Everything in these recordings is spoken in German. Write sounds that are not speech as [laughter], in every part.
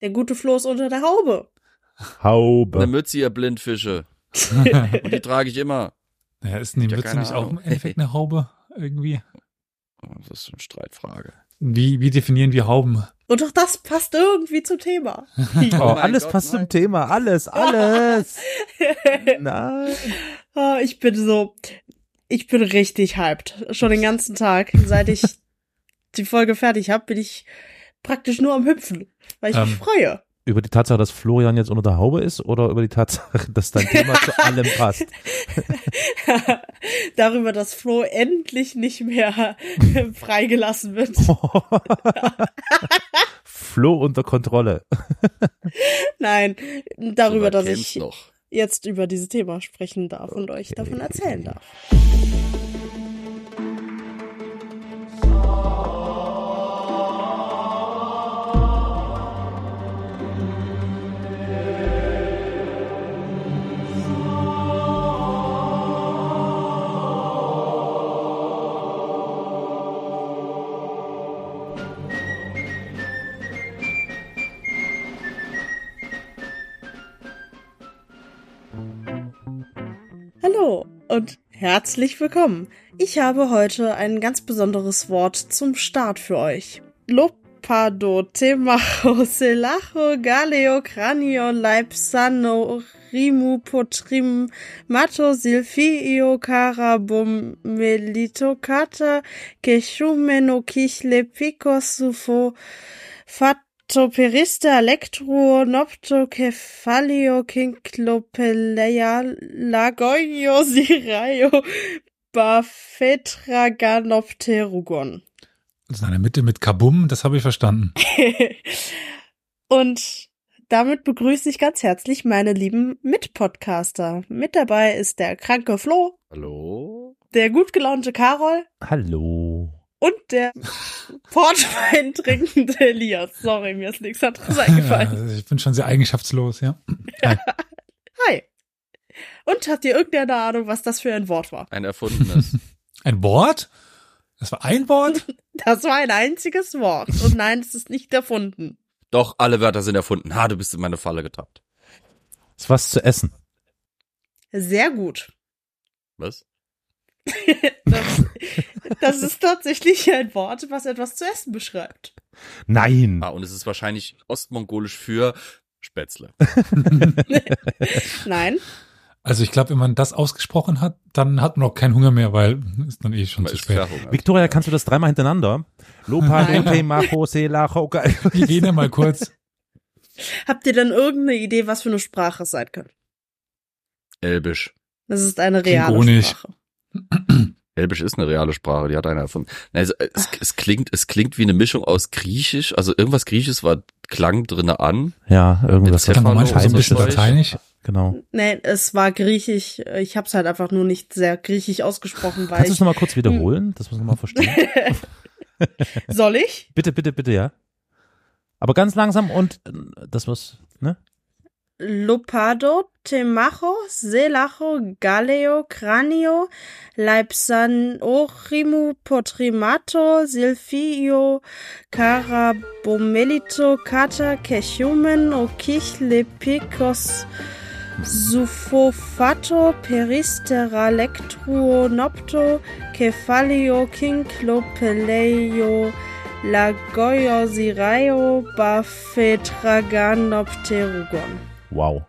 Der gute Flo ist unter der Haube. Eine Haube. Mütze, ihr Blindfische. [laughs] Und die trage ich immer. Ja, ist die Ja, Mütze keine nicht auch im Ahnung. Endeffekt eine Haube irgendwie? Das ist eine Streitfrage. Wie, wie definieren wir Hauben? Und auch das passt irgendwie zum Thema. [laughs] Oh, alles Gott, passt nein. zum Thema. Alles, alles. [laughs] Nein. Oh, ich bin so, ich bin richtig hyped. Schon den ganzen Tag. Seit ich die Folge fertig habe, bin ich praktisch nur am Hüpfen, weil ich mich Ähm. freue. Über die Tatsache, dass Florian jetzt unter der Haube ist oder über die Tatsache, [laughs] dass dein Thema zu [laughs] allem passt? [laughs] Darüber, dass Flo endlich nicht mehr freigelassen wird. Flo unter Kontrolle. Nein, darüber, dass ich noch. jetzt über dieses Thema sprechen darf und euch davon erzählen darf. Hallo und herzlich willkommen. Ich habe heute ein ganz besonderes Wort zum Start für euch. Lopado, Temacho, Selacho, Galeo, Cranio, Leipsano, Rimu, Potrim, Mato, Silfio, Carabum, Melito, Kata, Kechumeno, Kichle, Picos, Sufo, Phytoperista, Elektro, Noptokephalio, Kinklopelia, Lagoio, [laughs] Siraio, Bafetraganopterugon. Das ist in der Mitte mit Kabum, das habe ich verstanden. [laughs] Und damit begrüße ich ganz herzlich meine lieben Mitpodcaster. Mit dabei ist der kranke Flo, Hallo? der gut gelaunte Karol Hallo. Und der Portwein trinkende Elias. Sorry, mir ist nichts anderes eingefallen. Ja, [laughs] ich bin schon sehr eigenschaftslos, ja. Hi. [laughs] Hi. Und habt ihr irgendeine Ahnung, was das für ein Wort war? Ein erfundenes. [laughs] Ein Wort? Das war ein Wort? Das war ein einziges Wort. Und nein, es ist nicht erfunden. Doch, alle Wörter sind erfunden. Ha, du bist in meine Falle getappt. Ist was zu essen. Sehr gut. Was? Das, das ist tatsächlich ein Wort, was etwas zu essen beschreibt. Nein. Ah, und es ist wahrscheinlich ostmongolisch für Spätzle. [laughs] Nein, Also ich glaube, wenn man das ausgesprochen hat, dann hat man auch keinen Hunger mehr, weil ist dann eh schon Man zu spät. Victoria, kannst du das dreimal hintereinander? Lopado, Nein. Temacho, Selacho, [laughs] Wir gehen ja mal kurz. habt ihr denn irgendeine Idee, was für eine Sprache es sein könnte? Elbisch. Das ist eine reale Klingonisch. Sprache. Elbisch ist eine reale Sprache, die hat einer erfunden. Also, es, es klingt, es klingt wie eine Mischung aus Griechisch, also irgendwas Griechisch war, klang drinne an. Ja, irgendwas. Man Stefano manchmal so ein bisschen lateinisch. Genau. Nee, es war griechisch. Ich habe es halt einfach nur nicht sehr griechisch ausgesprochen, weil Kannst du es nochmal kurz wiederholen, dass wir es nochmal verstehen? [laughs] Soll ich? bitte, bitte, bitte, ja. Aber ganz langsam und äh, das was, ne? Lopado, Temacho, Selacho, Galeo, Cranio, Leipsanochimu, Potrimato, Silfio, Carabomelito, Kata, Kechumen, Okich, Lepikos, Sufofato, Peristera, Lectruo, Nopto, Kephalio, Kinklopeleiо, Lagoyo, Siraio, Bafetraganopterugon. Wow.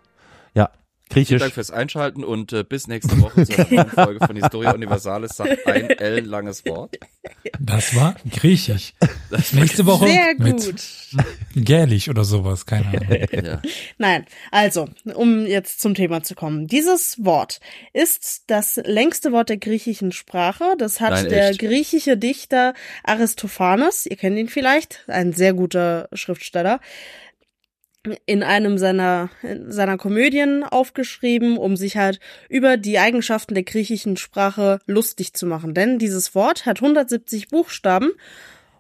Ja, Vielen griechisch. Dank fürs Einschalten und äh, bis nächste Woche zur neuen [laughs] Folge von Historia Universalis sagt ein L langes Wort. Das war griechisch. Das Nächste Woche Sehr mit gut. Gälisch oder sowas, keine Ahnung. ja. Nein, also, um jetzt zum Thema zu kommen. Dieses Wort ist das längste Wort der griechischen Sprache. Das hat Nein, der echt? griechische Dichter Aristophanes, ihr kennt ihn vielleicht, ein sehr guter Schriftsteller, in einem seiner, in seiner Komödien aufgeschrieben, um sich halt über die Eigenschaften der griechischen Sprache lustig zu machen. Denn dieses Wort hat 170 Buchstaben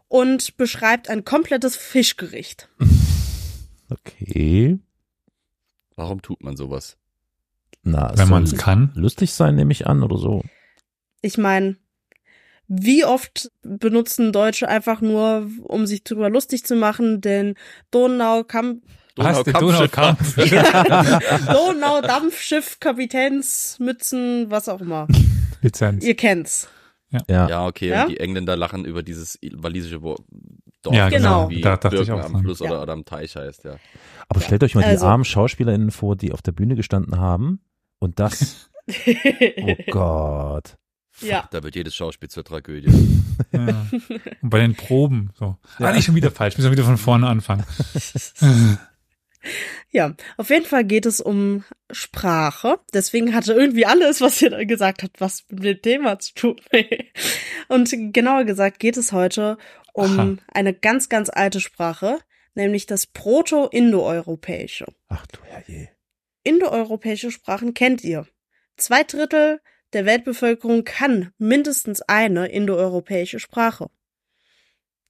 und beschreibt ein komplettes Fischgericht. [laughs] Okay. Warum tut man sowas? Na, Wenn man es kann. lustig sein, nehme ich an, oder so. Ich meine, Wie oft benutzen Deutsche einfach nur, um sich drüber lustig zu machen, den Donaukamp Was, der Donaukampfschiff. Donaukampf? [laughs] Donaudampfschiff, Kapitänsmützen, was auch immer. Lizenz. Ihr kennt's. Ja. Ja, okay, Ja? und die Engländer lachen über dieses walisische Dorf, Ja, genau. wie Da dachte ich Birken auch am. Fluss Ja. oder, oder am Teich heißt, ja. Aber stellt euch mal Also- die armen SchauspielerInnen vor, die auf der Bühne gestanden haben und das, [laughs] oh Gott. [laughs] ja. Da wird jedes Schauspiel zur Tragödie. Ja. Und bei den Proben so. Ja. Ah, nicht schon wieder falsch. Müssen wir wieder von vorne anfangen. Ja, auf jeden Fall geht es um Sprache. Deswegen hatte irgendwie alles, was ihr da gesagt habt, was mit dem Thema zu tun. [laughs] Und genauer gesagt geht es heute um Aha. eine ganz, ganz alte Sprache, nämlich das Proto-Indoeuropäische. Ach du Herrje. Indoeuropäische Sprachen kennt ihr. Zwei Drittel der Weltbevölkerung kann mindestens eine indoeuropäische Sprache.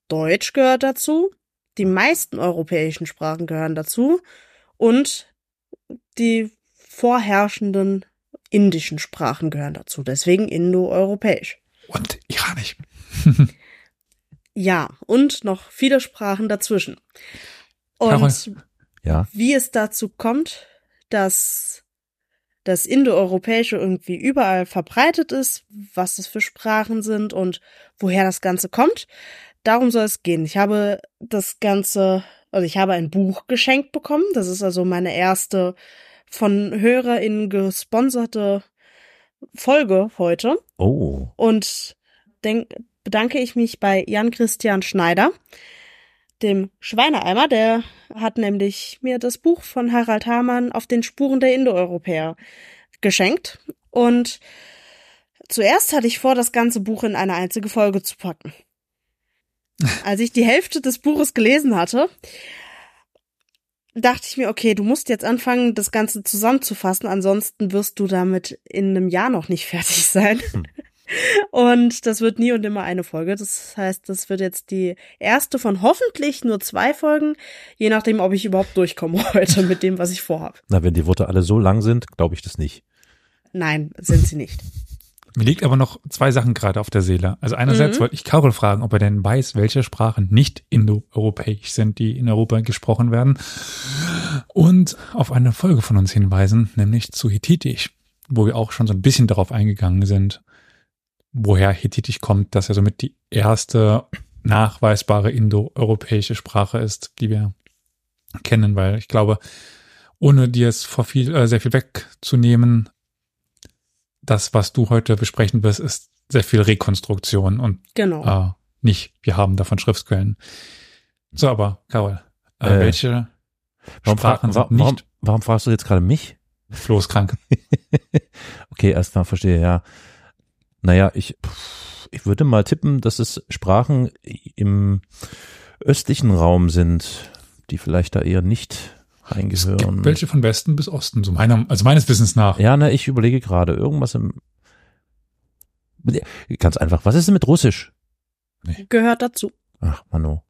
Deutsch gehört dazu, die meisten europäischen Sprachen gehören dazu und die vorherrschenden indischen Sprachen gehören dazu, deswegen indoeuropäisch. Und iranisch. [laughs] Ja, und noch viele Sprachen dazwischen. Und Ja. wie es dazu kommt, dass das Indoeuropäische irgendwie überall verbreitet ist, was das für Sprachen sind und woher das Ganze kommt. Darum soll es gehen. Ich habe das Ganze, also ich habe ein Buch geschenkt bekommen. Das ist also meine erste von HörerInnen gesponserte Folge heute. Oh. Und denk, bedanke ich mich bei Jan Christian Schneider, dem Schweineeimer, der hat nämlich mir das Buch von Harald Hamann auf den Spuren der Indoeuropäer geschenkt. Und zuerst hatte ich vor, das ganze Buch in eine einzige Folge zu packen. Als ich die Hälfte des Buches gelesen hatte, dachte ich mir, okay, du musst jetzt anfangen, das Ganze zusammenzufassen, ansonsten wirst du damit in einem Jahr noch nicht [laughs] fertig sein. Und das wird nie und immer eine Folge. Das heißt, das wird jetzt die erste von hoffentlich nur zwei Folgen, je nachdem, ob ich überhaupt durchkomme [laughs] heute mit dem, was ich vorhabe. Na, wenn die Worte alle so lang sind, glaube ich das nicht. Nein, sind sie nicht. Mir liegt aber noch zwei Sachen gerade auf der Seele. Also einerseits Mhm. wollte ich Carol fragen, ob er denn weiß, welche Sprachen nicht indoeuropäisch sind, die in Europa gesprochen werden. Und auf eine Folge von uns hinweisen, nämlich zu Hittitisch, wo wir auch schon so ein bisschen darauf eingegangen sind, woher Hittitisch kommt, dass er somit die erste nachweisbare indoeuropäische Sprache ist, die wir kennen, weil ich glaube, ohne dir es vor viel, äh, sehr viel wegzunehmen, das, was du heute besprechen wirst, ist sehr viel Rekonstruktion und Genau. äh, nicht, wir haben davon Schriftquellen. So, aber Carol, äh, Äh, welche Warum, fra Sprachen sind warum, nicht warum fragst du jetzt gerade mich? floßkrank? [laughs] Okay, erstmal verstehe, ja. Naja, ich, ich würde mal tippen, dass es Sprachen im östlichen Raum sind, die vielleicht da eher nicht Es reingehören. gibt welche von Westen bis Osten, so meiner, also meines Wissens nach. Ja, ne, ich überlege gerade, irgendwas im. Ganz einfach, was ist denn mit Russisch? Gehört dazu. Ach, Mano.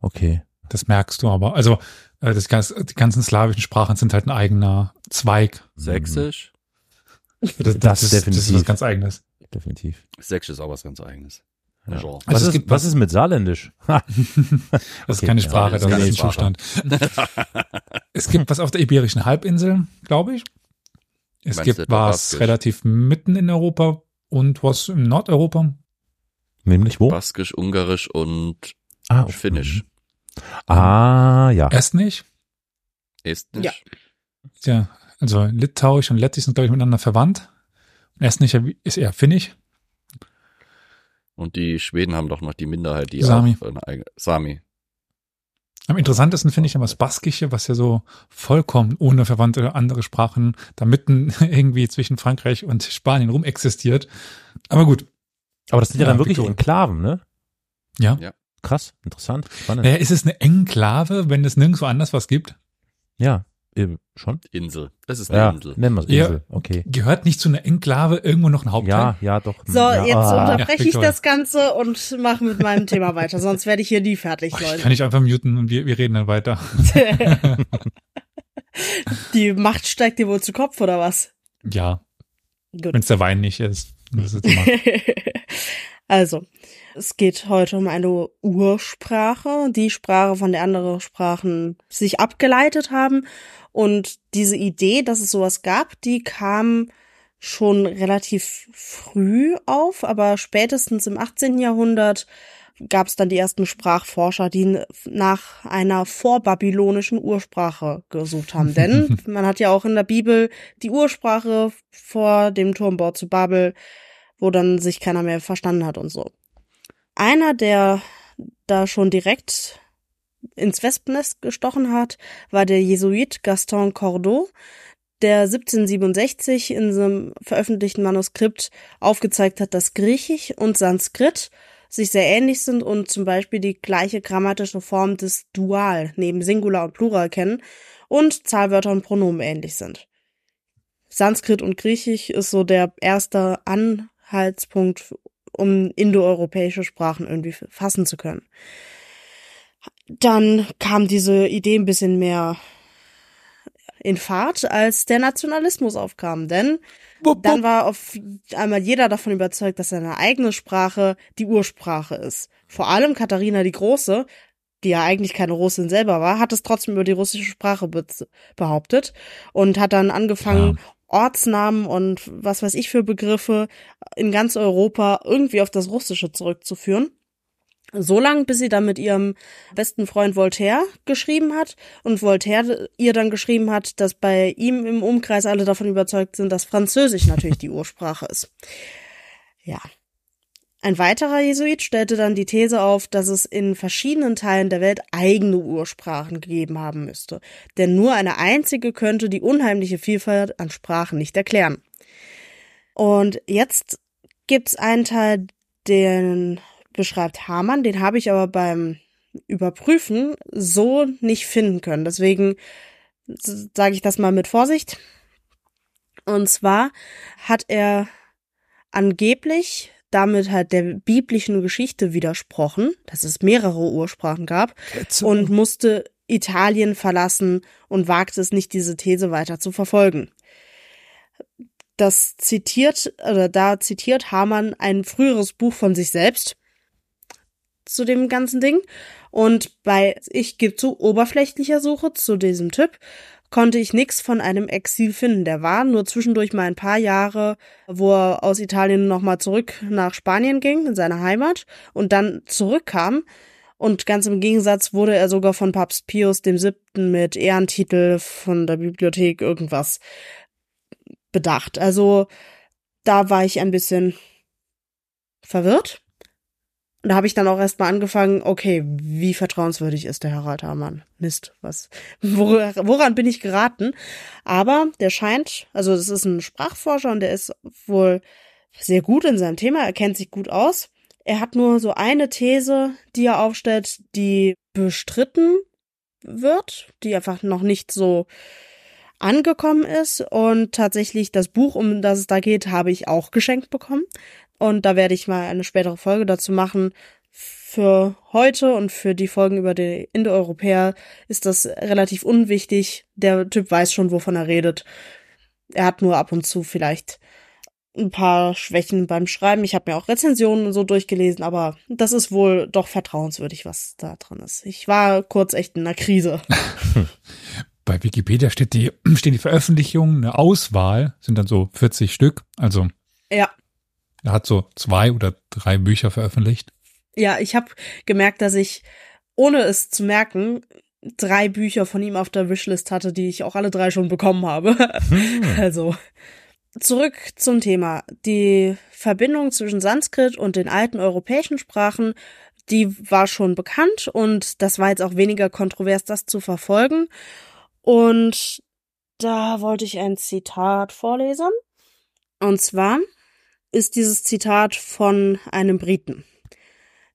Okay. Das merkst du aber. Also äh, das, ganz- die ganzen slawischen Sprachen sind halt ein eigener Zweig. Sächsisch? Das, Das ist, das ist definitiv. was ganz eigenes. Definitiv. Sächsisch ist auch was ganz eigenes. Ja. Was, Also es ist, gibt was was- ist mit Saarländisch? [laughs] Das ist Okay, keine ja, Sprache, das das ist ein Sprache. Zustand. es gibt was auf der Iberischen Halbinsel, glaube ich. Es Meinst gibt was relativ mitten in Europa und was in Nordeuropa. Nämlich wo? Baskisch, Ungarisch und Ah, Finnisch. Ah, ja. Estnisch. Estnisch. Ja. Ja, also Litauisch und Lettisch sind, glaube ich, miteinander verwandt. Estnisch ist eher Finnisch. Und die Schweden haben doch noch die Minderheit, die Sami. auch eine eigene, Sami. Am interessantesten finde ich dann das Baskische, was ja so vollkommen ohne verwandte andere Sprachen da mitten [laughs] irgendwie zwischen Frankreich und Spanien rum existiert. Aber gut, Aber das sind ja, Ja, dann wirklich Victoria. Enklaven, ne? ja. Ja. Krass, interessant, spannend. Naja, ist es eine Enklave, wenn es nirgendwo anders was gibt? Ja, schon? Insel. Es ist eine Ja, Insel. nennen wir es Ja. Insel. Okay. Gehört nicht zu einer Enklave irgendwo noch ein Hauptteil? Ja, ja, doch. So, ja, jetzt ah, unterbreche ich das Ganze und mache mit meinem Thema weiter, sonst werde ich hier nie fertig, Oh, ich Leute. kann ich einfach muten und wir, wir reden dann weiter. [laughs] Die Macht steigt dir wohl zu Kopf, oder was? Ja. Gut. Wenn es der Wein nicht ist. Das ist [laughs] also, es geht heute um eine Ursprache, die Sprache, von der andere Sprachen sich abgeleitet haben. Und diese Idee, dass es sowas gab, die kam schon relativ früh auf, aber spätestens im 18. Jahrhundert gab es dann die ersten Sprachforscher, die nach einer vorbabylonischen Ursprache gesucht haben. Denn [laughs] man hat ja auch in der Bibel die Ursprache vor dem Turmbau zu Babel, wo dann sich keiner mehr verstanden hat und so. Einer, der da schon direkt ins Wespennest gestochen hat, war der Jesuit Gaston Cordeau, der 1767 in seinem veröffentlichten Manuskript aufgezeigt hat, dass Griechisch und Sanskrit sich sehr ähnlich sind und zum Beispiel die gleiche grammatische Form des Dual neben Singular und Plural kennen und Zahlwörter und Pronomen ähnlich sind. Sanskrit und Griechisch ist so der erste Anhaltspunkt, um indoeuropäische Sprachen irgendwie fassen zu können. Dann kam diese Idee ein bisschen mehr in Fahrt, als der Nationalismus aufkam, denn dann war auf einmal jeder davon überzeugt, dass seine eigene Sprache die Ursprache ist. Vor allem Katharina die Große, die ja eigentlich keine Russin selber war, hat es trotzdem über die russische Sprache be behauptet und hat dann angefangen, ja. Ortsnamen und was weiß ich für Begriffe in ganz Europa irgendwie auf das Russische zurückzuführen. So lang, bis sie dann mit ihrem besten Freund Voltaire geschrieben hat und Voltaire ihr dann geschrieben hat, dass bei ihm im Umkreis alle davon überzeugt sind, dass Französisch natürlich die Ursprache ist. Ja. Ein weiterer Jesuit stellte dann die These auf, dass es in verschiedenen Teilen der Welt eigene Ursprachen gegeben haben müsste. Denn nur eine einzige könnte die unheimliche Vielfalt an Sprachen nicht erklären. Und jetzt gibt's einen Teil, den beschreibt Hamann, den habe ich aber beim Überprüfen so nicht finden können. Deswegen sage ich das mal mit Vorsicht. Und zwar hat er angeblich damit halt der biblischen Geschichte widersprochen, dass es mehrere Ursprachen gab Ketze. und musste Italien verlassen und wagte es nicht, diese These weiter zu verfolgen. Das zitiert, oder da zitiert Hamann ein früheres Buch von sich selbst, zu dem ganzen Ding. Und bei, ich gebe zu, oberflächlicher Suche zu diesem Typ konnte ich nix von einem Exil finden. Der war nur zwischendurch mal ein paar Jahre, wo er aus Italien nochmal zurück nach Spanien ging, in seine Heimat, und dann zurückkam. Und ganz im Gegensatz wurde er sogar von Papst Pius dem Siebten mit Ehrentitel von der Bibliothek irgendwas bedacht. Also da war ich ein bisschen verwirrt. Und da habe ich dann auch erstmal angefangen, okay, wie vertrauenswürdig ist der Harald Hamann? Mist, was, [laughs] woran bin ich geraten? Aber der scheint, also das ist ein Sprachforscher und der ist wohl sehr gut in seinem Thema, er kennt sich gut aus. Er hat nur so eine These, die er aufstellt, die bestritten wird, die einfach noch nicht so angekommen ist. Und tatsächlich das Buch, um das es da geht, habe ich auch geschenkt bekommen. Und da werde ich mal eine spätere Folge dazu machen. Für heute und für die Folgen über die Indoeuropäer ist das relativ unwichtig. Der Typ weiß schon, wovon er redet. Er hat nur ab und zu vielleicht ein paar Schwächen beim Schreiben. Ich habe mir auch Rezensionen so durchgelesen, aber das ist wohl doch vertrauenswürdig, was da drin ist. Ich war kurz echt in einer Krise. [laughs] Bei Wikipedia steht die, [clears throat] stehen die Veröffentlichungen, eine Auswahl, sind dann so 40 Stück. Also ja. Er hat so zwei oder drei Bücher veröffentlicht. Ja, ich habe gemerkt, dass ich, ohne es zu merken, drei Bücher von ihm auf der Wishlist hatte, die ich auch alle drei schon bekommen habe. Hm. [laughs] Also zurück zum Thema. Die Verbindung zwischen Sanskrit und den alten europäischen Sprachen, die war schon bekannt und das war jetzt auch weniger kontrovers, das zu verfolgen. Und da wollte ich ein Zitat vorlesen. Und zwar ist dieses Zitat von einem Briten.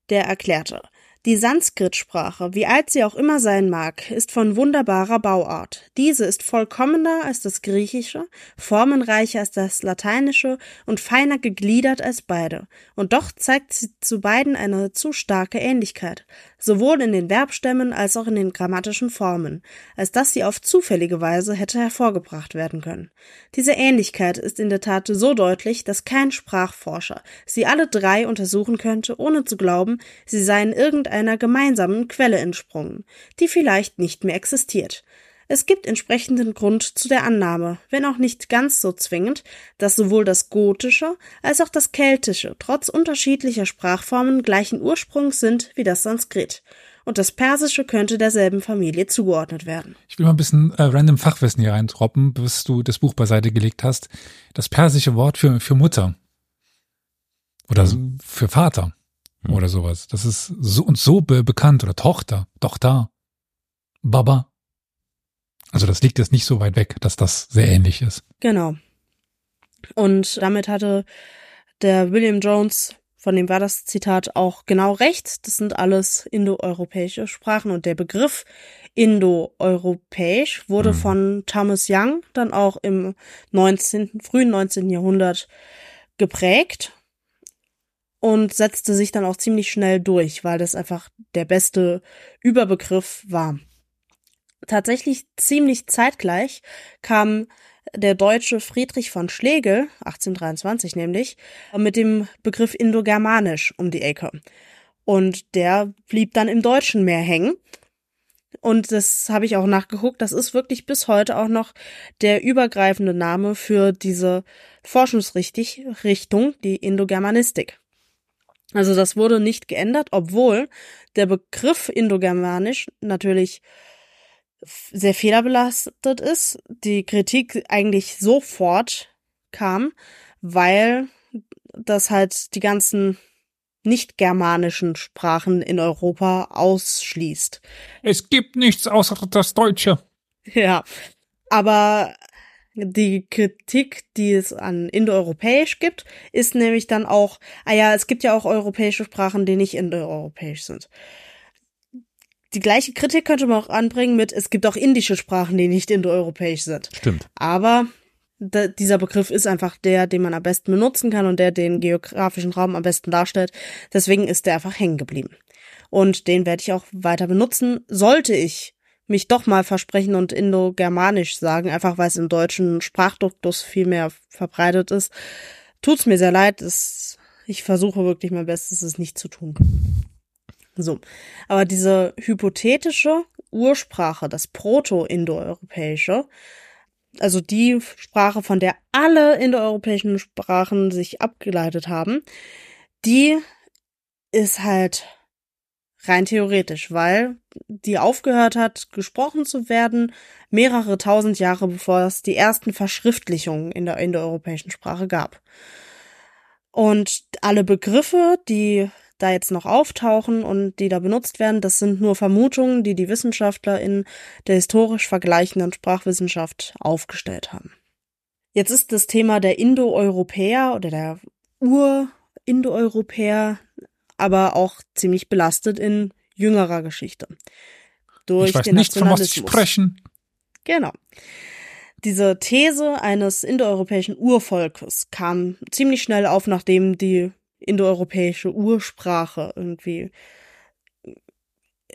Der erklärte, Die Sanskrit-Sprache, wie alt sie auch immer sein mag, ist von wunderbarer Bauart. Diese ist vollkommener als das Griechische, formenreicher als das Lateinische und feiner gegliedert als beide. Und doch zeigt sie zu beiden eine zu starke Ähnlichkeit, sowohl in den Verbstämmen als auch in den grammatischen Formen, als dass sie auf zufällige Weise hätte hervorgebracht werden können. Diese Ähnlichkeit ist in der Tat so deutlich, dass kein Sprachforscher sie alle drei untersuchen könnte, ohne zu glauben, sie seien irgendeiner gemeinsamen Quelle entsprungen, die vielleicht nicht mehr existiert. Es gibt entsprechenden Grund zu der Annahme, wenn auch nicht ganz so zwingend, dass sowohl das Gotische als auch das Keltische trotz unterschiedlicher Sprachformen gleichen Ursprungs sind wie das Sanskrit. Und das Persische könnte derselben Familie zugeordnet werden. Ich will mal ein bisschen äh, random Fachwissen hier reintroppen, bis du das Buch beiseite gelegt hast. Das persische Wort für, für Mutter oder mhm. für Vater mhm. oder sowas. Das ist so und so be bekannt oder Tochter, Tochter, Baba. Also das liegt jetzt nicht so weit weg, dass das sehr ähnlich ist. Genau. Und damit hatte der William Jones, von dem war das Zitat auch genau recht. Das sind alles indoeuropäische Sprachen und der Begriff indoeuropäisch wurde mhm. von Thomas Young dann auch im 19., frühen 19. Jahrhundert geprägt und setzte sich dann auch ziemlich schnell durch, weil das einfach der beste Überbegriff war. Tatsächlich ziemlich zeitgleich kam der Deutsche Friedrich von Schlegel, 1823 nämlich, mit dem Begriff Indogermanisch um die Ecke. Und der blieb dann im Deutschen mehr hängen. Und das habe ich auch nachgeguckt. Das ist wirklich bis heute auch noch der übergreifende Name für diese Forschungsrichtung, die Indogermanistik. Also das wurde nicht geändert, obwohl der Begriff Indogermanisch natürlich sehr fehlerbelastet ist, die Kritik eigentlich sofort kam, weil das halt die ganzen nicht germanischen Sprachen in Europa ausschließt. Es gibt nichts außer das Deutsche. Ja, aber die Kritik, die es an indoeuropäisch gibt, ist nämlich dann auch, ah ja, es gibt ja auch europäische Sprachen, die nicht indoeuropäisch sind die gleiche Kritik könnte man auch anbringen mit, es gibt auch indische Sprachen, die nicht indoeuropäisch sind. Stimmt. Aber dieser Begriff ist einfach der, den man am besten benutzen kann und der den geografischen Raum am besten darstellt. Deswegen ist der einfach hängen geblieben. Und den werde ich auch weiter benutzen. Sollte ich mich doch mal versprechen und Indo-Germanisch sagen, einfach weil es im deutschen Sprachduktus viel mehr verbreitet ist. Tut's mir sehr leid. Es, ich versuche wirklich mein Bestes, es nicht zu tun. So. Aber diese hypothetische Ursprache, das Proto-Indoeuropäische, also die Sprache, von der alle indoeuropäischen Sprachen sich abgeleitet haben, die ist halt rein theoretisch, weil die aufgehört hat, gesprochen zu werden, mehrere tausend Jahre bevor es die ersten Verschriftlichungen in der indoeuropäischen Sprache gab. Und alle Begriffe, die da jetzt noch auftauchen und die da benutzt werden, das sind nur Vermutungen, die die Wissenschaftler in der historisch vergleichenden Sprachwissenschaft aufgestellt haben. Jetzt ist das Thema der Indoeuropäer oder der Ur-Indoeuropäer aber auch ziemlich belastet in jüngerer Geschichte. Durch ich weiß den nicht, von was Sie sprechen. Genau. Diese These eines indoeuropäischen Urvolkes kam ziemlich schnell auf, nachdem die indoeuropäische Ursprache irgendwie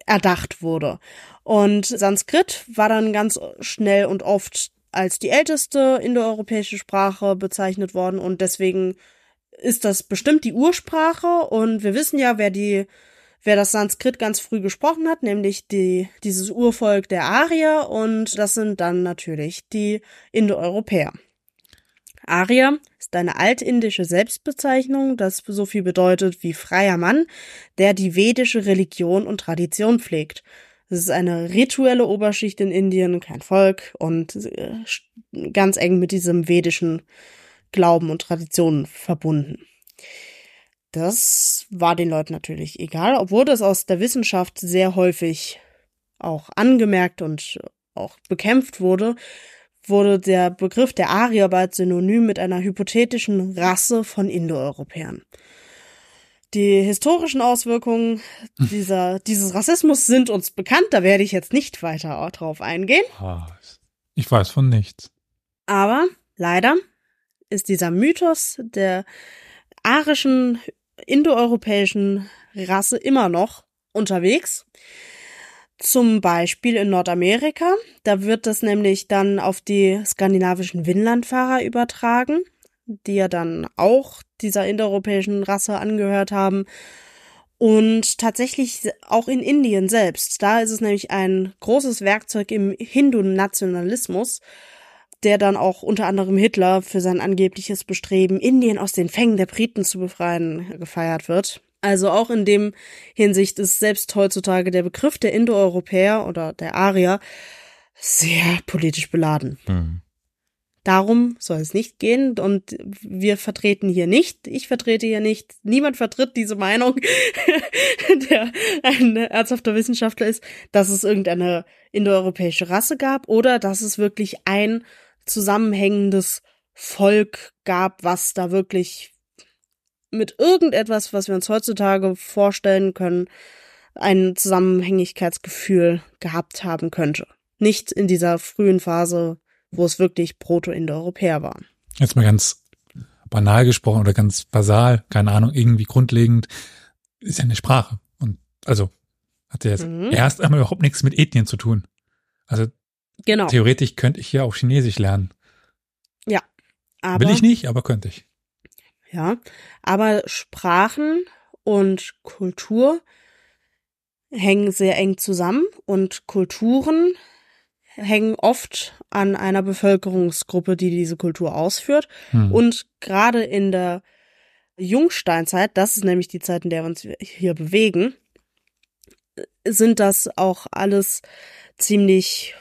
erdacht wurde. Und Sanskrit war dann ganz schnell und oft als die älteste indoeuropäische Sprache bezeichnet worden und deswegen ist das bestimmt die Ursprache und wir wissen ja, wer die wer das Sanskrit ganz früh gesprochen hat, nämlich die dieses Urvolk der Arier und das sind dann natürlich die Indoeuropäer. Arya ist eine altindische Selbstbezeichnung, das so viel bedeutet wie freier Mann, der die vedische Religion und Tradition pflegt. Es ist eine rituelle Oberschicht in Indien, kein Volk und äh, ganz eng mit diesem vedischen Glauben und Traditionen verbunden. Das war den Leuten natürlich egal, obwohl das aus der Wissenschaft sehr häufig auch angemerkt und auch bekämpft wurde, wurde der Begriff der Arier bald synonym mit einer hypothetischen Rasse von Indoeuropäern. Die historischen Auswirkungen dieser, dieses Rassismus sind uns bekannt, da werde ich jetzt nicht weiter drauf eingehen. Was? Ich weiß von nichts. Aber leider ist dieser Mythos der arischen indoeuropäischen Rasse immer noch unterwegs. Zum Beispiel in Nordamerika. Da wird das nämlich dann auf die skandinavischen Winlandfahrer übertragen, die ja dann auch dieser indoeuropäischen Rasse angehört haben. Und tatsächlich auch in Indien selbst. Da ist es nämlich ein großes Werkzeug im Hindu-Nationalismus, der dann auch unter anderem Hitler für sein angebliches Bestreben, Indien aus den Fängen der Briten zu befreien, gefeiert wird. Also auch in dem Hinsicht ist selbst heutzutage der Begriff der Indoeuropäer oder der Arier sehr politisch beladen. Hm. Darum soll es nicht gehen und wir vertreten hier nicht, ich vertrete hier nicht, niemand vertritt diese Meinung, [laughs] der ein ernsthafter Wissenschaftler ist, dass es irgendeine indoeuropäische Rasse gab oder dass es wirklich ein zusammenhängendes Volk gab, was da wirklich mit irgendetwas, was wir uns heutzutage vorstellen können, ein Zusammenhängigkeitsgefühl gehabt haben könnte. Nicht in dieser frühen Phase, wo es wirklich Proto-Indoeuropäer waren. Jetzt mal ganz banal gesprochen oder ganz basal, keine Ahnung, irgendwie grundlegend, ist ja eine Sprache. Und also hat ja jetzt Mhm. erst einmal überhaupt nichts mit Ethnien zu tun. Also Genau. theoretisch könnte ich ja auch Chinesisch lernen. Aber, Will ich nicht, aber könnte ich. Ja, aber Sprachen und Kultur hängen sehr eng zusammen und Kulturen hängen oft an einer Bevölkerungsgruppe, die diese Kultur ausführt. Hm. Und gerade in der Jungsteinzeit, das ist nämlich die Zeit, in der wir uns hier bewegen, sind das auch alles ziemlich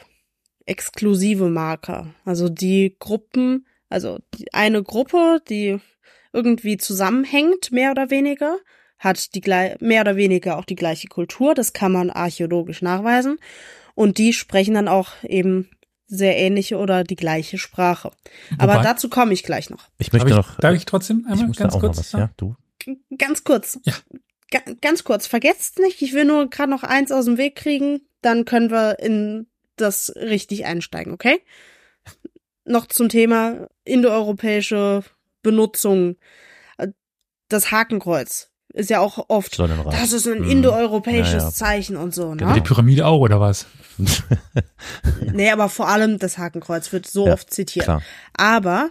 exklusive Marker. Also die Gruppen, also die eine Gruppe, die irgendwie zusammenhängt, mehr oder weniger, hat die glei- mehr oder weniger auch die gleiche Kultur. Das kann man archäologisch nachweisen. Und die sprechen dann auch eben sehr ähnliche oder die gleiche Sprache. Aber Wobei- dazu komme ich gleich noch. Ich Darf möchte ich, noch. darf ich trotzdem ich einmal muss da ganz auch kurz? noch was, ja, du. Ganz kurz. Ja. Ga ganz kurz. Vergesst nicht, ich will nur gerade noch eins aus dem Weg kriegen, dann können wir in das richtig einsteigen, okay? Noch zum Thema indoeuropäische Benutzung. Äh, Das Hakenkreuz ist ja auch oft, das ist ein Mhm. indoeuropäisches Ja, ja. Zeichen und so, Die ne? Pyramide auch, oder was? Nee, aber vor allem das Hakenkreuz wird so Ja, oft zitiert. Klar. Aber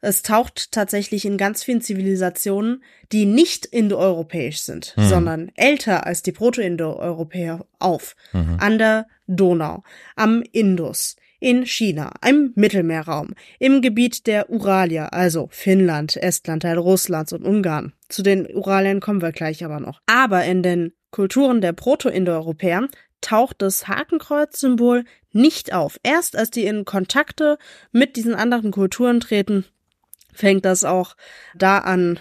es taucht tatsächlich in ganz vielen Zivilisationen, die nicht indoeuropäisch sind, Mhm. sondern älter als die Proto-Indoeuropäer auf. Mhm. An der Donau, am Indus, in China, im Mittelmeerraum, im Gebiet der Uralier, also Finnland, Estland, Teil Russlands und Ungarn. Zu den Uralien kommen wir gleich aber noch. Aber in den Kulturen der Proto-Indoeuropäer taucht das Hakenkreuz-Symbol nicht auf. Erst als die in Kontakte mit diesen anderen Kulturen treten, fängt das auch da an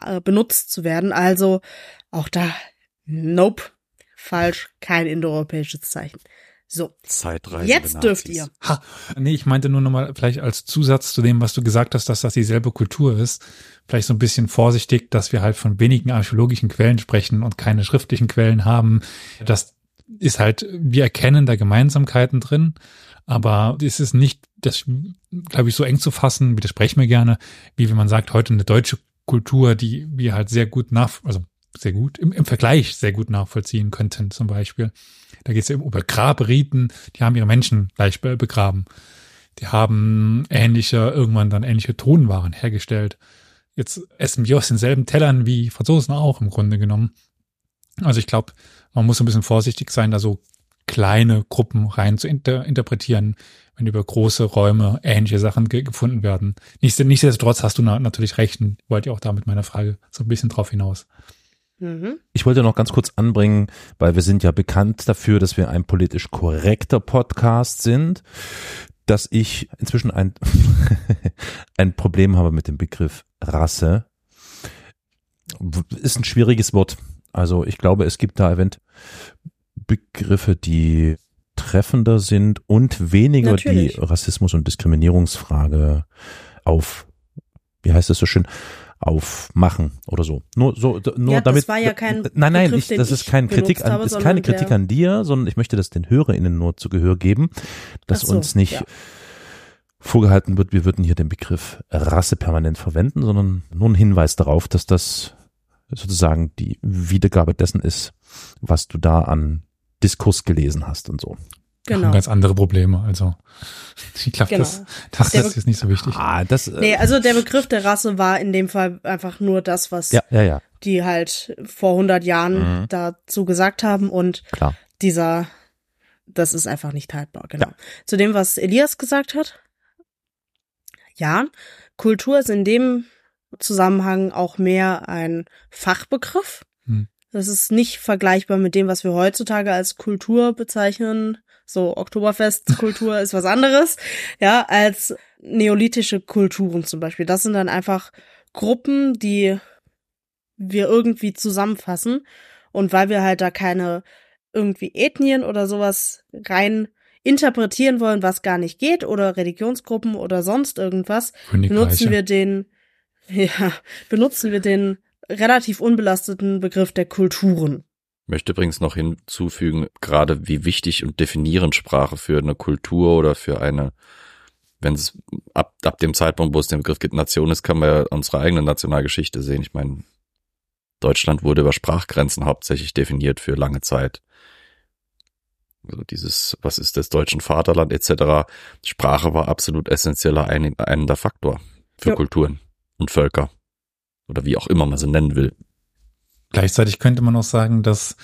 äh, benutzt zu werden. Also auch da, nope, falsch, kein indoeuropäisches Zeichen. So, Zeitreise. jetzt dürft ihr. Ha, nee, ich meinte nur nochmal vielleicht als Zusatz zu dem, was du gesagt hast, dass das dieselbe Kultur ist. Vielleicht so ein bisschen vorsichtig, dass wir halt von wenigen archäologischen Quellen sprechen und keine schriftlichen Quellen haben. Das ist halt, wir erkennen da Gemeinsamkeiten drin, aber es ist nicht, das glaube ich, so eng zu fassen, widerspreche mir gerne, wie wenn man sagt, heute eine deutsche Kultur, die wir halt sehr gut nach, also sehr gut, im, im Vergleich sehr gut nachvollziehen könnten, zum Beispiel. Da geht es ja über Grabriten, die haben ihre Menschen gleich be- begraben. Die haben ähnliche, irgendwann dann ähnliche Tonwaren hergestellt. Jetzt essen wir aus denselben Tellern wie Franzosen auch im Grunde genommen. Also ich glaube, man muss ein bisschen vorsichtig sein, da so kleine Gruppen rein zu inter interpretieren, wenn über große Räume ähnliche Sachen ge gefunden werden. Nichts- Nichtsdestotrotz hast du na natürlich recht und wollte ja auch da mit meiner Frage so ein bisschen drauf hinaus. Mhm. Ich wollte noch ganz kurz anbringen, weil wir sind ja bekannt dafür, dass wir ein politisch korrekter Podcast sind, dass ich inzwischen ein, [laughs] ein Problem habe mit dem Begriff Rasse. Ist ein schwieriges Wort. Also ich glaube, es gibt da event Begriffe, die treffender sind und weniger Natürlich. die Rassismus- und Diskriminierungsfrage auf, wie heißt das so schön, aufmachen oder so. Nur so, nur Ja, das damit. war ja kein nein, nein, Begriff, ich, das ist kein Kritik an, habe, ist keine Kritik an dir, sondern ich möchte das den HörerInnen nur zu Gehör geben, dass so, uns nicht ja. vorgehalten wird, wir würden hier den Begriff Rasse permanent verwenden, sondern nur ein Hinweis darauf, dass das sozusagen die Wiedergabe dessen ist, was du da an Diskurs gelesen hast und so. Haben Genau. ganz andere Probleme. Also ich glaube, Genau. das, das, Der das ist nicht so wichtig. Ah, das, äh, Nee, also der Begriff der Rasse war in dem Fall einfach nur das, was ja, ja, ja, die halt vor 100 Jahren Mhm. dazu gesagt haben und klar. dieser, das ist einfach nicht haltbar, genau. Zu dem, was Elias gesagt hat. Ja, Kultur ist in dem Zusammenhang auch mehr ein Fachbegriff. Das ist nicht vergleichbar mit dem, was wir heutzutage als Kultur bezeichnen. So Oktoberfestkultur [laughs] ist was anderes, ja, als neolithische Kulturen zum Beispiel. Das sind dann einfach Gruppen, die wir irgendwie zusammenfassen. Und weil wir halt da keine irgendwie Ethnien oder sowas rein interpretieren wollen, was gar nicht geht, oder Religionsgruppen oder sonst irgendwas, benutzen wir den, [laughs] ja, benutzen wir den relativ unbelasteten Begriff der Kulturen. Ich möchte übrigens noch hinzufügen, gerade wie wichtig und definierend Sprache für eine Kultur oder für eine, wenn es ab, ab dem Zeitpunkt, wo es den Begriff gibt, Nation ist, kann man ja unsere eigene Nationalgeschichte sehen. Ich meine, Deutschland wurde über Sprachgrenzen hauptsächlich definiert für lange Zeit. Also dieses, was ist das deutschen Vaterland etc. Sprache war absolut essentieller ein, einender Faktor für Ja. Kulturen und Völker. Oder wie auch immer man sie nennen will. Gleichzeitig könnte man auch sagen, dass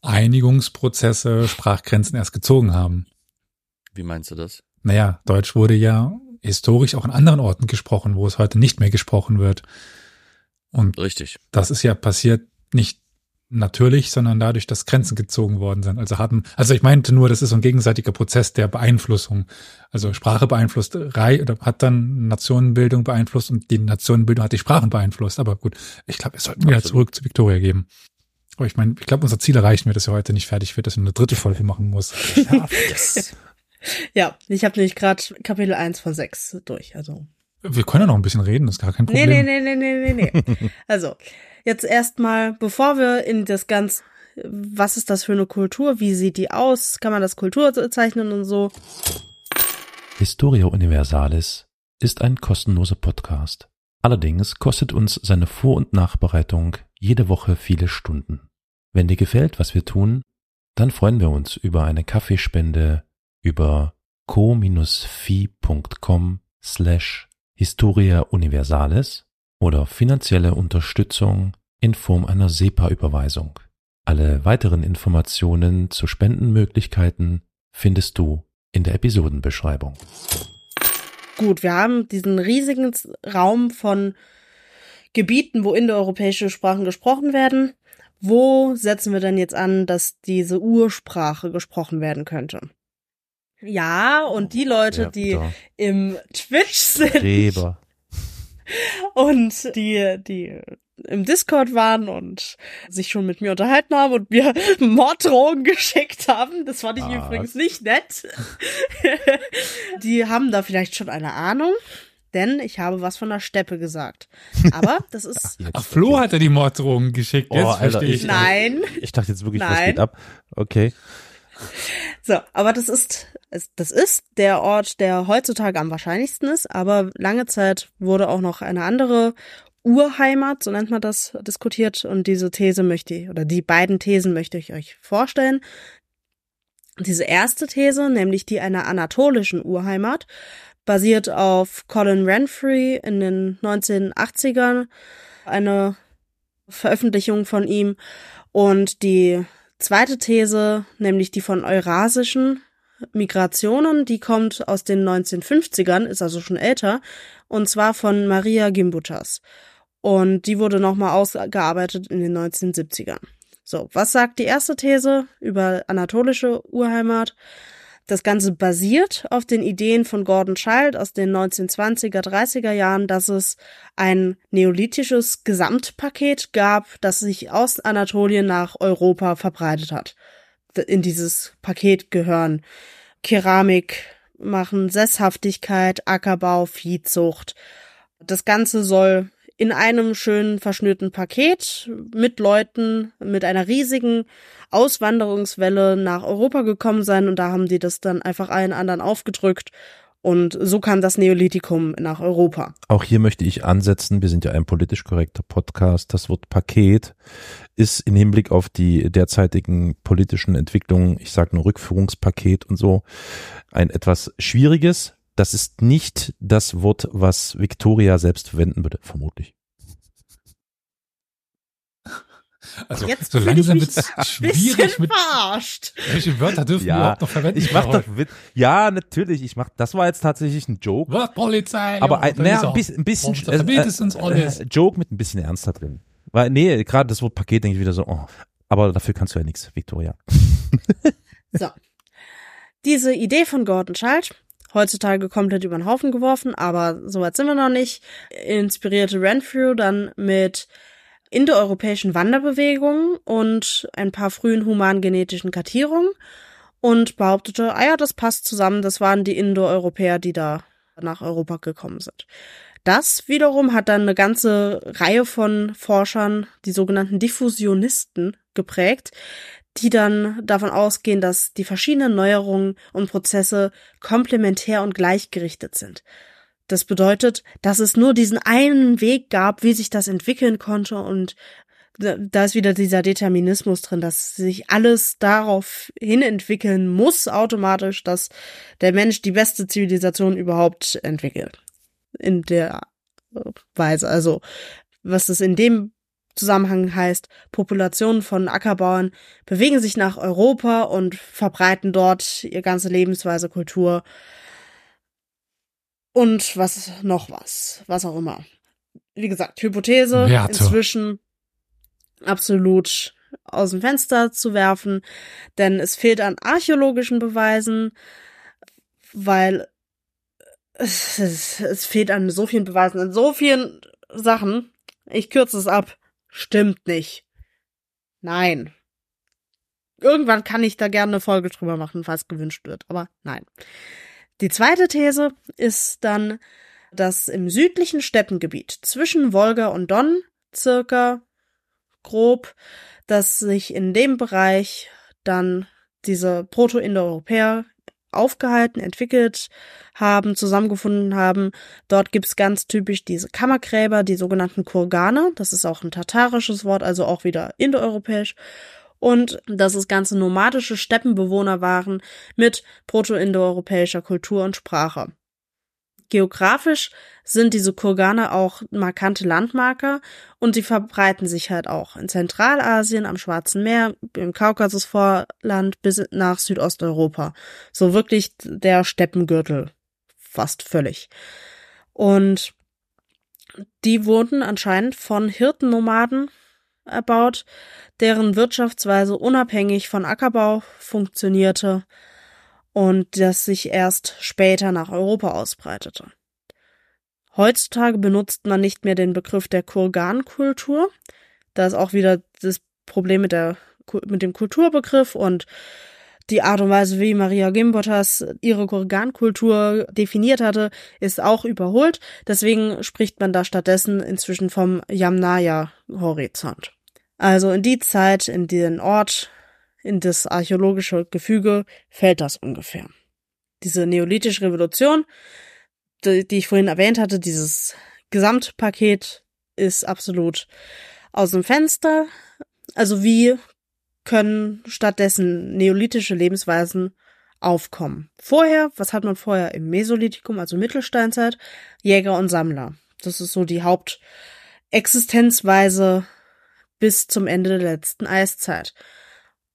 Einigungsprozesse Sprachgrenzen erst gezogen haben. Wie meinst du das? Naja, Deutsch wurde ja historisch auch an anderen Orten gesprochen, wo es heute nicht mehr gesprochen wird. Und Richtig. das ist ja passiert nicht natürlich, sondern dadurch, dass Grenzen gezogen worden sind. Also haben, also ich meinte nur, das ist so ein gegenseitiger Prozess der Beeinflussung. Also Sprache beeinflusst Rei oder hat dann Nationenbildung beeinflusst und die Nationenbildung hat die Sprachen beeinflusst. Aber gut, ich glaube, wir sollten wieder Absolut. zurück zu Victoria geben. Aber ich meine, ich glaube, unser Ziel erreichen wir, dass wir heute nicht fertig wird, dass wir eine dritte Folge machen muss. Yes. [laughs] Ja, ich habe nämlich gerade Kapitel 1 von 6 durch, also. Wir können ja noch ein bisschen reden, das ist gar kein Nee, Problem. nee, nee, nee, nee, nee, nee. [laughs] Also, jetzt erstmal, bevor wir in das ganz, was ist das für eine Kultur, wie sieht die aus, kann man das Kultur zeichnen und so. Historia Universalis ist ein kostenloser Podcast. Allerdings kostet uns seine Vor- und Nachbereitung jede Woche viele Stunden. Wenn dir gefällt, was wir tun, dann freuen wir uns über eine Kaffeespende über co-fi.com slash Historia Universalis oder finanzielle Unterstützung in Form einer SEPA-Überweisung. Alle weiteren Informationen zu Spendenmöglichkeiten findest du in der Episodenbeschreibung. Gut, wir haben diesen riesigen Raum von Gebieten, wo indoeuropäische Sprachen gesprochen werden. Wo setzen wir denn jetzt an, dass diese Ursprache gesprochen werden könnte? Ja, und die Leute, die da. im Twitch sind Streber. und die, die im Discord waren und sich schon mit mir unterhalten haben und mir [laughs] Morddrohungen geschickt haben. Das fand ich Was? übrigens nicht nett. [laughs] die haben da vielleicht schon eine Ahnung, denn ich habe was von der Steppe gesagt. Aber das ist Jetzt, Ach, Flo okay. hat er die Morddrohungen geschickt. Oh, Jetzt Alter, verstehe ich. ich- nein. Ich dachte jetzt wirklich, was Nein. geht ab? Okay. [laughs] So, aber das ist, das ist der Ort, der heutzutage am wahrscheinlichsten ist, aber lange Zeit wurde auch noch eine andere Urheimat, so nennt man das, diskutiert und diese These möchte ich, oder die beiden Thesen möchte ich euch vorstellen. Diese erste These, nämlich die einer anatolischen Urheimat, basiert auf Colin Renfrey in den 1980ern, eine Veröffentlichung von ihm und die zweite These, nämlich die von eurasischen Migrationen, die kommt aus den 1950ern, ist also schon älter, und zwar von Maria Gimbutas. Und die wurde nochmal ausgearbeitet in den 1970ern. So, was sagt die erste These über anatolische Urheimat? Das Ganze basiert auf den Ideen von Gordon Child aus den 1920er, 30er Jahren, dass es ein neolithisches Gesamtpaket gab, das sich aus Anatolien nach Europa verbreitet hat. In dieses Paket gehören Keramik machen, Sesshaftigkeit, Ackerbau, Viehzucht. Das Ganze soll in einem schönen verschnürten Paket mit Leuten mit einer riesigen Auswanderungswelle nach Europa gekommen sein und da haben die das dann einfach allen anderen aufgedrückt und so kam das Neolithikum nach Europa. Auch hier möchte ich ansetzen, wir sind ja ein politisch korrekter Podcast. Das Wort Paket ist im Hinblick auf die derzeitigen politischen Entwicklungen, ich sage nur Rückführungspaket und so, ein etwas schwieriges. Das ist nicht das Wort, was Victoria selbst verwenden würde, vermutlich. [laughs] Also Jetzt so langsam ein schwierig bisschen mit verarscht. welche Wörter dürfen wir überhaupt noch verwenden? ich mach doch Witz. Ja, natürlich, ich mach, das war jetzt tatsächlich ein Joke. Wortpolizei. Aber ein, ja, naja, ein bisschen, ein bisschen uns alles. äh, Joke mit ein bisschen Ernst da drin. Weil, nee, gerade das Wort Paket denke ich wieder so, oh, aber dafür kannst du ja nichts, Victoria. [laughs] So. Diese Idee von Gordon Schalt, heutzutage komplett über den Haufen geworfen, aber so weit sind wir noch nicht, inspirierte Renfrew dann mit indoeuropäischen Wanderbewegungen und ein paar frühen humangenetischen Kartierungen und behauptete, ah ja, das passt zusammen, das waren die Indoeuropäer, die da nach Europa gekommen sind. Das wiederum hat dann eine ganze Reihe von Forschern, die sogenannten Diffusionisten, geprägt, die dann davon ausgehen, dass die verschiedenen Neuerungen und Prozesse komplementär und gleichgerichtet sind. Das bedeutet, dass es nur diesen einen Weg gab, wie sich das entwickeln konnte und da ist wieder dieser Determinismus drin, dass sich alles darauf hin entwickeln muss automatisch, dass der Mensch die beste Zivilisation überhaupt entwickelt. In der Weise. Also, was das in dem Zusammenhang heißt, Populationen von Ackerbauern bewegen sich nach Europa und verbreiten dort ihre ganze Lebensweise, Kultur und was noch was, was auch immer. Wie gesagt, Hypothese Werte. inzwischen absolut aus dem Fenster zu werfen, denn es fehlt an archäologischen Beweisen, weil es, es, es fehlt an so vielen Beweisen, an so vielen Sachen. Ich kürze es ab. Stimmt nicht. Nein. Irgendwann kann ich da gerne eine Folge drüber machen, falls gewünscht wird, aber nein. Die zweite These ist dann, dass im südlichen Steppengebiet zwischen Wolga und Don circa grob, dass sich in dem Bereich dann diese Proto-Indoeuropäer aufgehalten, entwickelt haben, zusammengefunden haben. Dort gibt's ganz typisch diese Kammergräber, die sogenannten Kurgane. Das ist auch ein tatarisches Wort, also auch wieder indoeuropäisch. Und dass es ganze nomadische Steppenbewohner waren mit proto-indoeuropäischer Kultur und Sprache. Geografisch sind diese Kurgane auch markante Landmarker und die verbreiten sich halt auch in Zentralasien, am Schwarzen Meer, im Kaukasusvorland bis nach Südosteuropa. So wirklich der Steppengürtel. Fast völlig. Und die wurden anscheinend von Hirtennomaden erbaut, deren Wirtschaftsweise unabhängig von Ackerbau funktionierte und das sich erst später nach Europa ausbreitete. Heutzutage benutzt man nicht mehr den Begriff der Kurgankultur. Da ist auch wieder das Problem mit, der, mit dem Kulturbegriff und die Art und Weise, wie Maria Gimbotas ihre Kurgankultur definiert hatte, ist auch überholt. Deswegen spricht man da stattdessen inzwischen vom Yamnaya-Horizont. Also in die Zeit, in den Ort, in das archäologische Gefüge fällt das ungefähr. Diese neolithische Revolution, die, die ich vorhin erwähnt hatte, dieses Gesamtpaket ist absolut aus dem Fenster. Also wie können stattdessen neolithische Lebensweisen aufkommen? Vorher, was hat man vorher im Mesolithikum, also Mittelsteinzeit? Jäger und Sammler. Das ist so die Hauptexistenzweise bis zum Ende der letzten Eiszeit.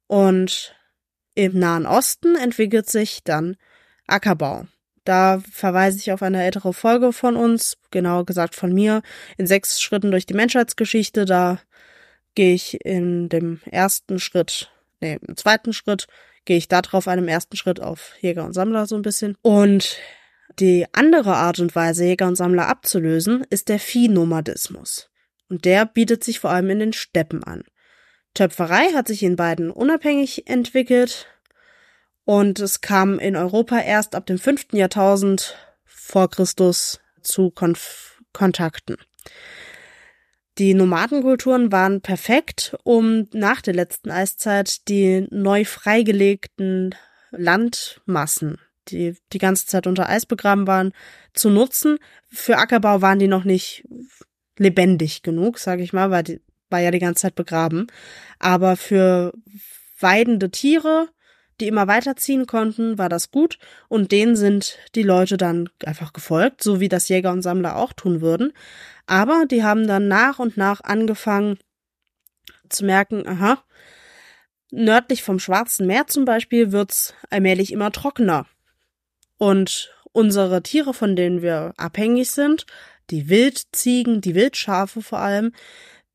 Und im Nahen Osten entwickelt sich dann Ackerbau. Da verweise ich auf eine ältere Folge von uns, genauer gesagt von mir, in sechs Schritten durch die Menschheitsgeschichte. Da gehe ich in dem ersten Schritt, nee, im zweiten Schritt gehe ich da drauf, einem ersten Schritt auf Jäger und Sammler so ein bisschen. Und die andere Art und Weise, Jäger und Sammler abzulösen, ist der Viehnomadismus. Und der bietet sich vor allem in den Steppen an. Töpferei hat sich in beiden unabhängig entwickelt und es kam in Europa erst ab dem fünften Jahrtausend vor Christus zu Konf Kontakten. Die Nomadenkulturen waren perfekt, um nach der letzten Eiszeit die neu freigelegten Landmassen, die die ganze Zeit unter Eis begraben waren, zu nutzen. Für Ackerbau waren die noch nicht lebendig genug, sage ich mal, weil die war ja die ganze Zeit begraben. Aber für weidende Tiere, die immer weiterziehen konnten, war das gut und denen sind die Leute dann einfach gefolgt, so wie das Jäger und Sammler auch tun würden. Aber die haben dann nach und nach angefangen zu merken, aha, nördlich vom Schwarzen Meer zum Beispiel wird's allmählich immer trockener. Und unsere Tiere, von denen wir abhängig sind, die Wildziegen, die Wildschafe vor allem,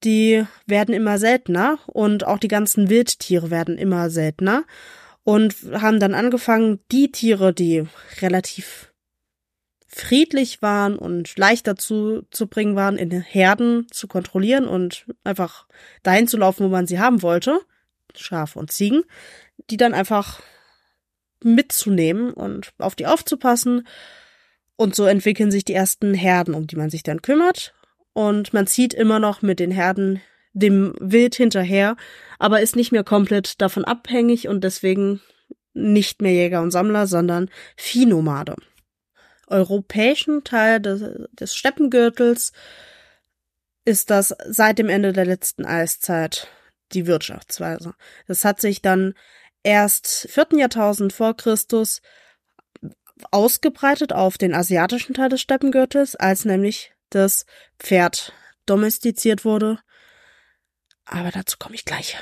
die werden immer seltener und auch die ganzen Wildtiere werden immer seltener und haben dann angefangen, die Tiere, die relativ friedlich waren und leicht dazu zu bringen waren, in Herden zu kontrollieren und einfach dahin zu laufen, wo man sie haben wollte, Schafe und Ziegen, die dann einfach mitzunehmen und auf die aufzupassen. Und so entwickeln sich die ersten Herden, um die man sich dann kümmert. Und man zieht immer noch mit den Herden dem Wild hinterher, aber ist nicht mehr komplett davon abhängig und deswegen nicht mehr Jäger und Sammler, sondern Viehnomade europäischen Teil des, des Steppengürtels ist das seit dem Ende der letzten Eiszeit die Wirtschaftsweise. Das hat sich dann erst vierten Jahrtausend vor Christus ausgebreitet auf den asiatischen Teil des Steppengürtels, als nämlich das Pferd domestiziert wurde. Aber dazu komme ich gleich.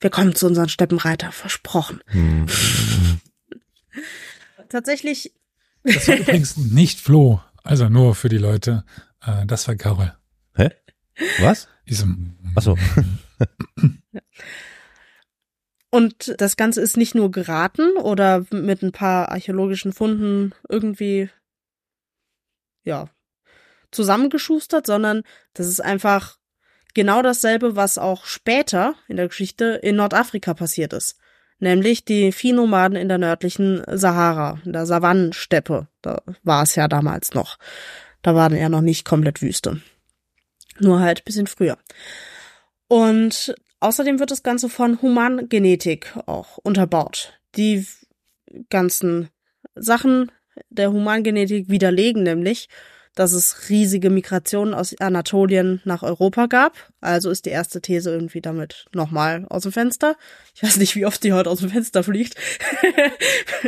Wir kommen zu unseren Steppenreiter, versprochen. Hm. Tatsächlich das war übrigens nicht Flo, also nur für die Leute. Äh, das war Carol. Hä? Was? Diesem. Achso. Und das Ganze ist nicht nur geraten oder mit ein paar archäologischen Funden irgendwie, ja, zusammengeschustert, sondern das ist einfach genau dasselbe, was auch später in der Geschichte in Nordafrika passiert ist nämlich die Viehnomaden in der nördlichen Sahara, in der Savannensteppe. Da war es ja damals noch. Da waren ja noch nicht komplett Wüste. Nur halt bisschen früher. Und außerdem wird das Ganze von Humangenetik auch unterbaut. Die ganzen Sachen der Humangenetik widerlegen nämlich, dass es riesige Migrationen aus Anatolien nach Europa gab. Also ist die erste These irgendwie damit nochmal aus dem Fenster. Ich weiß nicht, wie oft die heute aus dem Fenster fliegt. [laughs]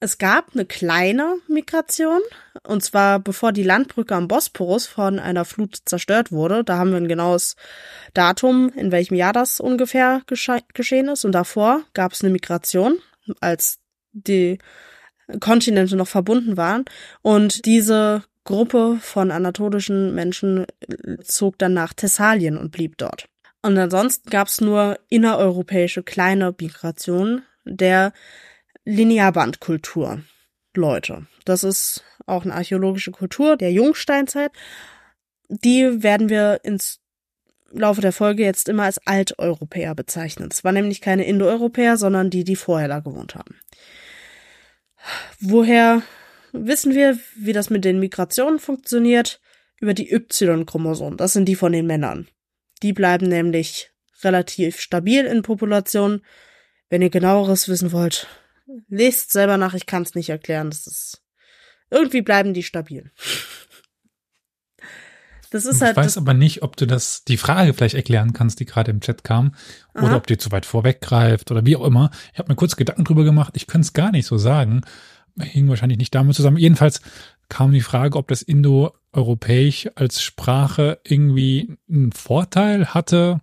es gab eine kleine Migration, und zwar bevor die Landbrücke am Bosporus von einer Flut zerstört wurde. Da haben wir ein genaues Datum, in welchem Jahr das ungefähr gesche geschehen ist. Und davor gab es eine Migration, als die Kontinente noch verbunden waren. Und diese Gruppe von anatolischen Menschen zog dann nach Thessalien und blieb dort. Und ansonsten gab es nur innereuropäische kleine Migrationen der Linearbandkultur. Leute. Das ist auch eine archäologische Kultur der Jungsteinzeit. Die werden wir ins Laufe der Folge jetzt immer als Alteuropäer bezeichnen. Es waren nämlich keine Indoeuropäer, sondern die, die vorher da gewohnt haben. Woher wissen wir, wie das mit den Migrationen funktioniert? Über die Y-Chromosomen. Das sind die von den Männern. Die bleiben nämlich relativ stabil in Populationen. Wenn ihr genaueres wissen wollt, lest selber nach. Ich kann es nicht erklären. Das ist irgendwie bleiben die stabil. Das ist halt. Ich weiß aber nicht, ob du das, die Frage vielleicht erklären kannst, die gerade im Chat kam, Aha. oder ob die zu weit vorweggreift oder wie auch immer. Ich habe mir kurz Gedanken drüber gemacht. Ich könnte es gar nicht so sagen. Hing wahrscheinlich nicht damit zusammen. Jedenfalls kam die Frage, ob das Indo-Europäisch als Sprache irgendwie einen Vorteil hatte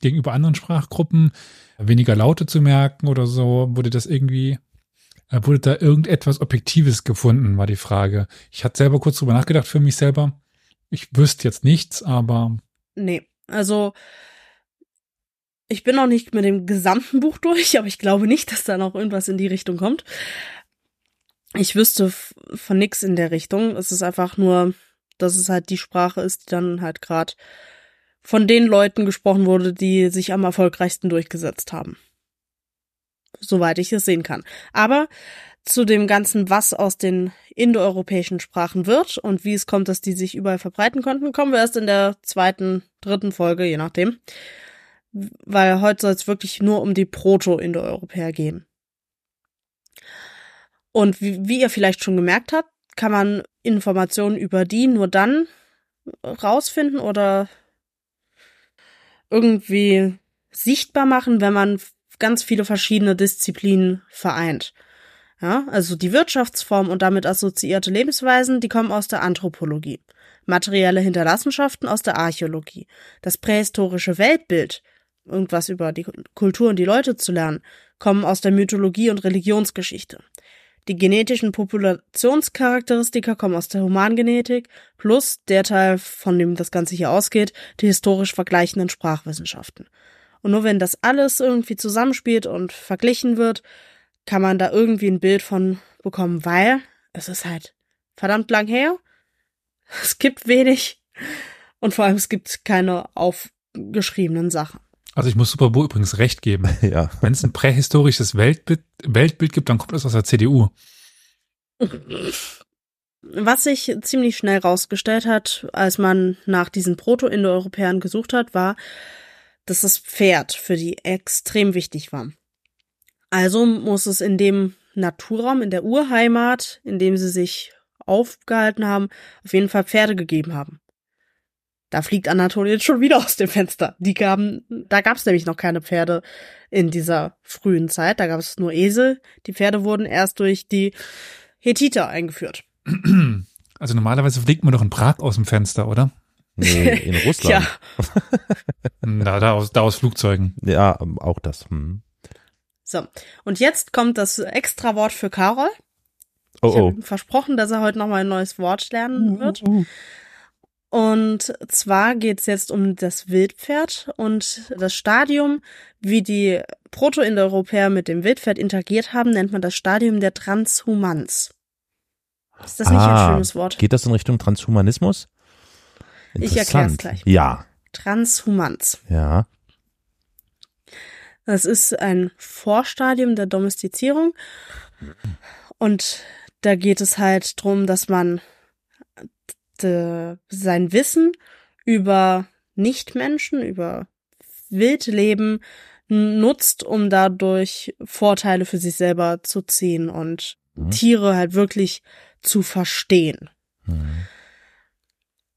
gegenüber anderen Sprachgruppen, weniger Laute zu merken oder so. Wurde das irgendwie äh, Wurde da irgendetwas Objektives gefunden, war die Frage. Ich hatte selber kurz drüber nachgedacht für mich selber. Ich wüsste jetzt nichts, aber. Nee, also ich bin noch nicht mit dem gesamten Buch durch, aber ich glaube nicht, dass da noch irgendwas in die Richtung kommt. Ich wüsste von nix in der Richtung. Es ist einfach nur, dass es halt die Sprache ist, die dann halt gerade von den Leuten gesprochen wurde, die sich am erfolgreichsten durchgesetzt haben. Soweit ich es sehen kann. Aber zu dem ganzen, was aus den indoeuropäischen Sprachen wird und wie es kommt, dass die sich überall verbreiten konnten, kommen wir erst in der zweiten, dritten Folge, je nachdem. Weil heute soll es wirklich nur um die Proto-Indoeuropäer gehen. Und wie, wie ihr vielleicht schon gemerkt habt, kann man Informationen über die nur dann rausfinden oder irgendwie sichtbar machen, wenn man ganz viele verschiedene Disziplinen vereint. Ja, also die Wirtschaftsform und damit assoziierte Lebensweisen, die kommen aus der Anthropologie. Materielle Hinterlassenschaften aus der Archäologie. Das prähistorische Weltbild, irgendwas über die Kultur und die Leute zu lernen, kommen aus der Mythologie und Religionsgeschichte. Die genetischen Populationscharakteristika kommen aus der Humangenetik, plus der Teil, von dem das Ganze hier ausgeht, die historisch vergleichenden Sprachwissenschaften. Und nur wenn das alles irgendwie zusammenspielt und verglichen wird, kann man da irgendwie ein Bild von bekommen, weil es ist halt verdammt lang her. Es gibt wenig und vor allem es gibt keine aufgeschriebenen Sachen. Also ich muss Superbo übrigens recht geben. [laughs] Ja. Wenn es ein prähistorisches Weltbild, Weltbild gibt, dann kommt das aus der CDU. Was sich ziemlich schnell rausgestellt hat, als man nach diesen Proto-Indoeuropäern gesucht hat, war, dass das Pferd für die extrem wichtig war. Also muss es in dem Naturraum, in der Urheimat, in dem sie sich aufgehalten haben, auf jeden Fall Pferde gegeben haben. Da fliegt Anatolien schon wieder aus dem Fenster. Die gaben, da gab es nämlich noch keine Pferde in dieser frühen Zeit. Da gab es nur Esel. Die Pferde wurden erst durch die Hethiter eingeführt. [clears throat] Also normalerweise fliegt man doch in Prag aus dem Fenster, oder? Nee, in [laughs] Russland. ja, Da, da, aus, da aus Flugzeugen. ja. auch das. Hm. So. Und jetzt kommt das extra Wort für Karol. Oh, Ich habe oh. ihm versprochen, dass er heute nochmal ein neues Wort lernen wird. Und zwar geht's jetzt um das Wildpferd und das Stadium, wie die Proto-Indoeuropäer mit dem Wildpferd interagiert haben, nennt man das Stadium der Transhumans. Ist das nicht Ah, ein schönes Wort? Geht das in Richtung Transhumanismus? Ich erklär's Interessant. gleich. Ja, Transhumans. ja. Das ist ein Vorstadium der Domestizierung. Und da geht es halt drum, dass man de, sein Wissen über Nichtmenschen, über Wildleben nutzt, um dadurch Vorteile für sich selber zu ziehen und Mhm. Tiere halt wirklich zu verstehen. Hm.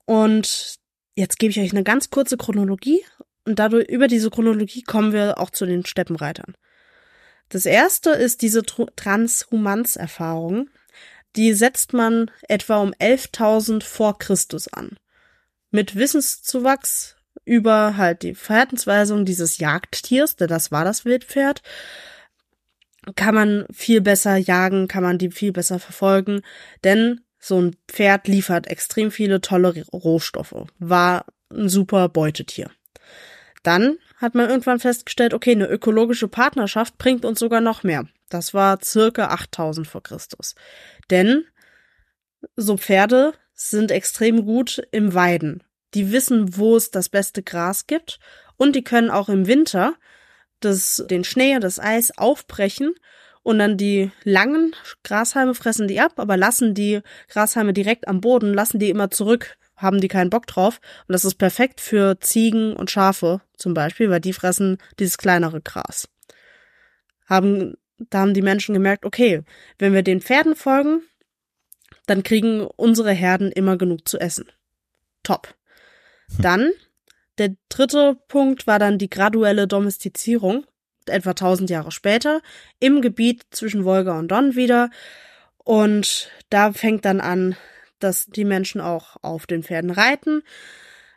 Und jetzt gebe ich euch eine ganz kurze Chronologie und dadurch über diese Chronologie kommen wir auch zu den Steppenreitern. Das erste ist diese Tr- Transhumanserfahrung. Die setzt man etwa um 11.000 vor Christus an. Mit Wissenszuwachs über halt die Verhaltensweisung dieses Jagdtiers, denn das war das Wildpferd, kann man viel besser jagen, kann man die viel besser verfolgen, denn so ein Pferd liefert extrem viele tolle Rohstoffe, war ein super Beutetier. Dann hat man irgendwann festgestellt, okay, eine ökologische Partnerschaft bringt uns sogar noch mehr. Das war circa 8000 vor Christus. Denn so Pferde sind extrem gut im Weiden. Die wissen, wo es das beste Gras gibt und die können auch im Winter das, den Schnee, das Eis aufbrechen und dann die langen Grashalme fressen die ab, aber lassen die Grashalme direkt am Boden, lassen die immer zurück, haben die keinen Bock drauf. Und das ist perfekt für Ziegen und Schafe zum Beispiel, weil die fressen dieses kleinere Gras. Haben, da haben die Menschen gemerkt, okay, wenn wir den Pferden folgen, dann kriegen unsere Herden immer genug zu essen. Top. Dann, der dritte Punkt war dann die graduelle Domestizierung, etwa 1000 Jahre später, im Gebiet zwischen Wolga und Don wieder. Und da fängt dann an, dass die Menschen auch auf den Pferden reiten.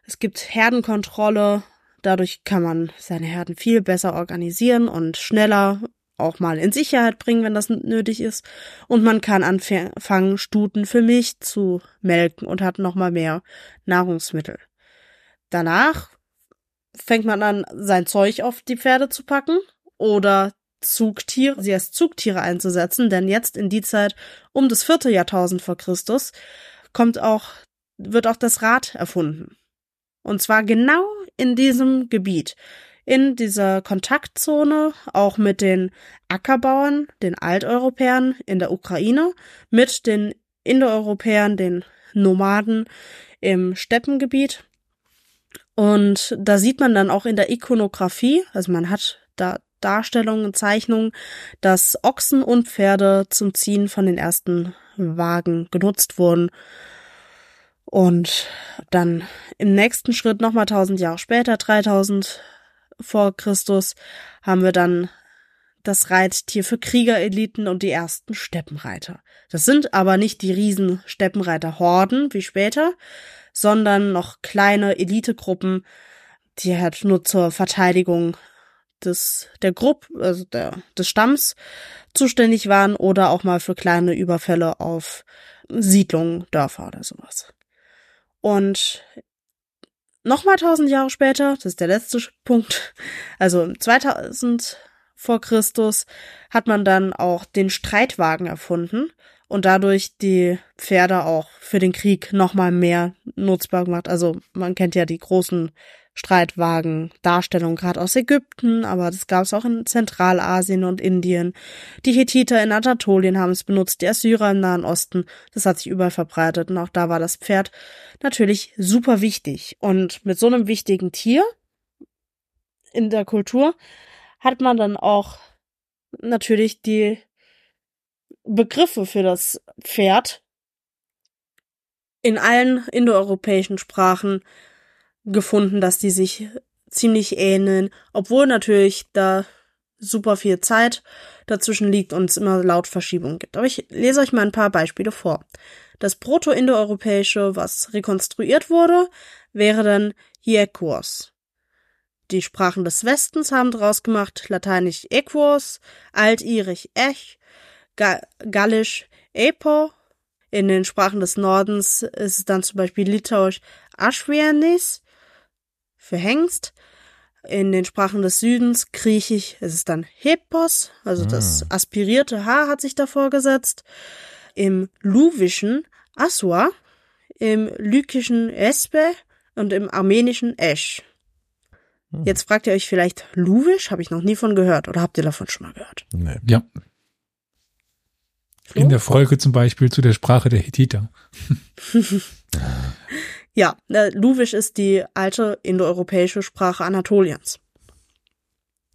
Es gibt Herdenkontrolle. Dadurch kann man seine Herden viel besser organisieren und schneller auch mal in Sicherheit bringen, wenn das nötig ist. Und man kann anfangen, Stuten für Milch zu melken und hat noch mal mehr Nahrungsmittel. Danach fängt man an, sein Zeug auf die Pferde zu packen oder Zugtiere, sie als Zugtiere einzusetzen, denn jetzt in die Zeit um das vierte Jahrtausend vor Christus kommt auch, wird auch das Rad erfunden. Und zwar genau in diesem Gebiet, in dieser Kontaktzone, auch mit den Ackerbauern, den Alteuropäern in der Ukraine, mit den Indoeuropäern, den Nomaden im Steppengebiet. Und da sieht man dann auch in der Ikonografie, also man hat da Darstellungen, Zeichnungen, dass Ochsen und Pferde zum Ziehen von den ersten Wagen genutzt wurden. Und dann im nächsten Schritt nochmal 1000 Jahre später, 3000 vor Christus, haben wir dann das Reittier für Kriegereliten und die ersten Steppenreiter. Das sind aber nicht die riesen Steppenreiterhorden wie später, sondern noch kleine Elitegruppen, die halt nur zur Verteidigung des, der Gruppe, also der, des Stamms zuständig waren oder auch mal für kleine Überfälle auf Siedlungen, Dörfer oder sowas. Und nochmal tausend Jahre später, das ist der letzte Punkt, also 2000 vor Christus hat man dann auch den Streitwagen erfunden und dadurch die Pferde auch für den Krieg nochmal mehr nutzbar gemacht. Also man kennt ja die großen Streitwagen-Darstellungen gerade aus Ägypten, aber das gab es auch in Zentralasien und Indien. Die Hethiter in Anatolien haben es benutzt, die Assyrer im Nahen Osten. Das hat sich überall verbreitet und auch da war das Pferd natürlich super wichtig. Und mit so einem wichtigen Tier in der Kultur hat man dann auch natürlich die Begriffe für das Pferd in allen indoeuropäischen Sprachen gefunden, dass die sich ziemlich ähneln, obwohl natürlich da super viel Zeit dazwischen liegt und es immer Lautverschiebungen gibt. Aber ich lese euch mal ein paar Beispiele vor. Das Proto-Indoeuropäische, was rekonstruiert wurde, wäre dann Hiekuos. Die Sprachen des Westens haben daraus gemacht Lateinisch Equos, Altirisch Ech, Gallisch Epo. In den Sprachen des Nordens ist es dann zum Beispiel Litauisch Aschwianis für Hengst. In den Sprachen des Südens Griechisch ist es dann Hepos, also das Ah. aspirierte H hat sich davor gesetzt. Im Luwischen Aswa, im Lykischen Espe und im Armenischen Esch. Hm. Jetzt fragt ihr euch vielleicht, Luwisch habe ich noch nie von gehört oder habt ihr davon schon mal gehört? Nee. Ja. In der Folge zum Beispiel zu der Sprache der Hethiter. [laughs] [laughs] [laughs] Ja, äh, Luwisch ist die alte indoeuropäische Sprache Anatoliens.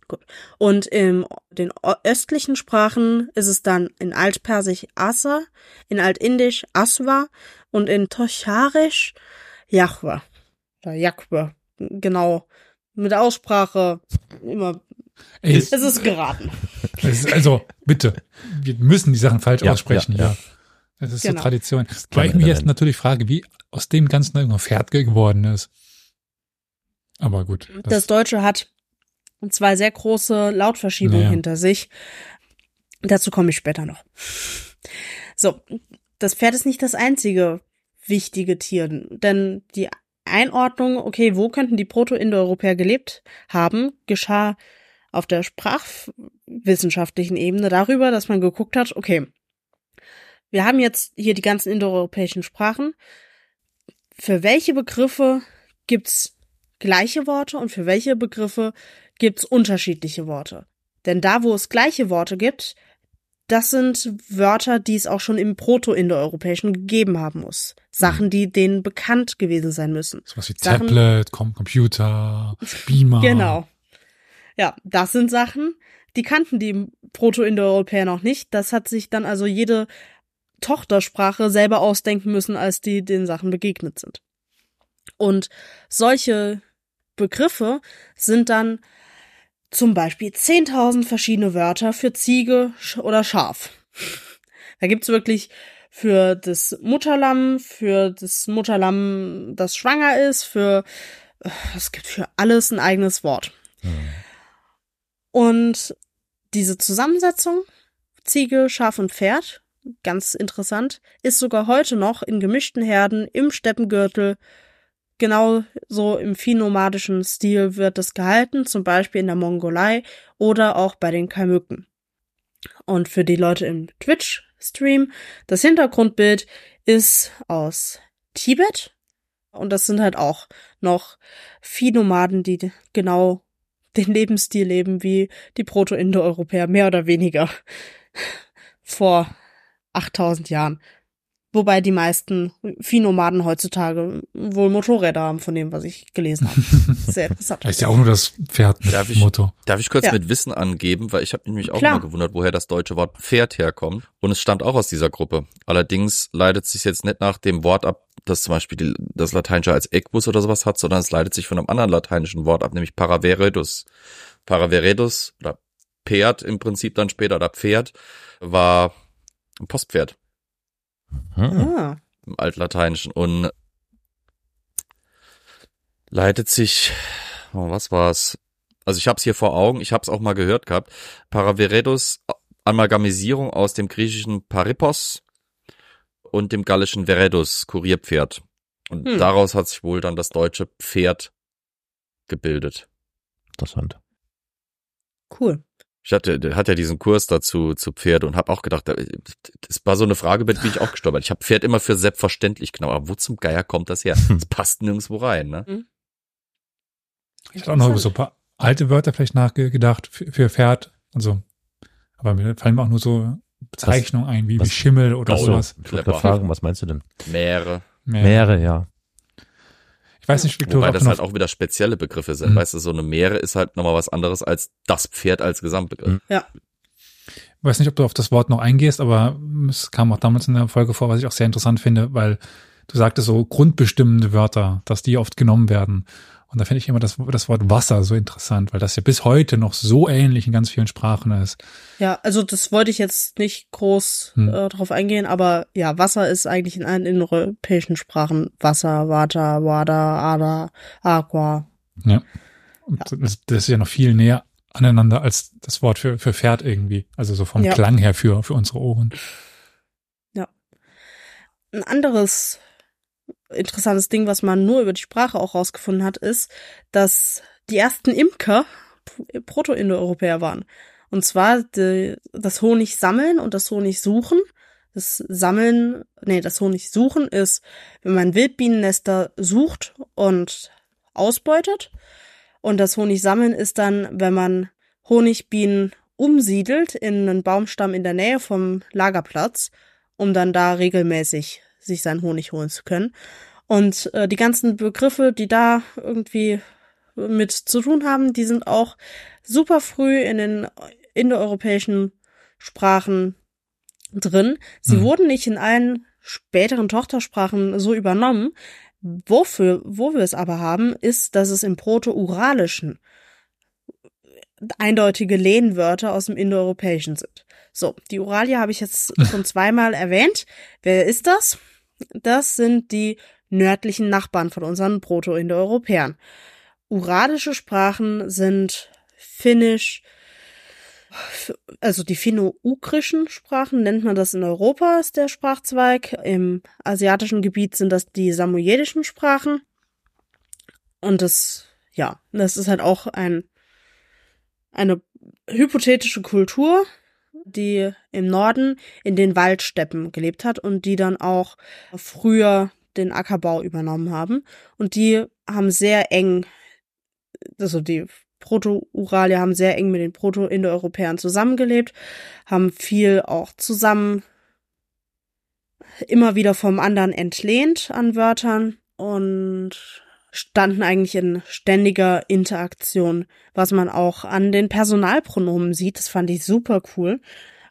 Gut. Und in den östlichen Sprachen ist es dann in Altpersisch Asa, in Altindisch Aswa und in Tocharisch Jahwe. Oder Jahwe. Genau. Mit der Aussprache immer. Ey, Es ist geraten. also, bitte. Wir müssen die Sachen falsch Ja, aussprechen, ja, ja. ja. Das ist Genau. so Tradition. Weil ich mich jetzt natürlich frage, wie aus dem Ganzen irgendein Pferd geworden ist. Aber gut. Das Deutsche hat zwei sehr große Lautverschiebungen Naja. hinter sich. Dazu komme ich später noch. So, das Pferd ist nicht das einzige wichtige Tier, denn die Einordnung, okay, wo könnten die Proto-Indoeuropäer gelebt haben, geschah auf der sprachwissenschaftlichen Ebene darüber, dass man geguckt hat, okay, wir haben jetzt hier die ganzen indoeuropäischen Sprachen. Für welche Begriffe gibt's gleiche Worte und für welche Begriffe gibt's unterschiedliche Worte? Denn da, wo es gleiche Worte gibt, das sind Wörter, die es auch schon im Proto-Indoeuropäischen gegeben haben muss. Sachen, die denen bekannt gewesen sein müssen. Sowas wie Sachen- Tablet, Com Computer, Beamer. Genau. Ja, das sind Sachen, die kannten die Proto-Indoeuropäer noch nicht. Das hat sich dann also jede Tochtersprache selber ausdenken müssen, als die den Sachen begegnet sind. Und solche Begriffe sind dann zum Beispiel 10.000 verschiedene Wörter für Ziege oder Schaf. Da gibt's wirklich für das Mutterlamm, für das Mutterlamm, das schwanger ist, für äh, es gibt für alles ein eigenes Wort. Und diese Zusammensetzung, Ziege, Schaf und Pferd, ganz interessant, ist sogar heute noch in gemischten Herden im Steppengürtel genau so im phinomadischen Stil wird es gehalten, zum Beispiel in der Mongolei oder auch bei den Kalmücken. Und für die Leute im Twitch-Stream, das Hintergrundbild ist aus Tibet. Und das sind halt auch noch Viehnomaden, die genau den Lebensstil leben wie die Proto-Indo-Europäer, mehr oder weniger [laughs] vor 8000 Jahren. Wobei die meisten Viehnomaden heutzutage wohl Motorräder haben, von dem, was ich gelesen habe. [laughs] Sehr interessant. Da ist ja auch nur das Pferd mit Darf ich- Motor. Darf ich kurz Ja. mit Wissen angeben, weil ich habe mich auch Klar. mal gewundert, woher das deutsche Wort Pferd herkommt. Und es stammt auch aus dieser Gruppe. Allerdings leitet es sich jetzt nicht nach dem Wort ab, das zum Beispiel die, das Lateinische als Equus oder sowas hat, sondern es leitet sich von einem anderen lateinischen Wort ab, nämlich Paraveredus. Paraveredus oder Pferd im Prinzip dann später oder Pferd war ein Postpferd Hm. Ah, im Altlateinischen und leitet sich, oh, was war's? Also ich habe es hier vor Augen, ich habe es auch mal gehört gehabt. Paraveredus, Amalgamisierung aus dem griechischen Paripos und dem gallischen Veredus, Kurierpferd. Und Hm. daraus hat sich wohl dann das deutsche Pferd gebildet. Interessant. cool. Ich hatte, der hat ja diesen Kurs dazu zu Pferde und habe auch gedacht, das war so eine Frage, die bin ich auch gestolpert. Ich habe Pferd immer für selbstverständlich genommen, aber wo zum Geier kommt das her? Das passt nirgendwo rein, ne? Ich habe auch noch über so ein paar alte Wörter vielleicht nachgedacht für, für Pferd und so. Aber mir fallen mir auch nur so Bezeichnungen ein, wie, wie was- Schimmel oder so. sowas. Ich wollte Clever. fragen, was meinst du denn? Meere. Meere, ja. Ich weiß nicht, Victoria, Wobei ob das halt auch wieder spezielle Begriffe sind. Mhm. Weißt du, so eine Meere ist halt nochmal was anderes als das Pferd als Gesamtbegriff. Mhm. weiß nicht, ob du auf das Wort noch eingehst, aber es kam auch damals in der Folge vor, was ich auch sehr interessant finde, weil du sagtest so grundbestimmende Wörter, dass die oft genommen werden. Und da finde ich immer das, das Wort Wasser so interessant, weil das ja bis heute noch so ähnlich in ganz vielen Sprachen ist. Ja, also das wollte ich jetzt nicht groß Hm. äh, drauf eingehen, aber ja, Wasser ist eigentlich in allen indoeuropäischen Sprachen Wasser, Vata, Wada, Ada, Aqua. Ja. Und das, das ist ja noch viel näher aneinander als das Wort für, für Pferd irgendwie. Also so vom Ja. Klang her für, für unsere Ohren. Ein anderes interessantes Ding, was man nur über die Sprache auch rausgefunden hat, ist, dass die ersten Imker Proto-Indoeuropäer waren. Und zwar die, das Honigsammeln und das Honigsuchen. Das Sammeln, nee, das Honigsuchen ist, wenn man Wildbienennester sucht und ausbeutet. Und das Honigsammeln ist dann, wenn man Honigbienen umsiedelt in einen Baumstamm in der Nähe vom Lagerplatz, um dann da regelmäßig sich seinen Honig holen zu können. Und äh, die ganzen Begriffe, die da irgendwie mit zu tun haben, die sind auch super früh in den indoeuropäischen Sprachen drin. Sie Mhm. wurden nicht in allen späteren Tochtersprachen so übernommen. Wofür, wo wir es aber haben, ist, dass es im Proto-Uralischen eindeutige Lehnwörter aus dem Indoeuropäischen sind. So, die Uralier habe ich jetzt schon [laughs] zweimal erwähnt. Wer ist das? Das sind die nördlichen Nachbarn von unseren Proto-Indoeuropäern. Uralische Sprachen sind Finnisch, also die finno-ugrischen Sprachen nennt man das in Europa, ist der Sprachzweig. Im asiatischen Gebiet sind das die samojedischen Sprachen. Und das, ja, das ist halt auch ein, eine hypothetische Kultur, die im Norden in den Waldsteppen gelebt hat und die dann auch früher den Ackerbau übernommen haben. Und die haben sehr eng, also die Proto-Uralier haben sehr eng mit den Proto-Indoeuropäern zusammengelebt, haben viel auch zusammen immer wieder vom anderen entlehnt an Wörtern und standen eigentlich in ständiger Interaktion, was man auch an den Personalpronomen sieht. Das fand ich super cool.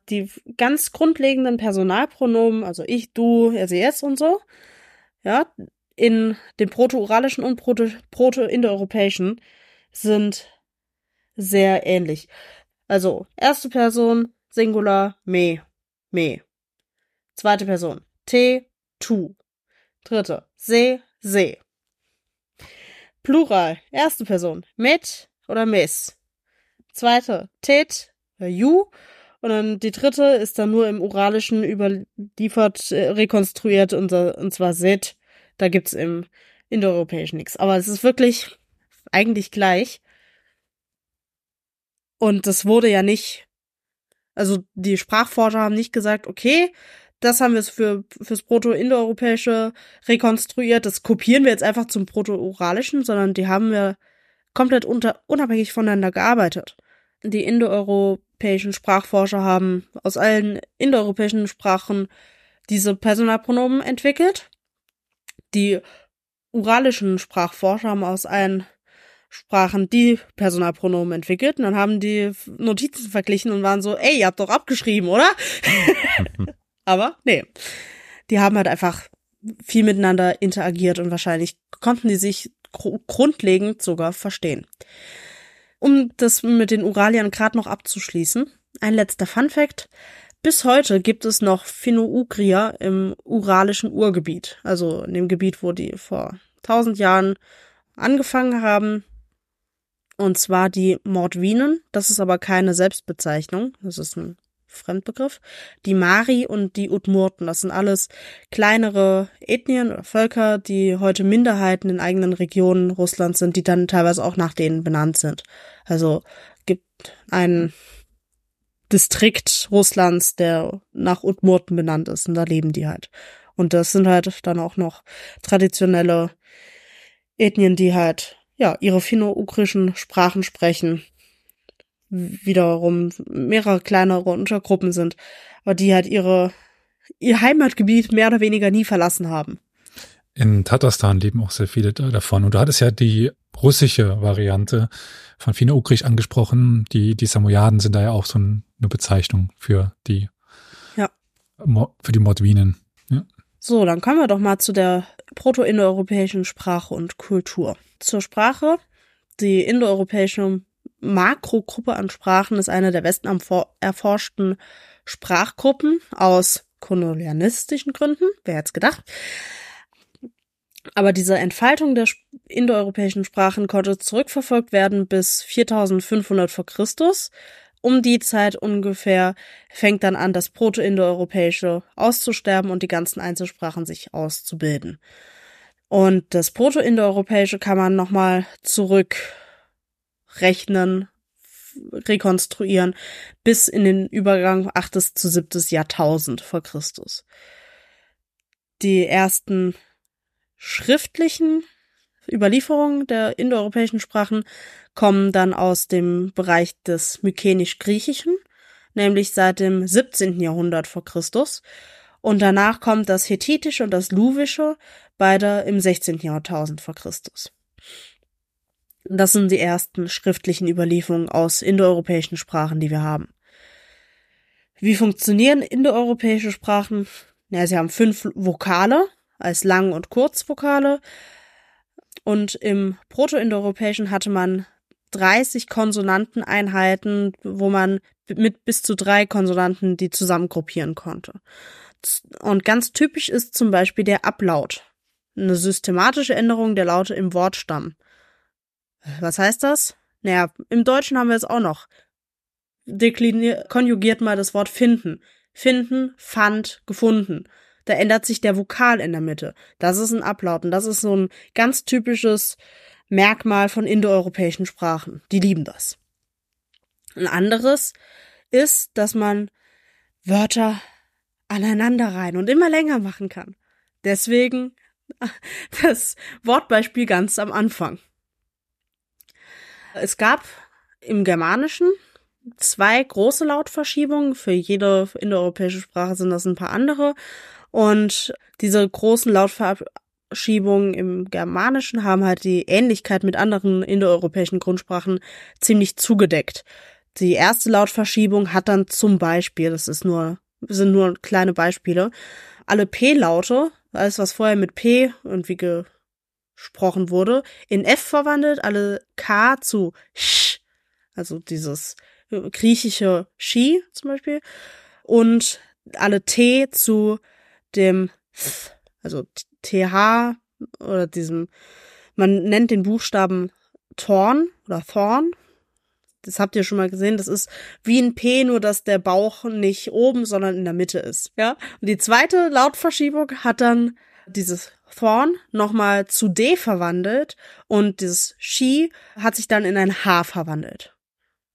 Die ganz grundlegenden Personalpronomen, also ich, du, er, sie, es und so, ja, in den proto-uralischen und proto- proto-indoeuropäischen sind sehr ähnlich. Also, erste Person, Singular, me, me. Zweite Person, te, tu. Dritte, se, se. Plural, erste Person, mit oder miss. Zweite, äh, you. Und dann die dritte ist dann nur im Uralischen überliefert, äh, rekonstruiert, und, und zwar sit. Da gibt's im Indoeuropäischen nichts. Aber es ist wirklich eigentlich gleich. Und das wurde ja nicht, also die Sprachforscher haben nicht gesagt, okay, das haben wir für, fürs Proto-Indoeuropäische rekonstruiert, das kopieren wir jetzt einfach zum Proto-Uralischen, sondern die haben wir komplett unter, unabhängig voneinander gearbeitet. Die indoeuropäischen Sprachforscher haben aus allen indoeuropäischen Sprachen diese Personalpronomen entwickelt. Die uralischen Sprachforscher haben aus allen Sprachen die Personalpronomen entwickelt und dann haben die Notizen verglichen und waren so, ey, ihr habt doch abgeschrieben, oder? [laughs] Aber nee, die haben halt einfach viel miteinander interagiert und wahrscheinlich konnten die sich gr grundlegend sogar verstehen. Um das mit den Uraliern gerade noch abzuschließen, ein letzter Fun fact. Bis heute gibt es noch Finno-Ugrier im uralischen Urgebiet, also in dem Gebiet, wo die vor tausend Jahren angefangen haben. Und zwar die Mordwinen. Das ist aber keine Selbstbezeichnung. Das ist ein Fremdbegriff. Die Mari und die Udmurten. Das sind alles kleinere Ethnien oder Völker, die heute Minderheiten in eigenen Regionen Russlands sind, die dann teilweise auch nach denen benannt sind. Also gibt einen Distrikt Russlands, der nach Udmurten benannt ist und da leben die halt. Und das sind halt dann auch noch traditionelle Ethnien, die halt ja ihre finno-ugrischen Sprachen sprechen, wiederum mehrere kleinere Untergruppen sind, aber die halt ihre ihr Heimatgebiet mehr oder weniger nie verlassen haben. In Tatarstan leben auch sehr viele davon. Und du hattest ja die russische Variante von Finno-Ugrisch angesprochen. Die, die Samoyaden sind da ja auch so eine Bezeichnung für die, ja. für die Mordwinen. Ja. So, dann kommen wir doch mal zu der proto-indoeuropäischen Sprache und Kultur. Zur Sprache. Die indoeuropäische Makrogruppe an Sprachen ist eine der besten erforschten Sprachgruppen aus kolonialistischen Gründen. Wer hätte gedacht? Aber diese Entfaltung der indoeuropäischen Sprachen konnte zurückverfolgt werden bis 4500 vor Christus. Um die Zeit ungefähr fängt dann an, das Proto-Indoeuropäische auszusterben und die ganzen Einzelsprachen sich auszubilden. Und das Proto-Indoeuropäische kann man nochmal zurückrechnen, rekonstruieren, bis in den Übergang 8. zu 7. Jahrtausend vor Christus. Die ersten schriftlichen Überlieferungen der indoeuropäischen Sprachen kommen dann aus dem Bereich des Mykenisch-Griechischen, nämlich seit dem 17. Jahrhundert vor Christus. Und danach kommt das Hethitische und das Luwische, beide im 16. Jahrtausend vor Christus. Das sind die ersten schriftlichen Überlieferungen aus indoeuropäischen Sprachen, die wir haben. Wie funktionieren indoeuropäische Sprachen? Ja, sie haben fünf Vokale als Lang- und Kurzvokale. Und im Proto-Indoeuropäischen hatte man 30 Konsonanteneinheiten, wo man mit bis zu drei Konsonanten die zusammengruppieren konnte. Und ganz typisch ist zum Beispiel der Ablaut. Eine systematische Änderung der Laute im Wortstamm. Was heißt das? Naja, im Deutschen haben wir es auch noch. Deklinier konjugiert mal das Wort finden. Finden, fand, gefunden. Da ändert sich der Vokal in der Mitte. Das ist ein Ablaut und das ist so ein ganz typisches Merkmal von indoeuropäischen Sprachen. Die lieben das. Ein anderes ist, dass man Wörter aneinander rein und immer länger machen kann. Deswegen [laughs] das Wortbeispiel ganz am Anfang. Es gab im Germanischen zwei große Lautverschiebungen. Für jede indoeuropäische Sprache sind das ein paar andere. Und diese großen Lautverschiebungen im Germanischen haben halt die Ähnlichkeit mit anderen indoeuropäischen Grundsprachen ziemlich zugedeckt. Die erste Lautverschiebung hat dann zum Beispiel, das ist nur, sind nur kleine Beispiele, alle P-Laute, alles was vorher mit P irgendwie gesprochen wurde, in F verwandelt, alle K zu Sch, also dieses griechische Shi zum Beispiel, und alle T zu dem, also TH oder diesem, man nennt den Buchstaben Torn oder Thorn. Das habt ihr schon mal gesehen. Das ist wie ein P, nur dass der Bauch nicht oben, sondern in der Mitte ist. Ja. Und die zweite Lautverschiebung hat dann dieses Thorn nochmal zu D verwandelt und dieses She hat sich dann in ein H verwandelt.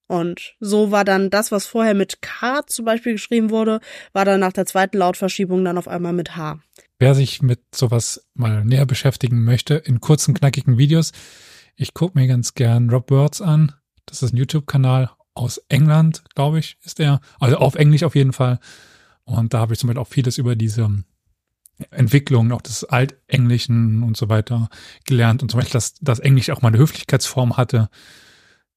Und so war dann das, was vorher mit K zum Beispiel geschrieben wurde, war dann nach der zweiten Lautverschiebung dann auf einmal mit H. Wer sich mit sowas mal näher beschäftigen möchte, in kurzen, knackigen Videos, ich gucke mir ganz gern Rob Words an. Das ist ein YouTube-Kanal aus England, glaube ich, ist er. Also auf Englisch auf jeden Fall. Und da habe ich zum Beispiel auch vieles über diese Entwicklung auch des Altenglischen und so weiter gelernt. Und zum Beispiel, dass das Englisch auch mal eine Höflichkeitsform hatte.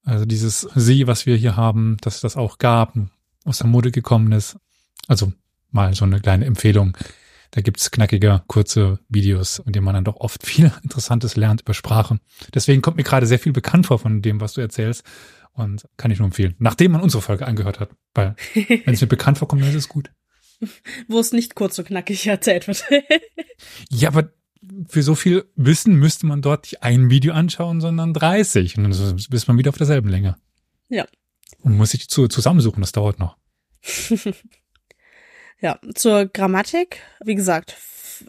Also dieses Sie, was wir hier haben, dass es das auch gab, aus der Mode gekommen ist. Also mal so eine kleine Empfehlung. Da gibt's knackige, kurze Videos, in denen man dann doch oft [laughs] viel Interessantes lernt über Sprache. Deswegen kommt mir gerade sehr viel bekannt vor von dem, was du erzählst. Und kann ich nur empfehlen. Nachdem man unsere Folge angehört hat. Weil, [laughs] wenn es mir bekannt vorkommt, dann ist es gut. [laughs] Wo es nicht kurz und knackig [laughs] erzählt wird. [laughs] ja, aber für so viel Wissen müsste man dort nicht ein Video anschauen, sondern 30. Und dann ist man wieder auf derselben Länge. Ja. Und muss sich zu, zusammensuchen, das dauert noch. ja, zur Grammatik. Wie gesagt,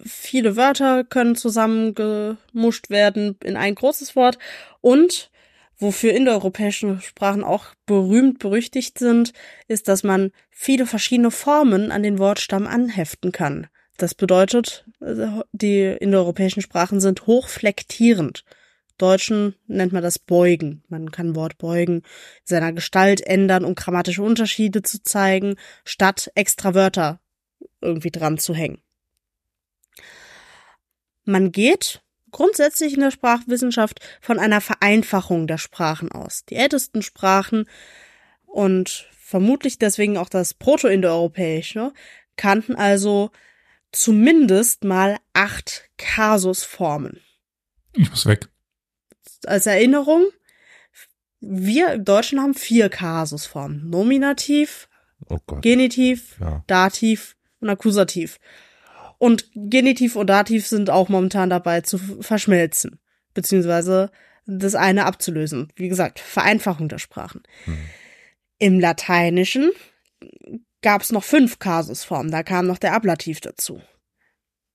viele Wörter können zusammengemuscht werden in ein großes Wort. Und wofür indoeuropäische Sprachen auch berühmt berüchtigt sind, ist, dass man viele verschiedene Formen an den Wortstamm anheften kann. Das bedeutet, die indoeuropäischen Sprachen sind hochflektierend. Deutschen nennt man das Beugen. Man kann Wort beugen, seiner Gestalt ändern, um grammatische Unterschiede zu zeigen, statt extra Wörter irgendwie dran zu hängen. Man geht grundsätzlich in der Sprachwissenschaft von einer Vereinfachung der Sprachen aus. Die ältesten Sprachen und vermutlich deswegen auch das Proto-Indoeuropäische kannten also zumindest mal acht Kasusformen. Ich muss weg. Als Erinnerung, wir im Deutschen haben vier Kasusformen. Nominativ, Oh. Genitiv, Ja. Dativ und Akkusativ. Und Genitiv und Dativ sind auch momentan dabei zu verschmelzen, beziehungsweise das eine abzulösen. Wie gesagt, Vereinfachung der Sprachen. Im Lateinischen gab es noch fünf Kasusformen, da kam noch der Ablativ dazu.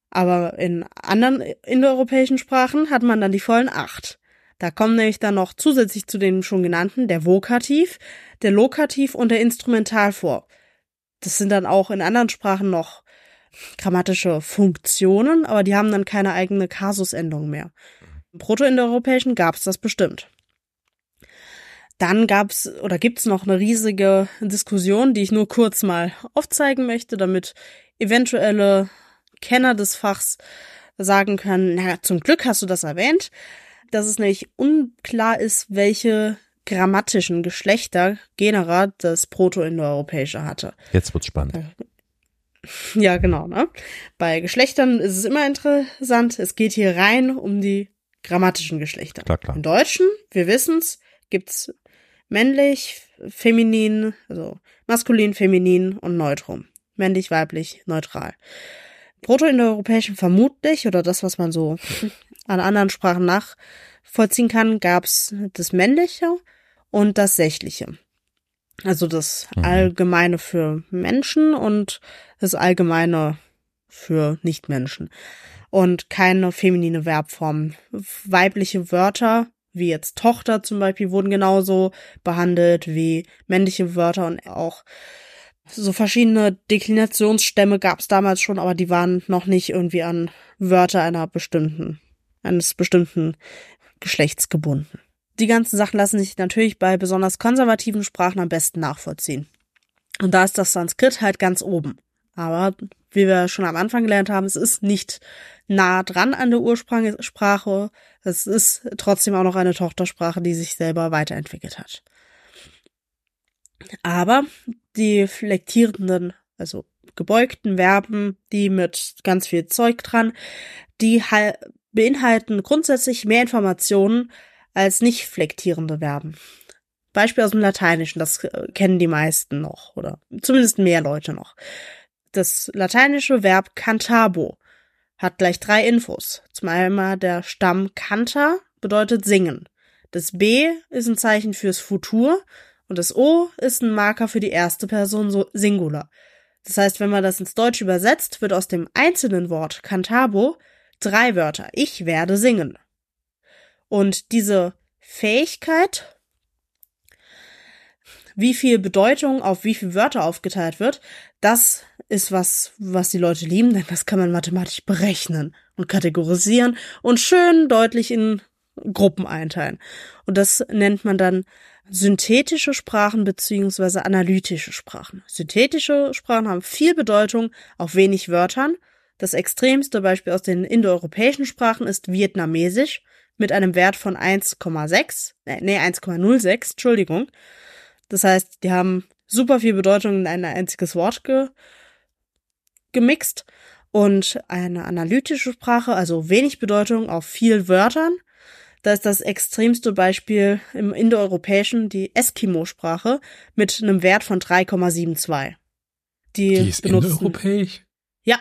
Aber in anderen indoeuropäischen Sprachen hat man dann die vollen acht. Da kommen nämlich dann noch zusätzlich zu den schon genannten der Vokativ, der Lokativ und der Instrumental vor. Das sind dann auch in anderen Sprachen noch grammatische Funktionen, aber die haben dann keine eigene Kasusendung mehr. Im Proto-Indoeuropäischen gab es das bestimmt. Dann gab's oder gibt's noch eine riesige Diskussion, die ich nur kurz mal aufzeigen möchte, damit eventuelle Kenner des Fachs sagen können, na, zum Glück hast du das erwähnt, dass es nämlich unklar ist, welche grammatischen Geschlechter Genera das Proto-Indoeuropäische hatte. Jetzt wird's spannend. [laughs] Ja, genau, ne? Bei Geschlechtern ist es immer interessant. Es geht hier rein um die grammatischen Geschlechter. Klar, klar. Im Deutschen, wir wissen's, gibt's männlich, feminin, also maskulin, feminin und neutrum. Männlich, weiblich, neutral. Proto-Indoeuropäischen vermutlich, oder das, was man so [laughs] an anderen Sprachen nachvollziehen kann, gab's das männliche und das sächliche. Also das Mhm. Allgemeine für Menschen und das Allgemeine für Nichtmenschen. Und keine feminine Verbform. Weibliche Wörter, wie jetzt Tochter zum Beispiel, wurden genauso behandelt wie männliche Wörter und auch so verschiedene Deklinationsstämme gab es damals schon, aber die waren noch nicht irgendwie an Wörter einer bestimmten, eines bestimmten Geschlechts gebunden. Die ganzen Sachen lassen sich natürlich bei besonders konservativen Sprachen am besten nachvollziehen. Und da ist das Sanskrit halt ganz oben. Aber wie wir schon am Anfang gelernt haben, es ist nicht nah dran an der Ursprungssprache. Es ist trotzdem auch noch eine Tochtersprache, die sich selber weiterentwickelt hat. Aber die flektierenden, also gebeugten Verben, die mit ganz viel Zeug dran, die hal- beinhalten grundsätzlich mehr Informationen als nicht flektierende Verben. Beispiel aus dem Lateinischen, das äh, kennen die meisten noch oder zumindest mehr Leute noch. Das lateinische Verb cantabo hat gleich drei Infos. Zum einen der Stamm canta bedeutet singen. Das B ist ein Zeichen fürs Futur und das O ist ein Marker für die erste Person so Singular. Das heißt, wenn man das ins Deutsche übersetzt, wird aus dem einzelnen Wort cantabo drei Wörter. Ich werde singen. Und diese Fähigkeit, wie viel Bedeutung auf wie viele Wörter aufgeteilt wird, das ist was, was die Leute lieben, denn das kann man mathematisch berechnen und kategorisieren und schön deutlich in Gruppen einteilen. Und das nennt man dann synthetische Sprachen beziehungsweise analytische Sprachen. Synthetische Sprachen haben viel Bedeutung auf wenig Wörtern. Das extremste Beispiel aus den indoeuropäischen Sprachen ist Vietnamesisch mit einem Wert von 1,6, äh, nee, 1,06, Entschuldigung. Das heißt, die haben super viel Bedeutung in ein einziges Wort ge gemixt und eine analytische Sprache, also wenig Bedeutung auf viel Wörtern. Da ist das extremste Beispiel im Indoeuropäischen die Eskimo-Sprache mit einem Wert von 3,72. Die, die ist benutzen, indoeuropäisch? Ja.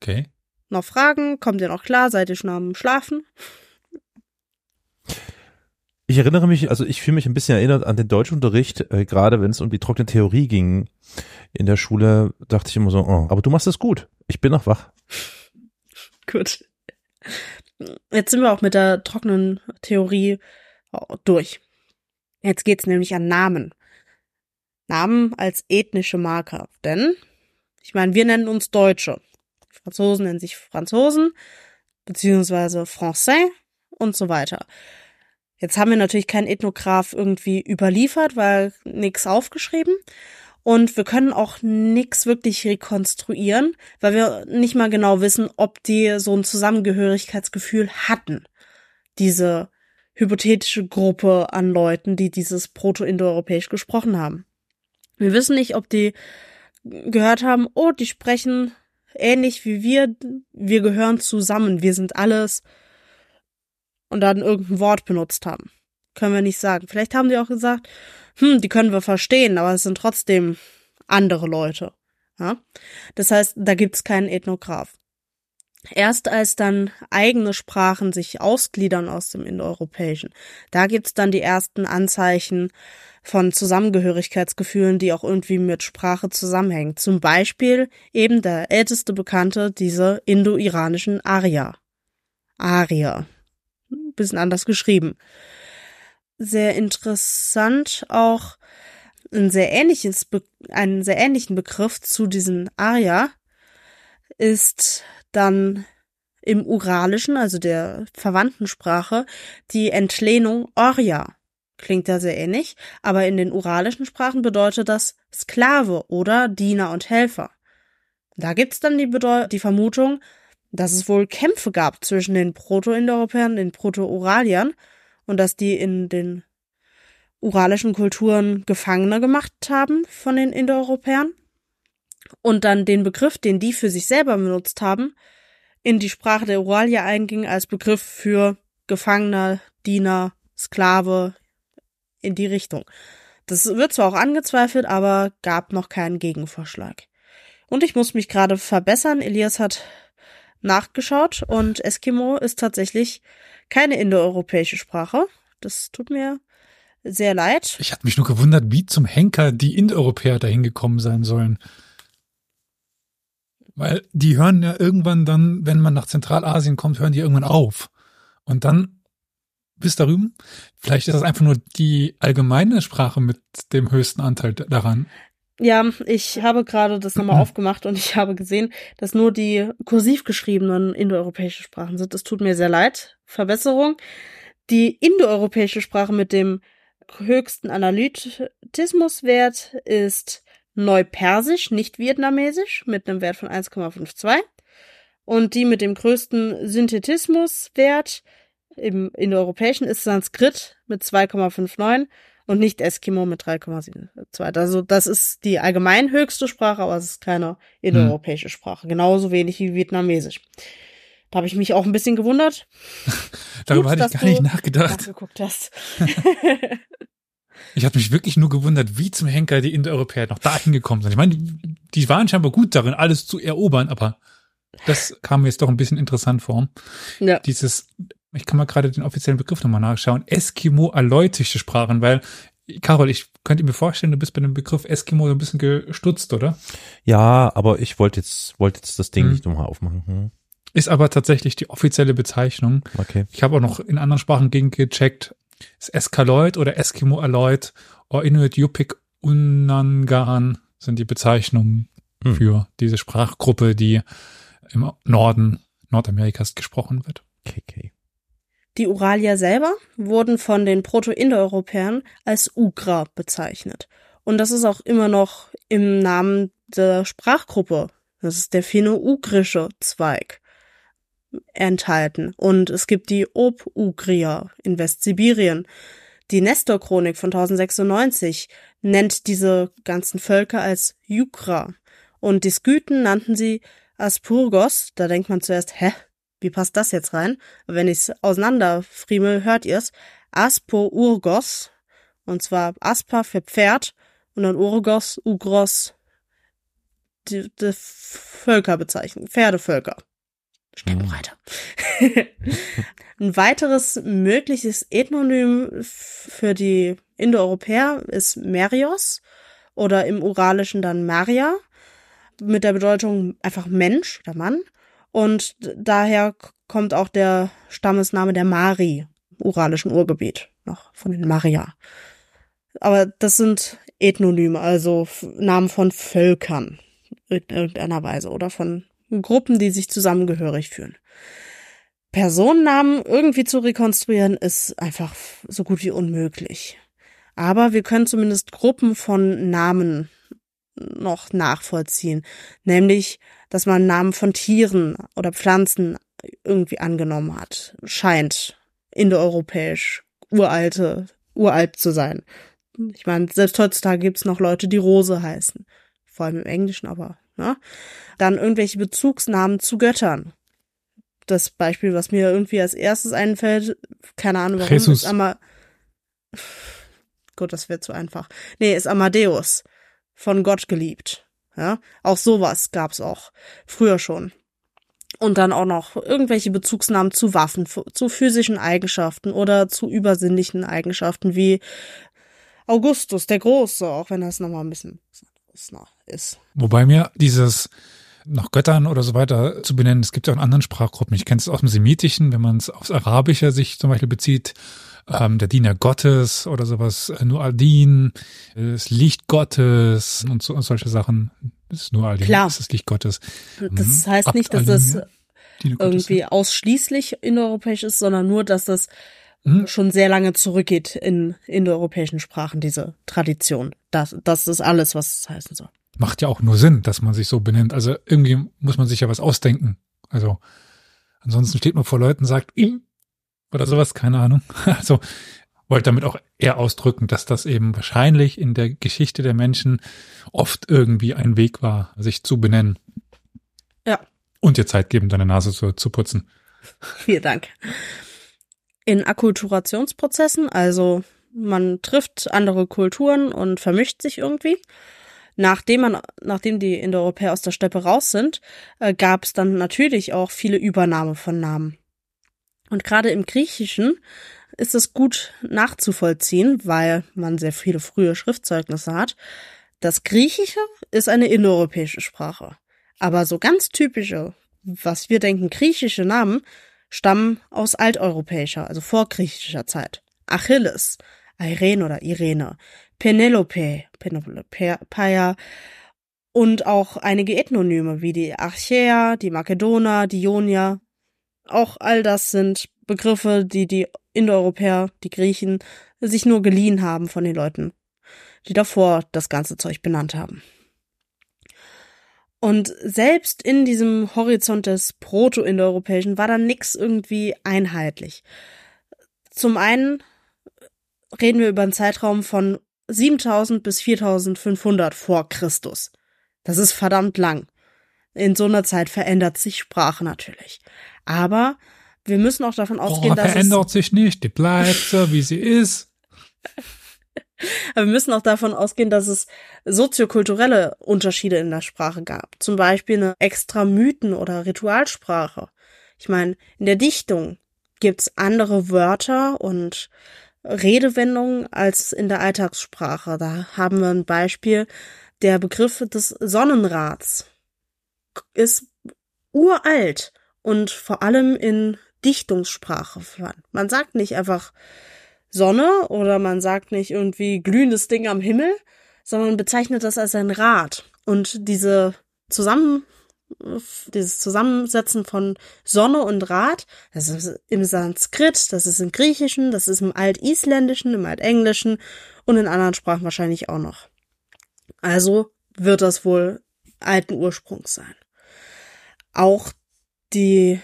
Okay. Noch Fragen? Kommt ihr noch klar? Seid ihr schon am Schlafen? Ich erinnere mich, also ich fühle mich ein bisschen erinnert an den Deutschunterricht, äh, gerade wenn es um die trockene Theorie ging in der Schule, dachte ich immer so, oh, aber du machst es gut. Ich bin noch wach. [laughs] gut. Jetzt sind wir auch mit der trockenen Theorie durch. Jetzt geht's nämlich an Namen. Namen als ethnische Marker. Denn, ich meine, wir nennen uns Deutsche. Franzosen nennen sich Franzosen, beziehungsweise Français und so weiter. Jetzt haben wir natürlich keinen Ethnograph irgendwie überliefert, weil nichts aufgeschrieben. Und wir können auch nichts wirklich rekonstruieren, weil wir nicht mal genau wissen, ob die so ein Zusammengehörigkeitsgefühl hatten. Diese hypothetische Gruppe an Leuten, die dieses Proto-Indoeuropäisch gesprochen haben. Wir wissen nicht, ob die gehört haben, oh, die sprechen ähnlich wie wir, wir gehören zusammen, wir sind alles und dann irgendein Wort benutzt haben. Können wir nicht sagen. Vielleicht haben die auch gesagt, hm, die können wir verstehen, aber es sind trotzdem andere Leute. Ja? Das heißt, da gibt's keinen Ethnograph. Erst als dann eigene Sprachen sich ausgliedern aus dem Indoeuropäischen, da gibt's dann die ersten Anzeichen von Zusammengehörigkeitsgefühlen, die auch irgendwie mit Sprache zusammenhängen. Zum Beispiel eben der älteste Bekannte, diese indo-iranischen Arya. Arier bisschen anders geschrieben. Sehr interessant auch ein sehr ähnliches, einen sehr ähnlichen Begriff zu diesen Arya ist dann im Uralischen, also der verwandten Sprache, die Entlehnung Orja. Klingt ja sehr ähnlich, aber in den uralischen Sprachen bedeutet das Sklave oder Diener und Helfer. Da gibt's dann die, die Vermutung, dass es wohl Kämpfe gab zwischen den Proto-Indoeuropäern den Proto-Uraliern und dass die in den uralischen Kulturen Gefangene gemacht haben von den Indoeuropäern und dann den Begriff, den die für sich selber benutzt haben, in die Sprache der Uralier einging als Begriff für Gefangener, Diener, Sklave in die Richtung. Das wird zwar auch angezweifelt, aber gab noch keinen Gegenvorschlag. Und ich muss mich gerade verbessern. Elias hat nachgeschaut und Eskimo ist tatsächlich keine indoeuropäische Sprache. Das tut mir sehr leid. Ich hatte mich nur gewundert, wie zum Henker die Indoeuropäer dahin gekommen sein sollen. Weil die hören ja irgendwann dann, wenn man nach Zentralasien kommt, hören die irgendwann auf. Und dann bis darüber, vielleicht ist das einfach nur die allgemeine Sprache mit dem höchsten Anteil daran. Ja, ich habe gerade das nochmal aufgemacht und ich habe gesehen, dass nur die kursiv geschriebenen indoeuropäische Sprachen sind. Das tut mir sehr leid. Verbesserung. Die indoeuropäische Sprache mit dem höchsten Analytismuswert ist Neupersisch, nicht Vietnamesisch, mit einem Wert von 1,52. Und die mit dem größten Synthetismuswert im indoeuropäischen ist Sanskrit mit 2,59 und nicht Eskimo mit 3,72. Also das ist die allgemein höchste Sprache, aber es ist keine indoeuropäische hm. Sprache. Genauso wenig wie Vietnamesisch. Da habe ich mich auch ein bisschen gewundert. [laughs] Darüber hatte ich gar nicht nachgedacht. Nachgeguckt hast. [laughs] ich habe mich wirklich nur gewundert, wie zum Henker die Indoeuropäer noch dahin gekommen sind. Ich meine, die, die waren scheinbar gut darin, alles zu erobern, aber das kam mir jetzt doch ein bisschen interessant vor. Ja. Dieses ich kann mal gerade den offiziellen Begriff nochmal nachschauen, Eskimo-aleutische Sprachen, weil, Carol, ich könnte mir vorstellen, du bist bei dem Begriff Eskimo so ein bisschen gestutzt, oder? Ja, aber ich wollte jetzt, wollte jetzt das Ding hm. nicht nochmal aufmachen. Hm. Ist aber tatsächlich die offizielle Bezeichnung. Okay. Ich habe auch noch in anderen Sprachen gegengecheckt. Ist Eskaloid oder Eskimo-Aloid oder Inuit Yupik Unangaran sind die Bezeichnungen hm. für diese Sprachgruppe, die im Norden Nordamerikas gesprochen wird. Okay, okay. Die Uralier selber wurden von den Proto-Indoeuropäern als Ugra bezeichnet. Und das ist auch immer noch im Namen der Sprachgruppe. Das ist der finno-ugrische Zweig enthalten. Und es gibt die Ob-Ugrier in Westsibirien. Die Nestor-Chronik von 1096 nennt diese ganzen Völker als Jukra. Und die Skythen nannten sie Aspurgos. Da denkt man zuerst, hä, wie passt das jetzt rein? Wenn ich es auseinanderfriemel, hört ihr es. Aspo-Urgos. Und zwar Aspa für Pferd und dann Urgos, Ugros, die, die Völkerbezeichnung, Pferdevölker. Sternbreite. [laughs] Ein weiteres mögliches Ethnonym für die Indoeuropäer ist Merios oder im Uralischen dann Maria mit der Bedeutung einfach Mensch oder Mann. Und daher kommt auch der Stammesname der Mari, uralischen Urgebiet, noch von den Maria. Aber das sind Ethnonyme, also Namen von Völkern in irgendeiner Weise oder von Gruppen, die sich zusammengehörig fühlen. Personennamen irgendwie zu rekonstruieren ist einfach so gut wie unmöglich. Aber wir können zumindest Gruppen von Namen noch nachvollziehen. Nämlich, dass man Namen von Tieren oder Pflanzen irgendwie angenommen hat. Scheint indoeuropäisch uralte, uralt zu sein. Ich meine, selbst heutzutage gibt's noch Leute, die Rose heißen. Vor allem im Englischen, aber, ne? Dann irgendwelche Bezugsnamen zu Göttern. Das Beispiel, was mir irgendwie als erstes einfällt, keine Ahnung warum, Jesus. ist Ama Gut, das wird zu einfach. Nee, ist Amadeus von Gott geliebt. Ja, auch sowas gab's auch früher schon. Und dann auch noch irgendwelche Bezugsnamen zu Waffen, zu physischen Eigenschaften oder zu übersinnlichen Eigenschaften wie Augustus der Große, auch wenn das nochmal ein bisschen ist. Wobei mir dieses nach Göttern oder so weiter zu benennen, es gibt ja auch in anderen Sprachgruppen. Ich kenne es aus dem Semitischen, wenn man es aufs Arabische sich zum Beispiel bezieht, ähm, der Diener Gottes oder sowas, äh, nur Aldin, das Licht Gottes und, so, und solche Sachen. Das ist nur Aldin, Klar. das ist das Licht Gottes. Das Mhm. heißt nicht, dass es Gottes, irgendwie ausschließlich indoeuropäisch ist, sondern nur, dass das Mhm. schon sehr lange zurückgeht in indoeuropäischen Sprachen, diese Tradition. Das, das ist alles, was es heißen soll. macht ja auch nur Sinn, dass man sich so benennt. Also irgendwie muss man sich ja was ausdenken. Also ansonsten steht man vor Leuten und sagt ihm oder sowas, keine Ahnung. [laughs] Also wollte damit auch eher ausdrücken, dass das eben wahrscheinlich in der Geschichte der Menschen oft irgendwie ein Weg war, sich zu benennen. Ja. Und dir Zeit geben, deine Nase zu, zu putzen. [laughs] Vielen Dank. In Akkulturationsprozessen, also man trifft andere Kulturen und vermischt sich irgendwie. Nachdem man, nachdem die Indoeuropäer aus der Steppe raus sind, äh, gab es dann natürlich auch viele Übernahme von Namen. Und gerade im Griechischen ist es gut nachzuvollziehen, weil man sehr viele frühe Schriftzeugnisse hat. Das Griechische ist eine indoeuropäische Sprache. Aber so ganz typische, was wir denken, griechische Namen stammen aus alteuropäischer, also vorgriechischer Zeit. Achilles, Irene oder Irene, Penelope, Penelopeia und auch einige Ethnonyme wie die Achäer, die Makedoner, die Ionier. Auch all das sind Begriffe, die die Indoeuropäer, die Griechen, sich nur geliehen haben von den Leuten, die davor das ganze Zeug benannt haben. Und selbst in diesem Horizont des Proto-Indoeuropäischen war da nix irgendwie einheitlich. Zum einen reden wir über einen Zeitraum von 7000 bis 4500 vor Christus. Das ist verdammt lang. In so einer Zeit verändert sich Sprache natürlich. Aber wir müssen auch davon ausgehen, Boah, dass es, verändert sich nicht, die bleibt so, wie sie ist. aber wir müssen auch davon ausgehen, dass es soziokulturelle Unterschiede in der Sprache gab. Zum Beispiel eine extra Mythen- oder Ritualsprache. Ich meine, in der Dichtung gibt's andere Wörter und Redewendungen als in der Alltagssprache. Da haben wir ein Beispiel. Der Begriff des Sonnenrads ist uralt und vor allem in Dichtungssprache verwandt. Man sagt nicht einfach Sonne oder man sagt nicht irgendwie glühendes Ding am Himmel, sondern bezeichnet das als ein Rad. Und diese dieses Zusammensetzen von Sonne und Rad, das ist im Sanskrit, das ist im Griechischen, das ist im Altisländischen, im Altenglischen und in anderen Sprachen wahrscheinlich auch noch. Also wird das wohl alten Ursprungs sein. Auch die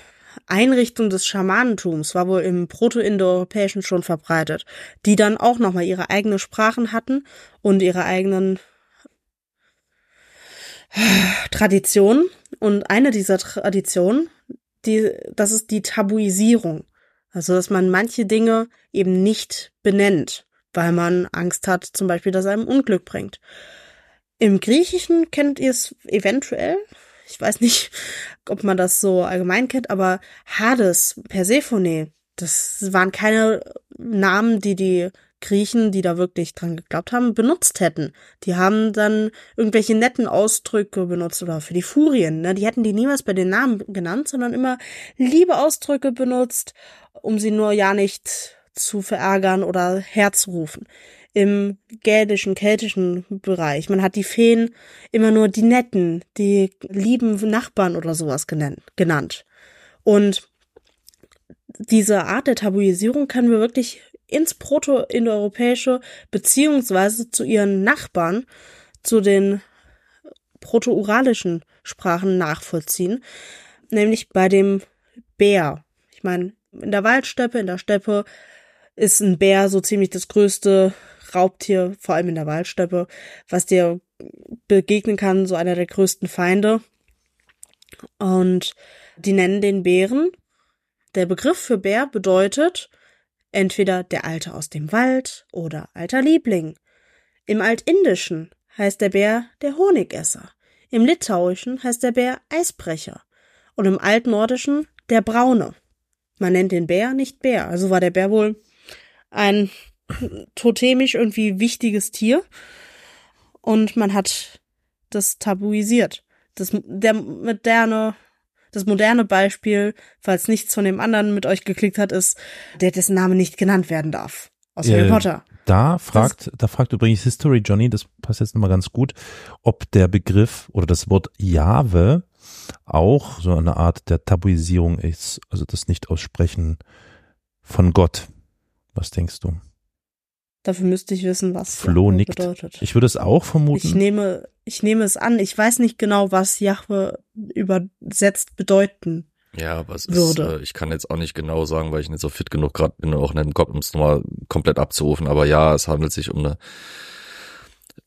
Einrichtung des Schamanentums war wohl im Proto-Indoeuropäischen schon verbreitet, die dann auch nochmal ihre eigenen Sprachen hatten und ihre eigenen Traditionen. Und eine dieser Traditionen, die, das ist die Tabuisierung. Also, dass man manche Dinge eben nicht benennt, weil man Angst hat, zum Beispiel, dass einem Unglück bringt. Im Griechischen kennt ihr es eventuell. Ich weiß nicht, ob man das so allgemein kennt, aber Hades, Persephone, das waren keine Namen, die die Griechen, die da wirklich dran geglaubt haben, benutzt hätten. Die haben dann irgendwelche netten Ausdrücke benutzt oder für die Furien. Ne? Die hätten die niemals bei den Namen genannt, sondern immer liebe Ausdrücke benutzt, um sie nur ja nicht zu verärgern oder herzurufen. Im gäldischen, keltischen Bereich. Man hat die Feen immer nur die netten, die lieben Nachbarn oder sowas genannt. Und diese Art der Tabuisierung können wir wirklich ins Proto-Indoeuropäische beziehungsweise zu ihren Nachbarn, zu den proto-uralischen Sprachen nachvollziehen, nämlich bei dem Bär. Ich meine, in der Waldsteppe, in der Steppe ist ein Bär so ziemlich das größte Raubtier, vor allem in der Waldsteppe, was dir begegnen kann, so einer der größten Feinde. Und die nennen den Bären. Der Begriff für Bär bedeutet entweder der Alte aus dem Wald oder alter Liebling. Im Altindischen heißt der Bär der Honigesser, im Litauischen heißt der Bär Eisbrecher und im Altnordischen der Braune. Man nennt den Bär nicht Bär, also war der Bär wohl ein totemisch irgendwie wichtiges Tier und man hat das tabuisiert. Das, der moderne das moderne Beispiel, falls nichts von dem anderen mit euch geklickt hat, ist, der dessen Name nicht genannt werden darf. Aus äh, Harry Potter. Da fragt, das, da fragt übrigens History Johnny, das passt jetzt nochmal ganz gut, ob der Begriff oder das Wort Jahwe auch so eine Art der Tabuisierung ist, also das Nicht-Aussprechen von Gott. Was denkst du? Dafür müsste ich wissen, was Flo nickt. bedeutet. Ich würde es auch vermuten. Ich nehme, ich nehme es an. Ich weiß nicht genau, was Jahwe übersetzt bedeuten ja, aber es würde. ist, äh, ich kann jetzt auch nicht genau sagen, weil ich nicht so fit genug gerade bin, auch nicht im Kopf, um es nochmal komplett abzurufen. Aber ja, es handelt sich um eine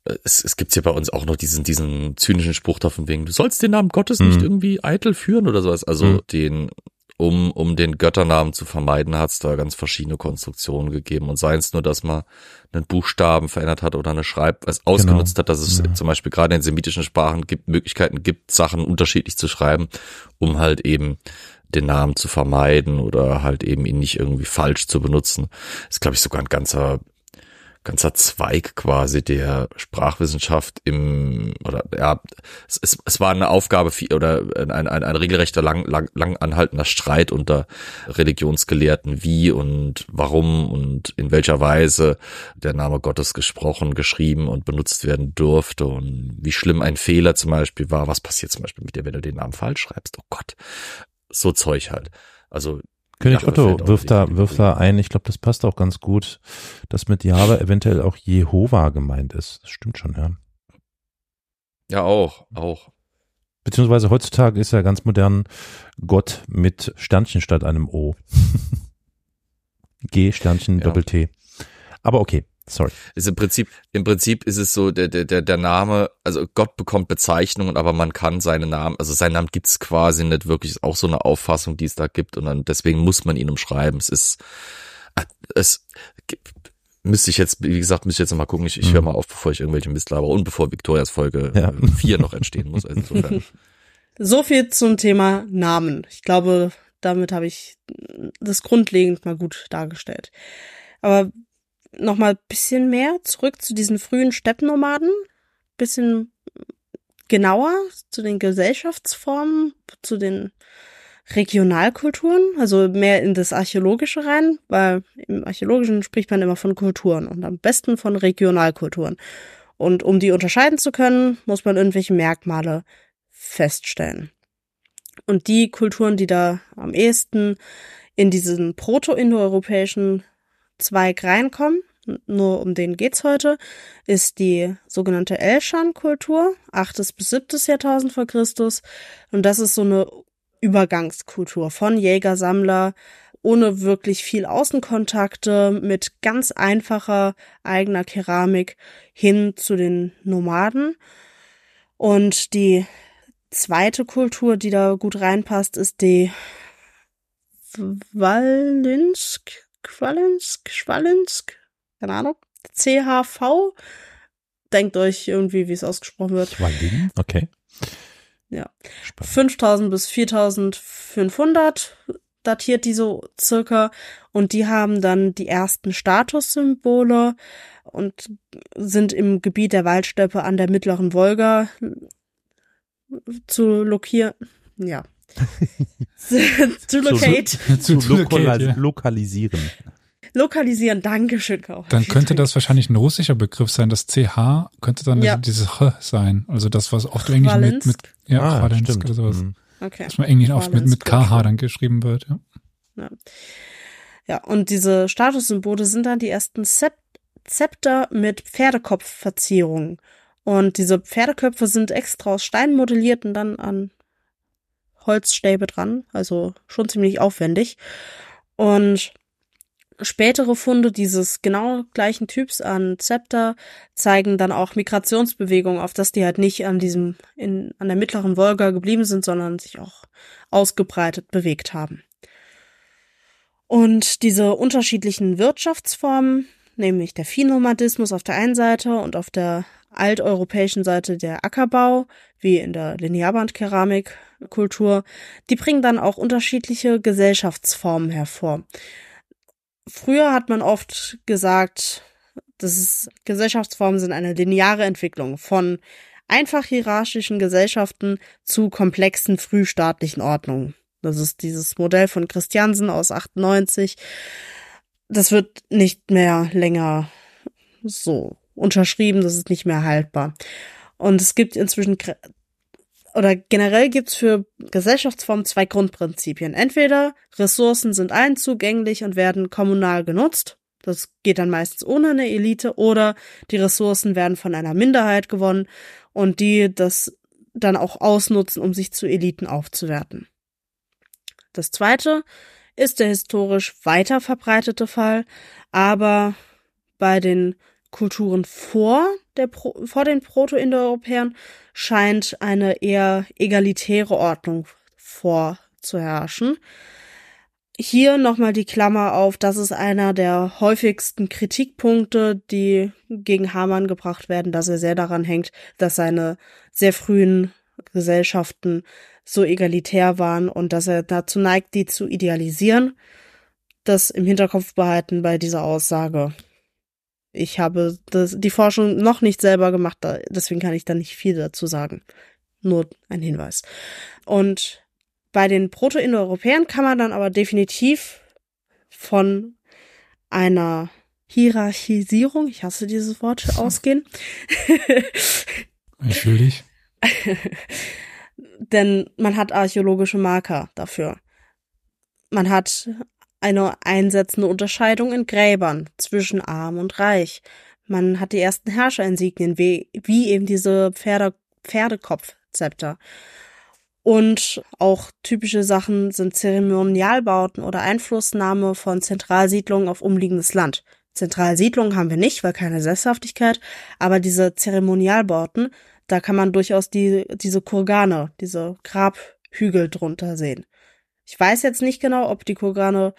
äh, es, es gibt ja bei uns auch noch diesen, diesen zynischen Spruch davon wegen, du sollst den Namen Gottes mhm. nicht irgendwie eitel führen oder sowas. Also mhm. den um, um den Götternamen zu vermeiden, hat es da ganz verschiedene Konstruktionen gegeben. Und seien es nur, dass man einen Buchstaben verändert hat oder eine Schreib, es ausgenutzt genau. hat, dass es ja. zum Beispiel gerade in semitischen Sprachen gibt, Möglichkeiten gibt, Sachen unterschiedlich zu schreiben, um halt eben den Namen zu vermeiden oder halt eben ihn nicht irgendwie falsch zu benutzen. Das ist, glaube ich, sogar ein ganzer ganzer Zweig quasi der Sprachwissenschaft im oder ja es, es, es war eine Aufgabe für, oder ein, ein, ein regelrechter lang, lang, lang anhaltender Streit unter Religionsgelehrten wie und warum und in welcher Weise der Name Gottes gesprochen, geschrieben und benutzt werden durfte und wie schlimm ein Fehler zum Beispiel war. Was passiert zum Beispiel mit dir, wenn du den Namen falsch schreibst? Oh Gott, so Zeug halt. Also König ja, Otto wirft da, wirft da ein, ich glaube, das passt auch ganz gut, dass mit Jahwe eventuell auch Jehova gemeint ist. Das stimmt schon, ja. Ja, auch, auch. Beziehungsweise heutzutage ist ja ganz modern Gott mit Sternchen statt einem O. [laughs] G, Sternchen, ja. Doppel-T. Aber okay. Sorry. Ist im Prinzip, im Prinzip ist es so, der, der, der Name, also Gott bekommt Bezeichnungen, aber man kann seinen Namen, also seinen Namen gibt's quasi nicht wirklich, ist auch so eine Auffassung, die es da gibt und dann deswegen muss man ihn umschreiben. Es ist, es müsste ich jetzt, wie gesagt, müsste ich jetzt noch mal gucken. Ich, ich mhm. höre mal auf, bevor ich irgendwelche Mist laber und bevor Victorias Folge ja. 4 noch entstehen muss. Also insofern. [laughs] So viel zum Thema Namen. Ich glaube, damit habe ich das grundlegend mal gut dargestellt. Aber nochmal bisschen mehr zurück zu diesen frühen Steppnomaden, bisschen genauer zu den Gesellschaftsformen, zu den Regionalkulturen, also mehr in das Archäologische rein, weil im Archäologischen spricht man immer von Kulturen und am besten von Regionalkulturen. Und um die unterscheiden zu können, muss man irgendwelche Merkmale feststellen. Und die Kulturen, die da am ehesten in diesen proto-indoeuropäischen Zweig reinkommen, nur um den geht's heute, ist die sogenannte Elshan-Kultur, 8. bis 7. Jahrtausend vor Christus. Und das ist so eine Übergangskultur von Jäger, Sammler, ohne wirklich viel Außenkontakte, mit ganz einfacher eigener Keramik hin zu den Nomaden. Und die zweite Kultur, die da gut reinpasst, ist die Wallinsk, Qualinsk, Schwalinsk, keine Ahnung, CHV. Denkt euch irgendwie, wie es ausgesprochen wird. Schwalin? Okay. Ja. Spannend. 5000 bis 4500 datiert die so circa und die haben dann die ersten Statussymbole und sind im Gebiet der Waldsteppe an der mittleren Wolga zu lokieren, ja. [laughs] zu locate, Zu zu lokal ja. lokalisieren. lokalisieren, Dankeschön, Kau. Dann könnte das wahrscheinlich ein russischer Begriff sein. Das CH könnte dann Ja. dieses Ch sein. Also das, was oft Englisch mit, mit ja, ah, oder sowas. Mhm. Okay. Dass man Englisch oft mit, mit KH dann geschrieben wird. Ja. Ja, und diese Statussymbole sind dann die ersten Zep Zepter mit Pferdekopfverzierungen. Und diese Pferdeköpfe sind extra aus Stein modelliert und dann an Holzstäbe dran, also schon ziemlich aufwendig. Und spätere Funde dieses genau gleichen Typs an Zepter zeigen dann auch Migrationsbewegungen, auf dass die halt nicht an diesem, in, an der mittleren Wolga geblieben sind, sondern sich auch ausgebreitet bewegt haben. Und diese unterschiedlichen Wirtschaftsformen, nämlich der Viehnomadismus auf der einen Seite und auf der alteuropäischen Seite der Ackerbau, wie in der Linearbandkeramikkultur, die bringen dann auch unterschiedliche Gesellschaftsformen hervor. Früher hat man oft gesagt, dass es, Gesellschaftsformen sind eine lineare Entwicklung von einfach hierarchischen Gesellschaften zu komplexen frühstaatlichen Ordnungen. Das ist dieses Modell von Christiansen aus 98. Das wird nicht mehr länger so unterschrieben, das ist nicht mehr haltbar. Und es gibt inzwischen oder generell gibt's für Gesellschaftsformen zwei Grundprinzipien. Entweder Ressourcen sind allen zugänglich und werden kommunal genutzt. Das geht dann meistens ohne eine Elite oder die Ressourcen werden von einer Minderheit gewonnen und die das dann auch ausnutzen, um sich zu Eliten aufzuwerten. Das zweite ist der historisch weiter verbreitete Fall, aber bei den Kulturen vor, der Pro vor den Proto-Indoeuropäern scheint eine eher egalitäre Ordnung vorzuherrschen. Hier nochmal die Klammer auf, das ist einer der häufigsten Kritikpunkte, die gegen Hamann gebracht werden, dass er sehr daran hängt, dass seine sehr frühen Gesellschaften so egalitär waren und dass er dazu neigt, die zu idealisieren. Das im Hinterkopf behalten bei dieser Aussage. Ich habe das, die Forschung noch nicht selber gemacht, deswegen kann ich da nicht viel dazu sagen. Nur ein Hinweis. Und bei den Proto-Indoeuropäern kann man dann aber definitiv von einer Hierarchisierung, ich hasse dieses Wort, [laughs] ausgehen. Natürlich. [laughs] Denn man hat archäologische Marker dafür. Man hat eine einsetzende Unterscheidung in Gräbern zwischen arm und reich. Man hat die ersten Herrscherinsignien, wie, wie eben diese Pferde, Pferdekopfzepter. Und auch typische Sachen sind Zeremonialbauten oder Einflussnahme von Zentralsiedlungen auf umliegendes Land. Zentralsiedlungen haben wir nicht, weil keine Sesshaftigkeit, aber diese Zeremonialbauten, da kann man durchaus die, diese Kurgane, diese Grabhügel drunter sehen. Ich weiß jetzt nicht genau, ob die Kurgane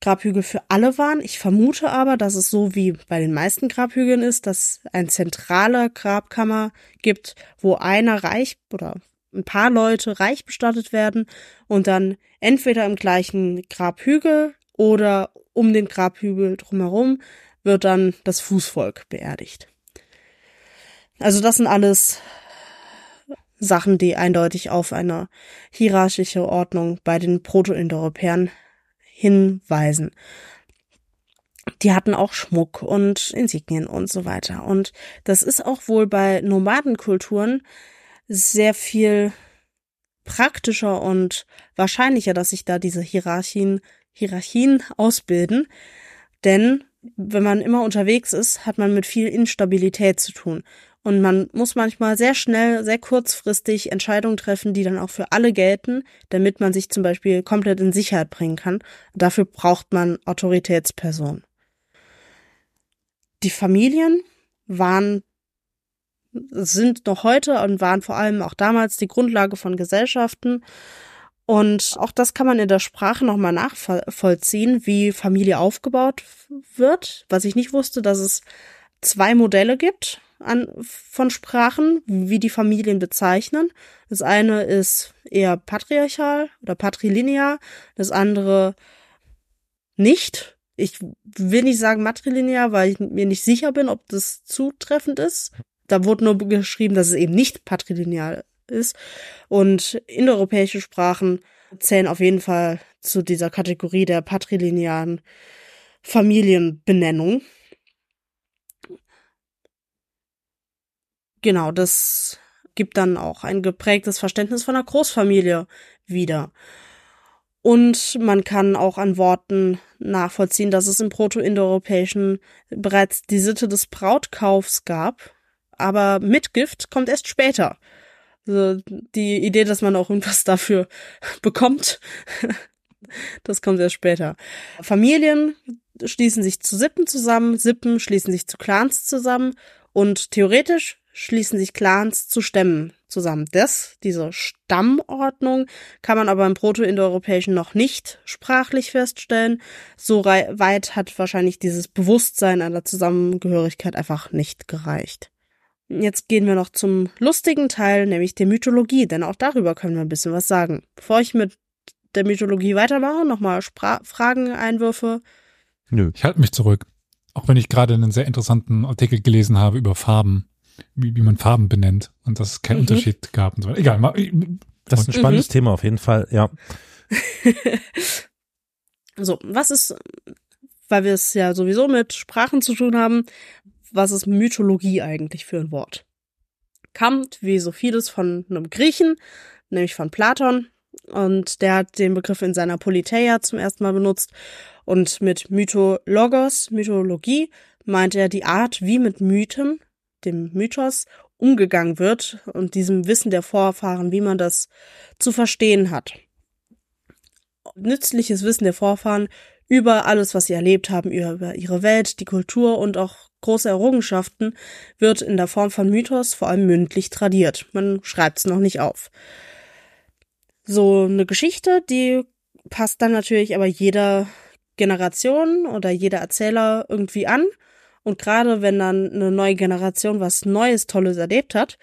Grabhügel für alle waren. Ich vermute aber, dass es so wie bei den meisten Grabhügeln ist, dass ein zentraler Grabkammer gibt, wo einer reich oder ein paar Leute reich bestattet werden und dann entweder im gleichen Grabhügel oder um den Grabhügel drumherum wird dann das Fußvolk beerdigt. Also das sind alles Sachen, die eindeutig auf eine hierarchische Ordnung bei den Proto-Indoeuropäern hinweisen. Die hatten auch Schmuck und Insignien und so weiter. Und das ist auch wohl bei Nomadenkulturen sehr viel praktischer und wahrscheinlicher, dass sich da diese Hierarchien, Hierarchien ausbilden. Denn wenn man immer unterwegs ist, hat man mit viel Instabilität zu tun. Und man muss manchmal sehr schnell, sehr kurzfristig Entscheidungen treffen, die dann auch für alle gelten, damit man sich zum Beispiel komplett in Sicherheit bringen kann. Dafür braucht man Autoritätspersonen. Die Familien waren, sind noch heute und waren vor allem auch damals die Grundlage von Gesellschaften. Und auch das kann man in der Sprache nochmal nachvollziehen, wie Familie aufgebaut wird. Was ich nicht wusste, dass es zwei Modelle gibt an, von Sprachen, wie die Familien bezeichnen. Das eine ist eher patriarchal oder patrilinear, das andere nicht. Ich will nicht sagen matrilinear, weil ich mir nicht sicher bin, ob das zutreffend ist. Da wurde nur geschrieben, dass es eben nicht patrilinear ist. Und indoeuropäische Sprachen zählen auf jeden Fall zu dieser Kategorie der patrilinearen Familienbenennung. Genau, das gibt dann auch ein geprägtes Verständnis von der Großfamilie wieder. Und man kann auch an Worten nachvollziehen, dass es im Proto-Indoeuropäischen bereits die Sitte des Brautkaufs gab. Aber Mitgift kommt erst später. Also die Idee, dass man auch irgendwas dafür [laughs] bekommt, [laughs] das kommt erst später. Familien schließen sich zu Sippen zusammen, Sippen schließen sich zu Clans zusammen und theoretisch schließen sich Clans zu Stämmen zusammen. Das, diese Stammordnung, kann man aber im Proto-Indoeuropäischen noch nicht sprachlich feststellen. So weit hat wahrscheinlich dieses Bewusstsein einer Zusammengehörigkeit einfach nicht gereicht. Jetzt gehen wir noch zum lustigen Teil, nämlich der Mythologie, denn auch darüber können wir ein bisschen was sagen. Bevor ich mit der Mythologie weitermache, nochmal Fragen, Einwürfe. Nö. Ich halte mich zurück. Auch wenn ich gerade einen sehr interessanten Artikel gelesen habe über Farben wie, wie man Farben benennt und dass es keinen mhm. Unterschied gab und so weiter. Egal. Mal, das ist ein spannendes mhm. Thema auf jeden Fall, ja. [laughs] so, was ist, weil wir es ja sowieso mit Sprachen zu tun haben, was ist Mythologie eigentlich für ein Wort? Kommt, wie so vieles, von einem Griechen, nämlich von Platon. Und der hat den Begriff in seiner Politeia zum ersten Mal benutzt. Und mit Mythologos, Mythologie, meint er die Art, wie mit Mythen, dem Mythos umgegangen wird und diesem Wissen der Vorfahren, wie man das zu verstehen hat. Nützliches Wissen der Vorfahren über alles, was sie erlebt haben, über ihre Welt, die Kultur und auch große Errungenschaften wird in der Form von Mythos vor allem mündlich tradiert. Man schreibt es noch nicht auf. So eine Geschichte, die passt dann natürlich aber jeder Generation oder jeder Erzähler irgendwie an und gerade wenn dann eine neue Generation was Neues, Tolles erlebt hat,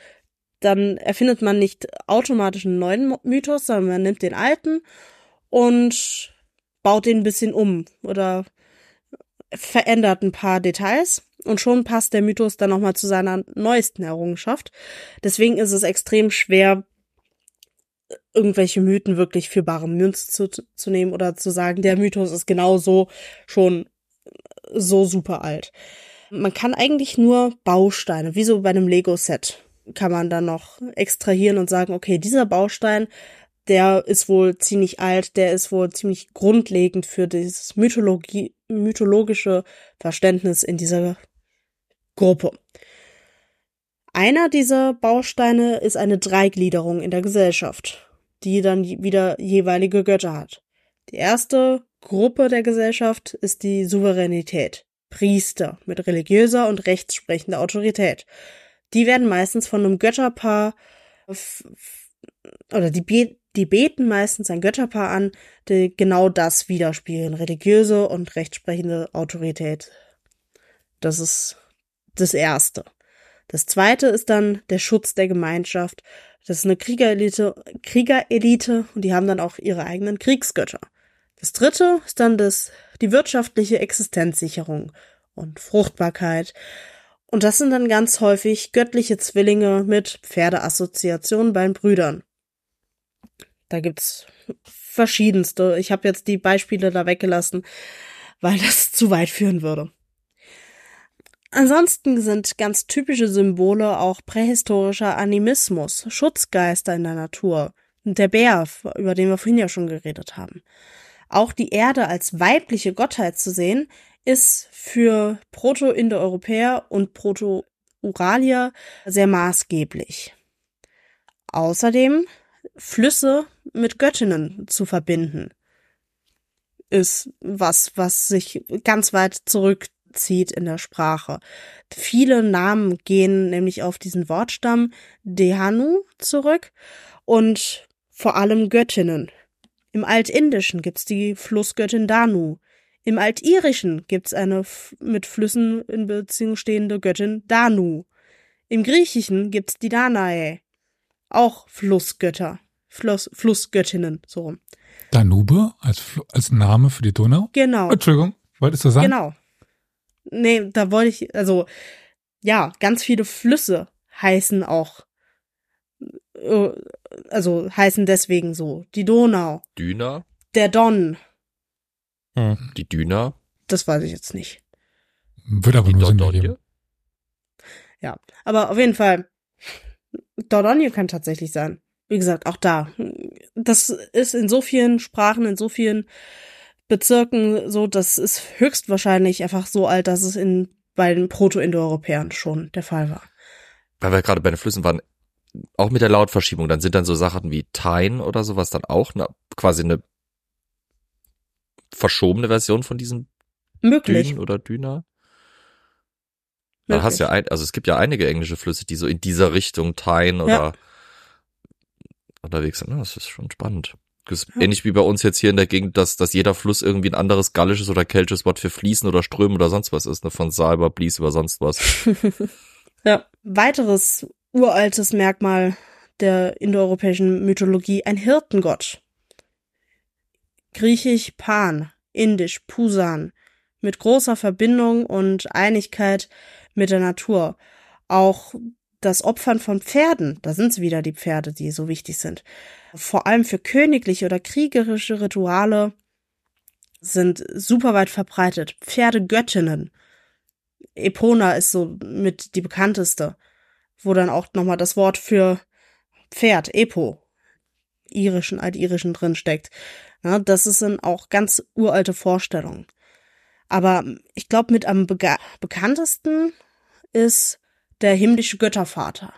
dann erfindet man nicht automatisch einen neuen Mythos, sondern man nimmt den alten und baut den ein bisschen um oder verändert ein paar Details und schon passt der Mythos dann nochmal zu seiner neuesten Errungenschaft. Deswegen ist es extrem schwer, irgendwelche Mythen wirklich für bare Münze zu, zu nehmen oder zu sagen, der Mythos ist genauso schon so super alt. Man kann eigentlich nur Bausteine, wie so bei einem Lego-Set, kann man dann noch extrahieren und sagen, okay, dieser Baustein, der ist wohl ziemlich alt, der ist wohl ziemlich grundlegend für dieses Mythologie, mythologische Verständnis in dieser Gruppe. Einer dieser Bausteine ist eine Dreigliederung in der Gesellschaft, die dann wieder jeweilige Götter hat. Die erste Gruppe der Gesellschaft ist die Souveränität. Priester mit religiöser und rechtssprechender Autorität. Die werden meistens von einem Götterpaar oder die, be die beten meistens ein Götterpaar an, die genau das widerspiegeln, religiöse und rechtsprechende Autorität. Das ist das Erste. Das Zweite ist dann der Schutz der Gemeinschaft. Das ist eine Kriegerelite, Kriegerelite und die haben dann auch ihre eigenen Kriegsgötter. Das dritte ist dann das, die wirtschaftliche Existenzsicherung und Fruchtbarkeit. Und das sind dann ganz häufig göttliche Zwillinge mit Pferdeassoziationen bei den Brüdern. Da gibt's verschiedenste. Ich habe jetzt die Beispiele da weggelassen, weil das zu weit führen würde. Ansonsten sind ganz typische Symbole auch prähistorischer Animismus, Schutzgeister in der Natur, der Bär, über den wir vorhin ja schon geredet haben. Auch die Erde als weibliche Gottheit zu sehen, ist für Proto-Indoeuropäer und Proto-Uralier sehr maßgeblich. Außerdem Flüsse mit Göttinnen zu verbinden, ist was, was sich ganz weit zurückzieht in der Sprache. Viele Namen gehen nämlich auf diesen Wortstamm Dehanu zurück und vor allem Göttinnen. Im Altindischen gibt's die Flussgöttin Danu. Im Altirischen gibt's eine mit Flüssen in Beziehung stehende Göttin Danu. Im Griechischen gibt's die Danae, auch Flussgötter, Fluss, Flussgöttinnen, so rum. Danube als, als Name für die Donau? Genau. Entschuldigung, wolltest du sagen? Genau. Nee, da wollte ich, also, ja, ganz viele Flüsse heißen auch, äh, also heißen deswegen so. Die Donau. Düna? Der Don. Hm. Die Düna? Das weiß ich jetzt nicht. Wird aber Die nur Sinn Dordogne? ergeben. Ja, aber auf jeden Fall, Dordogne kann tatsächlich sein. Wie gesagt, auch da. Das ist in so vielen Sprachen, in so vielen Bezirken so, das ist höchstwahrscheinlich einfach so alt, dass es in bei den Proto-Indoeuropäern schon der Fall war. Weil wir gerade bei den Flüssen waren, auch mit der Lautverschiebung, dann sind dann so Sachen wie Tyne oder sowas dann auch eine, quasi eine verschobene Version von diesen Möglich. Dünen oder. Man möglich. hast ja ein, also es gibt ja einige englische Flüsse, die so in dieser Richtung Tyne oder Ja. unterwegs sind. Das ist schon spannend. Das ist Ja. ähnlich wie bei uns jetzt hier in der Gegend, dass, dass jeder Fluss irgendwie ein anderes gallisches oder keltisches Wort für Fließen oder Strömen oder sonst was ist. Ne? Von über Blies über sonst was. [laughs] Ja. Weiteres uraltes Merkmal der indoeuropäischen Mythologie, ein Hirtengott. Griechisch Pan, indisch Pusan, mit großer Verbindung und Einigkeit mit der Natur. Auch das Opfern von Pferden, da sind es wieder die Pferde, die so wichtig sind. Vor allem für königliche oder kriegerische Rituale sind super weit verbreitet. Pferdegöttinnen. Epona ist so mit die bekannteste, wo dann auch nochmal das Wort für Pferd, Epo, irischen, altirischen drin steckt. Ja, das ist dann auch ganz uralte Vorstellungen. Aber ich glaube, mit am bega- bekanntesten ist der himmlische Göttervater.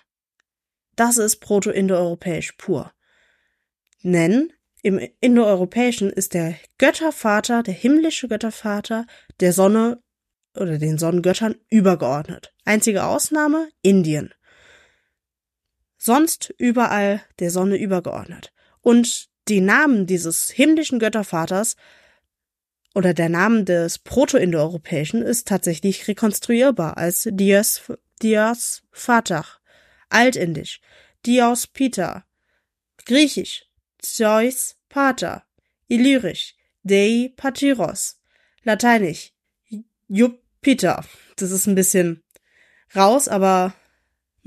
Das ist proto-indoeuropäisch pur. Denn im Indoeuropäischen ist der Göttervater, der himmlische Göttervater, der Sonne oder den Sonnengöttern übergeordnet. Einzige Ausnahme Indien. Sonst überall der Sonne übergeordnet. Und die Namen dieses himmlischen Göttervaters oder der Name des Proto-Indoeuropäischen ist tatsächlich rekonstruierbar als Dios, Dios Vater, Altindisch, Dios Peter, Griechisch, Zeus Pater, Illyrisch, Dei Patyros, Lateinisch, Jupiter. Das ist ein bisschen raus, aber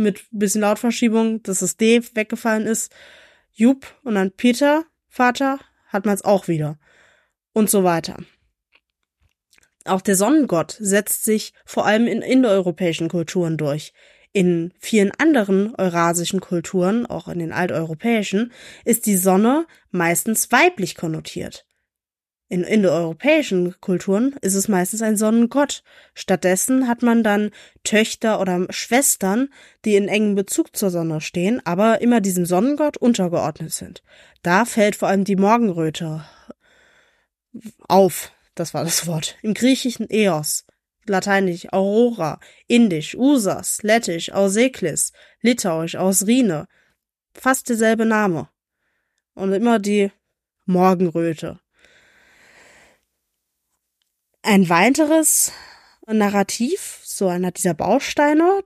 mit bisschen Lautverschiebung, dass das D weggefallen ist. Jup und dann Peter, Vater, hat man es auch wieder. Und so weiter. Auch der Sonnengott setzt sich vor allem in indoeuropäischen Kulturen durch. In vielen anderen eurasischen Kulturen, auch in den alteuropäischen, ist die Sonne meistens weiblich konnotiert. In indoeuropäischen Kulturen ist es meistens ein Sonnengott. Stattdessen hat man dann Töchter oder Schwestern, die in engem Bezug zur Sonne stehen, aber immer diesem Sonnengott untergeordnet sind. Da fällt vor allem die Morgenröte auf. Das war das Wort. Im Griechischen Eos, Lateinisch Aurora, Indisch Usas, Lettisch Auseklis, Litauisch Ausrine. Fast derselbe Name. Und immer die Morgenröte. Ein weiteres Narrativ, so einer dieser Bausteine,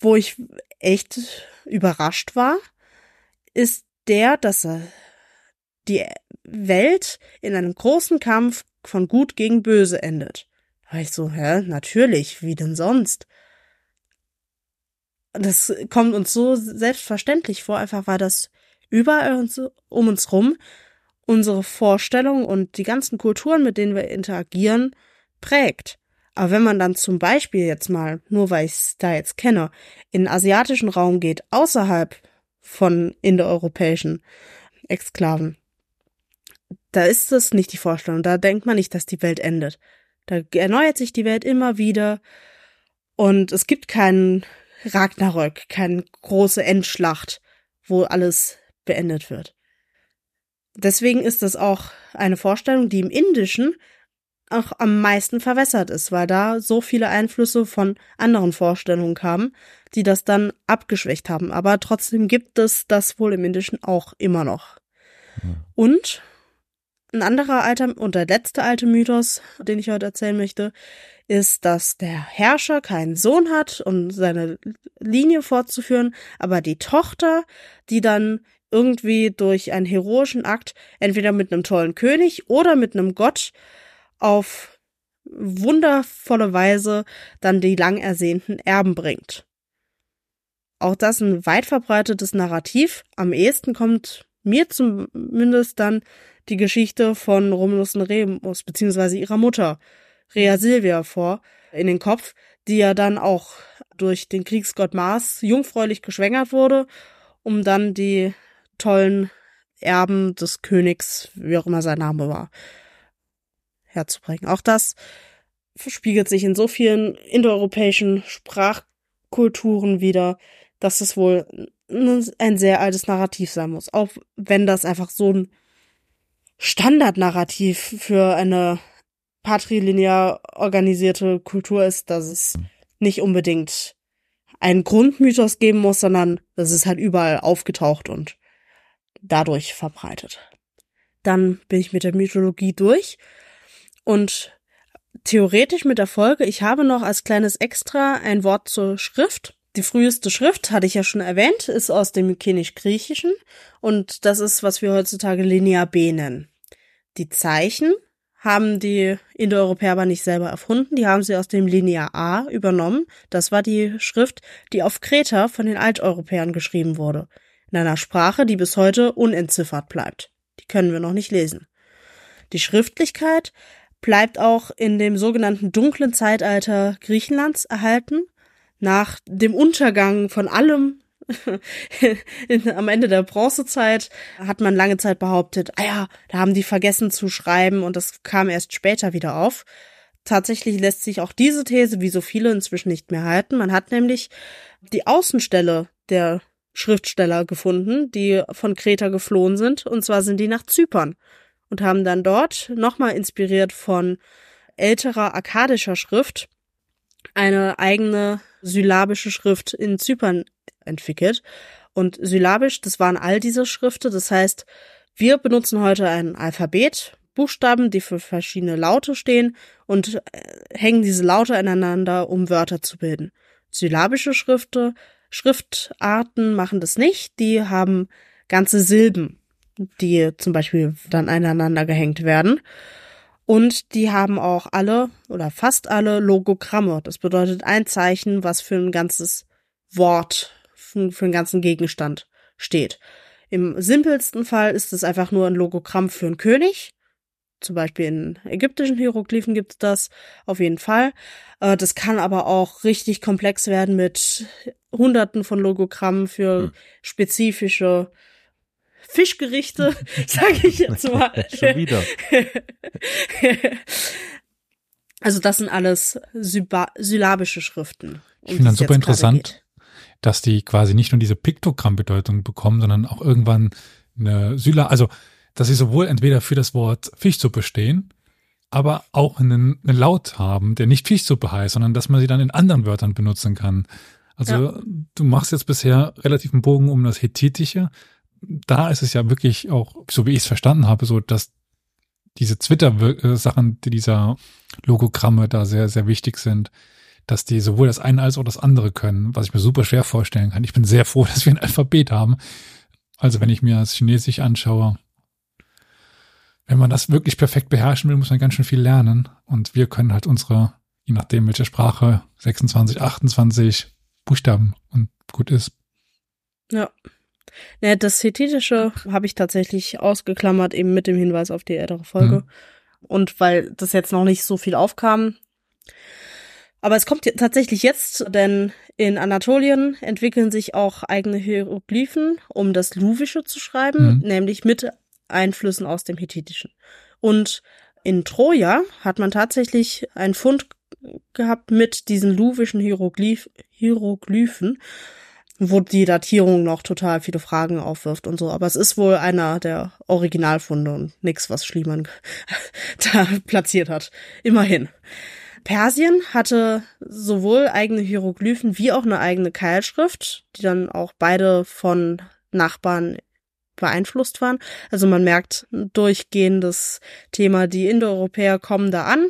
wo ich echt überrascht war, ist der, dass die Welt in einem großen Kampf von Gut gegen Böse endet. Da war ich so, hä, natürlich, wie denn sonst? Das kommt uns so selbstverständlich vor, einfach weil das überall um uns rum unsere Vorstellung und die ganzen Kulturen, mit denen wir interagieren, prägt. Aber wenn man dann zum Beispiel jetzt mal, nur weil ich es da jetzt kenne, in den asiatischen Raum geht, außerhalb von indoeuropäischen Exklaven. Da ist es nicht die Vorstellung, da denkt man nicht, dass die Welt endet. Da erneuert sich die Welt immer wieder und es gibt keinen Ragnarök, keine große Endschlacht, wo alles beendet wird. Deswegen ist das auch eine Vorstellung, die im Indischen auch am meisten verwässert ist, weil da so viele Einflüsse von anderen Vorstellungen kamen, die das dann abgeschwächt haben. Aber trotzdem gibt es das wohl im Indischen auch immer noch. Mhm. Und ein anderer alter und der letzte alte Mythos, den ich heute erzählen möchte, ist, dass der Herrscher keinen Sohn hat, um seine Linie fortzuführen, aber die Tochter, die dann irgendwie durch einen heroischen Akt entweder mit einem tollen König oder mit einem Gott auf wundervolle Weise dann die lang ersehnten Erben bringt. Auch das ein weit verbreitetes Narrativ. Am ehesten kommt mir zumindest dann die Geschichte von Romulus und Remus, beziehungsweise ihrer Mutter, Rea Silvia, vor, in den Kopf, die ja dann auch durch den Kriegsgott Mars jungfräulich geschwängert wurde, um dann die tollen Erben des Königs, wie auch immer sein Name war, herzubringen. Auch das verspiegelt sich in so vielen indoeuropäischen Sprachkulturen wieder, dass es wohl ein sehr altes Narrativ sein muss. Auch wenn das einfach so ein Standardnarrativ für eine patrilinear organisierte Kultur ist, dass es nicht unbedingt einen Grundmythos geben muss, sondern das ist halt überall aufgetaucht und dadurch verbreitet. Dann bin ich mit der Mythologie durch und theoretisch mit der Folge, ich habe noch als kleines Extra ein Wort zur Schrift. Die früheste Schrift, hatte ich ja schon erwähnt, ist aus dem Mykenisch-Griechischen und das ist, was wir heutzutage Linear B nennen. Die Zeichen haben die Indoeuropäer aber nicht selber erfunden, die haben sie aus dem Linear A übernommen. Das war die Schrift, die auf Kreta von den Alteuropäern geschrieben wurde. In einer Sprache, die bis heute unentziffert bleibt. Die können wir noch nicht lesen. Die Schriftlichkeit bleibt auch in dem sogenannten dunklen Zeitalter Griechenlands erhalten. Nach dem Untergang von allem [laughs] am Ende der Bronzezeit hat man lange Zeit behauptet, ah ja, da haben die vergessen zu schreiben und das kam erst später wieder auf. Tatsächlich lässt sich auch diese These, wie so viele, inzwischen nicht mehr halten. Man hat nämlich die Außenstelle der Schriftsteller gefunden, die von Kreta geflohen sind, und zwar sind die nach Zypern und haben dann dort, nochmal inspiriert von älterer akkadischer Schrift, eine eigene syllabische Schrift in Zypern entwickelt. Und syllabisch, das waren all diese Schriften. Das heißt, wir benutzen heute ein Alphabet, Buchstaben, die für verschiedene Laute stehen und äh, hängen diese Laute aneinander, um Wörter zu bilden. Syllabische Schriften, Schriftarten machen das nicht. Die haben ganze Silben die zum Beispiel dann aneinander gehängt werden. Und die haben auch alle oder fast alle Logogramme. Das bedeutet ein Zeichen, was für ein ganzes Wort, für, einen ganzen Gegenstand steht. Im simpelsten Fall ist es einfach nur ein Logogramm für einen König. Zum Beispiel in ägyptischen Hieroglyphen gibt es das auf jeden Fall. Äh, das kann aber auch richtig komplex werden mit Hunderten von Logogrammen für hm. spezifische Fischgerichte, [laughs] sage ich jetzt mal. [laughs] Schon wieder. [laughs] also das sind alles syllabische Schriften. ich finde dann super interessant, dass die quasi nicht nur diese Piktogrammbedeutung bekommen, sondern auch irgendwann eine Sylla, also dass sie sowohl entweder für das Wort Fischsuppe stehen, aber auch einen, einen Laut haben, der nicht Fischsuppe heißt, sondern dass man sie dann in anderen Wörtern benutzen kann. Also ja. du machst jetzt bisher relativ einen Bogen um das Hethitische, da ist es ja wirklich auch, so wie ich es verstanden habe, so, dass diese Twitter-Sachen, die dieser Logogramme da sehr, sehr wichtig sind, dass die sowohl das eine als auch das andere können, was ich mir super schwer vorstellen kann. Ich bin sehr froh, [laughs] dass wir ein Alphabet haben. Also wenn ich mir das Chinesisch anschaue, wenn man das wirklich perfekt beherrschen will, muss man ganz schön viel lernen. Und wir können halt unsere, je nachdem welche Sprache, 26, 28 Buchstaben und gut ist. Ja. Naja, das Hethitische habe ich tatsächlich ausgeklammert, eben mit dem Hinweis auf die ältere Folge. Mhm. Und weil das jetzt noch nicht so viel aufkam. Aber es kommt tatsächlich jetzt, denn In Anatolien entwickeln sich auch eigene Hieroglyphen, um das Luwische zu schreiben, Mhm. nämlich mit Einflüssen aus dem Hethitischen. Und in Troja hat man tatsächlich einen Fund gehabt mit diesen luwischen Hieroglyph Hieroglyphen, wo die Datierung noch total viele Fragen aufwirft und so. Aber es ist wohl einer der Originalfunde und nix, was Schliemann [laughs] da platziert hat. Immerhin. Persien hatte sowohl eigene Hieroglyphen wie auch eine eigene Keilschrift, die dann auch beide von Nachbarn beeinflusst waren. Also man merkt durchgehendes Thema, die Indoeuropäer kommen da an,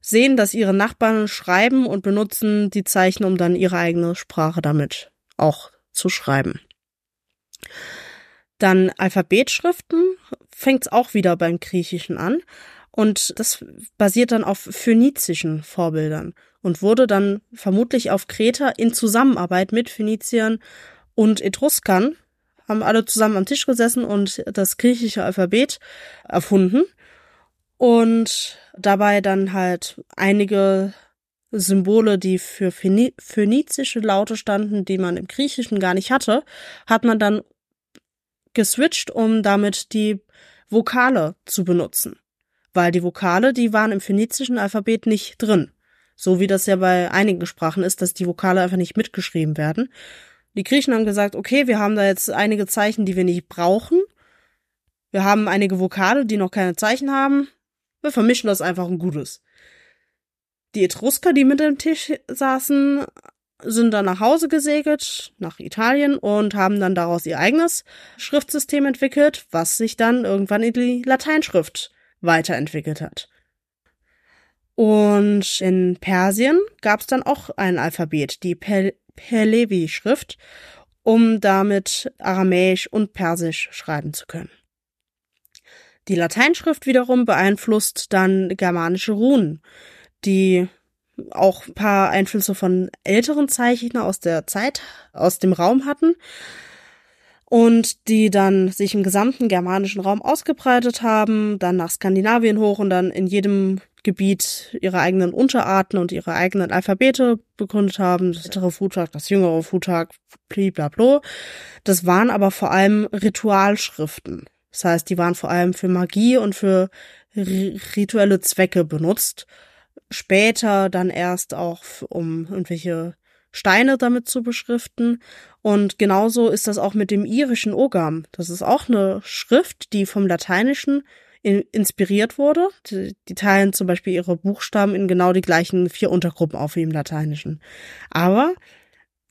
sehen, dass ihre Nachbarn schreiben und benutzen die Zeichen, um dann ihre eigene Sprache damit auch zu schreiben. Dann Alphabetschriften fängt es auch wieder beim Griechischen an. Und das basiert dann auf phönizischen Vorbildern und wurde dann vermutlich auf Kreta in Zusammenarbeit mit Phöniziern und Etruskern, haben alle zusammen am Tisch gesessen und das griechische Alphabet erfunden und dabei dann halt einige Symbole, die für phöni- phönizische Laute standen, die man im Griechischen gar nicht hatte, hat man dann geswitcht, um damit die Vokale zu benutzen. Weil die Vokale, die waren im phönizischen Alphabet nicht drin. So wie das ja bei einigen Sprachen ist, dass die Vokale einfach nicht mitgeschrieben werden. Die Griechen haben gesagt, okay, wir haben da jetzt einige Zeichen, die wir nicht brauchen. Wir haben einige Vokale, die noch keine Zeichen haben. Wir vermischen das einfach ein Gutes. Die Etrusker, die mit dem Tisch saßen, sind dann nach Hause gesegelt, nach Italien und haben dann daraus ihr eigenes Schriftsystem entwickelt, was sich dann irgendwann in die Lateinschrift weiterentwickelt hat. Und in Persien gab es dann auch ein Alphabet, die Pel Pehlevi-Schrift, um damit Aramäisch und Persisch schreiben zu können. Die Lateinschrift wiederum beeinflusst dann germanische Runen, die auch ein paar Einflüsse von älteren Zeichner aus der Zeit, aus dem Raum hatten und die dann sich im gesamten germanischen Raum ausgebreitet haben, dann nach Skandinavien hoch und dann in jedem Gebiet ihre eigenen Unterarten und ihre eigenen Alphabete begründet haben. Das ältere Futag, das jüngere Futag, blablabla. Das waren aber vor allem Ritualschriften. Das heißt, die waren vor allem für Magie und für ri- rituelle Zwecke benutzt. Später dann erst auch, um irgendwelche Steine damit zu beschriften. Und genauso ist das auch mit dem irischen Ogam. Das ist auch eine Schrift, die vom Lateinischen in, inspiriert wurde. Die, die teilen zum Beispiel ihre Buchstaben in genau die gleichen vier Untergruppen auf wie im Lateinischen. Aber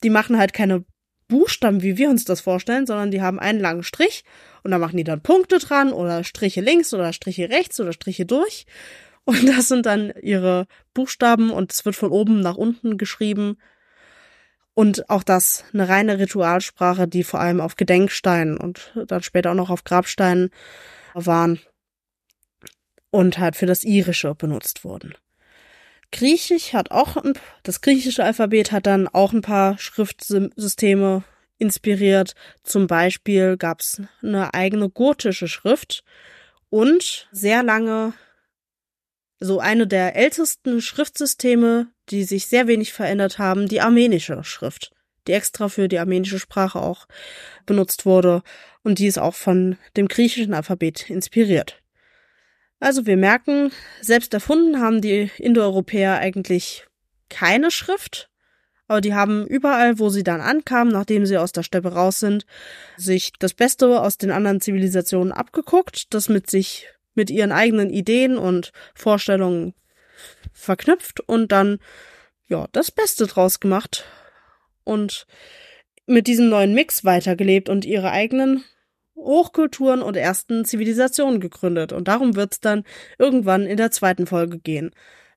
die machen halt keine Buchstaben, wie wir uns das vorstellen, sondern die haben einen langen Strich und da machen die dann Punkte dran oder Striche links oder Striche rechts oder Striche durch. Und das sind dann ihre Buchstaben und es wird von oben nach unten geschrieben. Und auch das eine reine Ritualsprache, die vor allem auf Gedenksteinen und dann später auch noch auf Grabsteinen waren und halt für das Irische benutzt wurden. Griechisch hat auch, ein, das griechische Alphabet hat dann auch ein paar Schriftsysteme inspiriert. Zum Beispiel gab es eine eigene gotische Schrift und sehr lange so eine der ältesten Schriftsysteme, die sich sehr wenig verändert haben, die armenische Schrift, die extra für die armenische Sprache auch benutzt wurde und die ist auch von dem griechischen Alphabet inspiriert. Also wir merken, selbst erfunden haben die Indoeuropäer eigentlich keine Schrift, aber die haben überall, wo sie dann ankamen, nachdem sie aus der Steppe raus sind, sich das Beste aus den anderen Zivilisationen abgeguckt, das mit sich mit ihren eigenen Ideen und Vorstellungen verknüpft und dann ja das Beste draus gemacht und mit diesem neuen Mix weitergelebt und ihre eigenen Hochkulturen und ersten Zivilisationen gegründet. Und darum wird's dann irgendwann in der zweiten Folge gehen.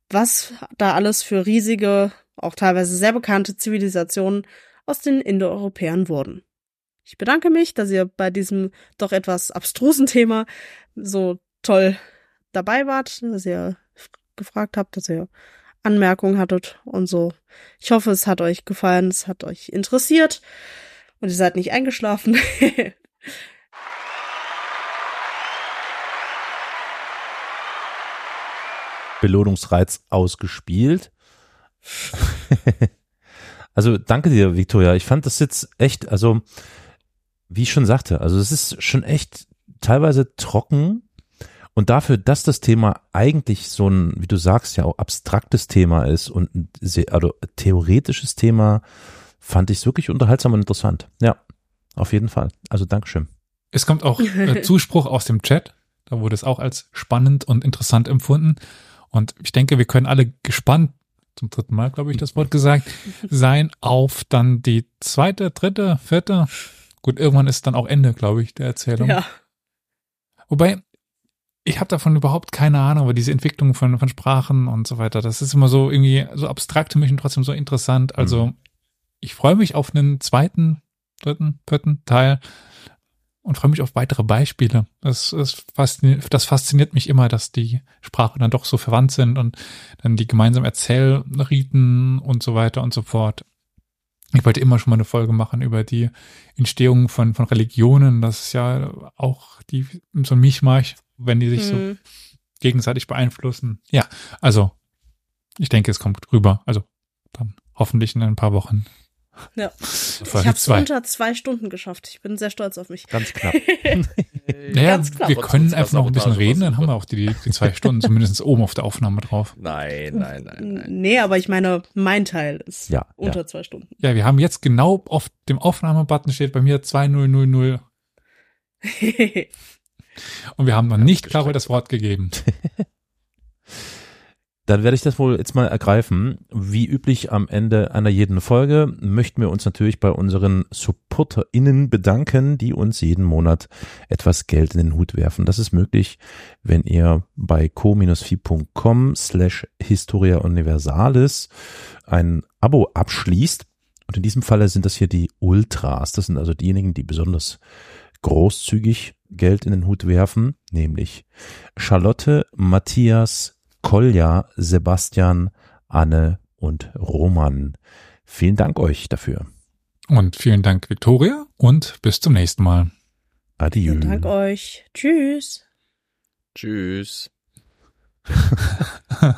Was da alles für riesige, auch teilweise sehr bekannte Zivilisationen aus den Indoeuropäern wurden. Ich bedanke mich, dass ihr bei diesem doch etwas abstrusen Thema so toll dabei wart, dass ihr gefragt habt, dass ihr Anmerkungen hattet und so. Ich hoffe, es hat euch gefallen, es hat euch interessiert und ihr seid nicht eingeschlafen. [laughs] Belohnungsreiz ausgespielt. [laughs] Also danke dir, Victoria. Ich fand das jetzt echt, also wie ich schon sagte, also es ist schon echt teilweise trocken und dafür, dass das Thema eigentlich so ein, wie du sagst, ja auch abstraktes Thema ist und ein sehr, also theoretisches Thema, fand ich es wirklich unterhaltsam und interessant. Ja, auf jeden Fall. Also Dankeschön. Es kommt auch äh, [laughs] Zuspruch aus dem Chat. Da wurde es auch als spannend und interessant empfunden. Und ich denke, wir können alle gespannt, zum dritten Mal, glaube ich, das Wort gesagt, sein auf dann die zweite, dritte, vierte. Gut, irgendwann ist dann auch Ende, glaube ich, der Erzählung. Ja. Wobei, ich habe davon überhaupt keine Ahnung, aber diese Entwicklung von, von Sprachen und so weiter, das ist immer so irgendwie so abstrakt für mich und trotzdem so interessant. Also Mhm. ich freue mich auf einen zweiten, dritten, vierten Teil und freue mich auf weitere Beispiele. Das, das, fasziniert, das fasziniert mich immer, dass die Sprachen dann doch so verwandt sind und dann die gemeinsamen Erzählriten und so weiter und so fort. Ich wollte immer schon mal eine Folge machen über die Entstehung von, von Religionen. Das ist ja auch die, so ein Mischmasch, wenn die sich so Hm. gegenseitig beeinflussen. Ja, also ich denke, es kommt rüber. Also dann hoffentlich in ein paar Wochen. Ja. Folge Ich habe es unter zwei Stunden geschafft. Ich bin sehr stolz auf mich. Ganz knapp. Naja, Ganz klar. wir können einfach noch ein bisschen reden, dann haben wir auch die, die zwei Stunden zumindest oben auf der Aufnahme drauf. Nein, nein, nein, nein. Nee, aber ich meine, mein Teil ist Ja, unter ja. zwei Stunden. Ja, wir haben jetzt genau auf dem Aufnahmebutton steht bei mir 2000 [laughs] und wir haben noch nicht Caro das Wort gegeben. [laughs] Dann werde ich das wohl jetzt mal ergreifen. Wie üblich am Ende einer jeden Folge möchten wir uns natürlich bei unseren SupporterInnen bedanken, die uns jeden Monat etwas Geld in den Hut werfen. Das ist möglich, wenn ihr bei co-fi.com slash Historia Universalis ein Abo abschließt. Und in diesem Falle sind das hier die Ultras. Das sind also diejenigen, die besonders großzügig Geld in den Hut werfen, nämlich Charlotte, Matthias, Kolja, Sebastian, Anne und Roman. Vielen Dank euch dafür. Und vielen Dank, Victoria, und bis zum nächsten Mal. Adieu. Vielen Dank euch. Tschüss. Tschüss. [laughs]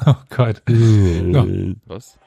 oh Gott. Ja. Was?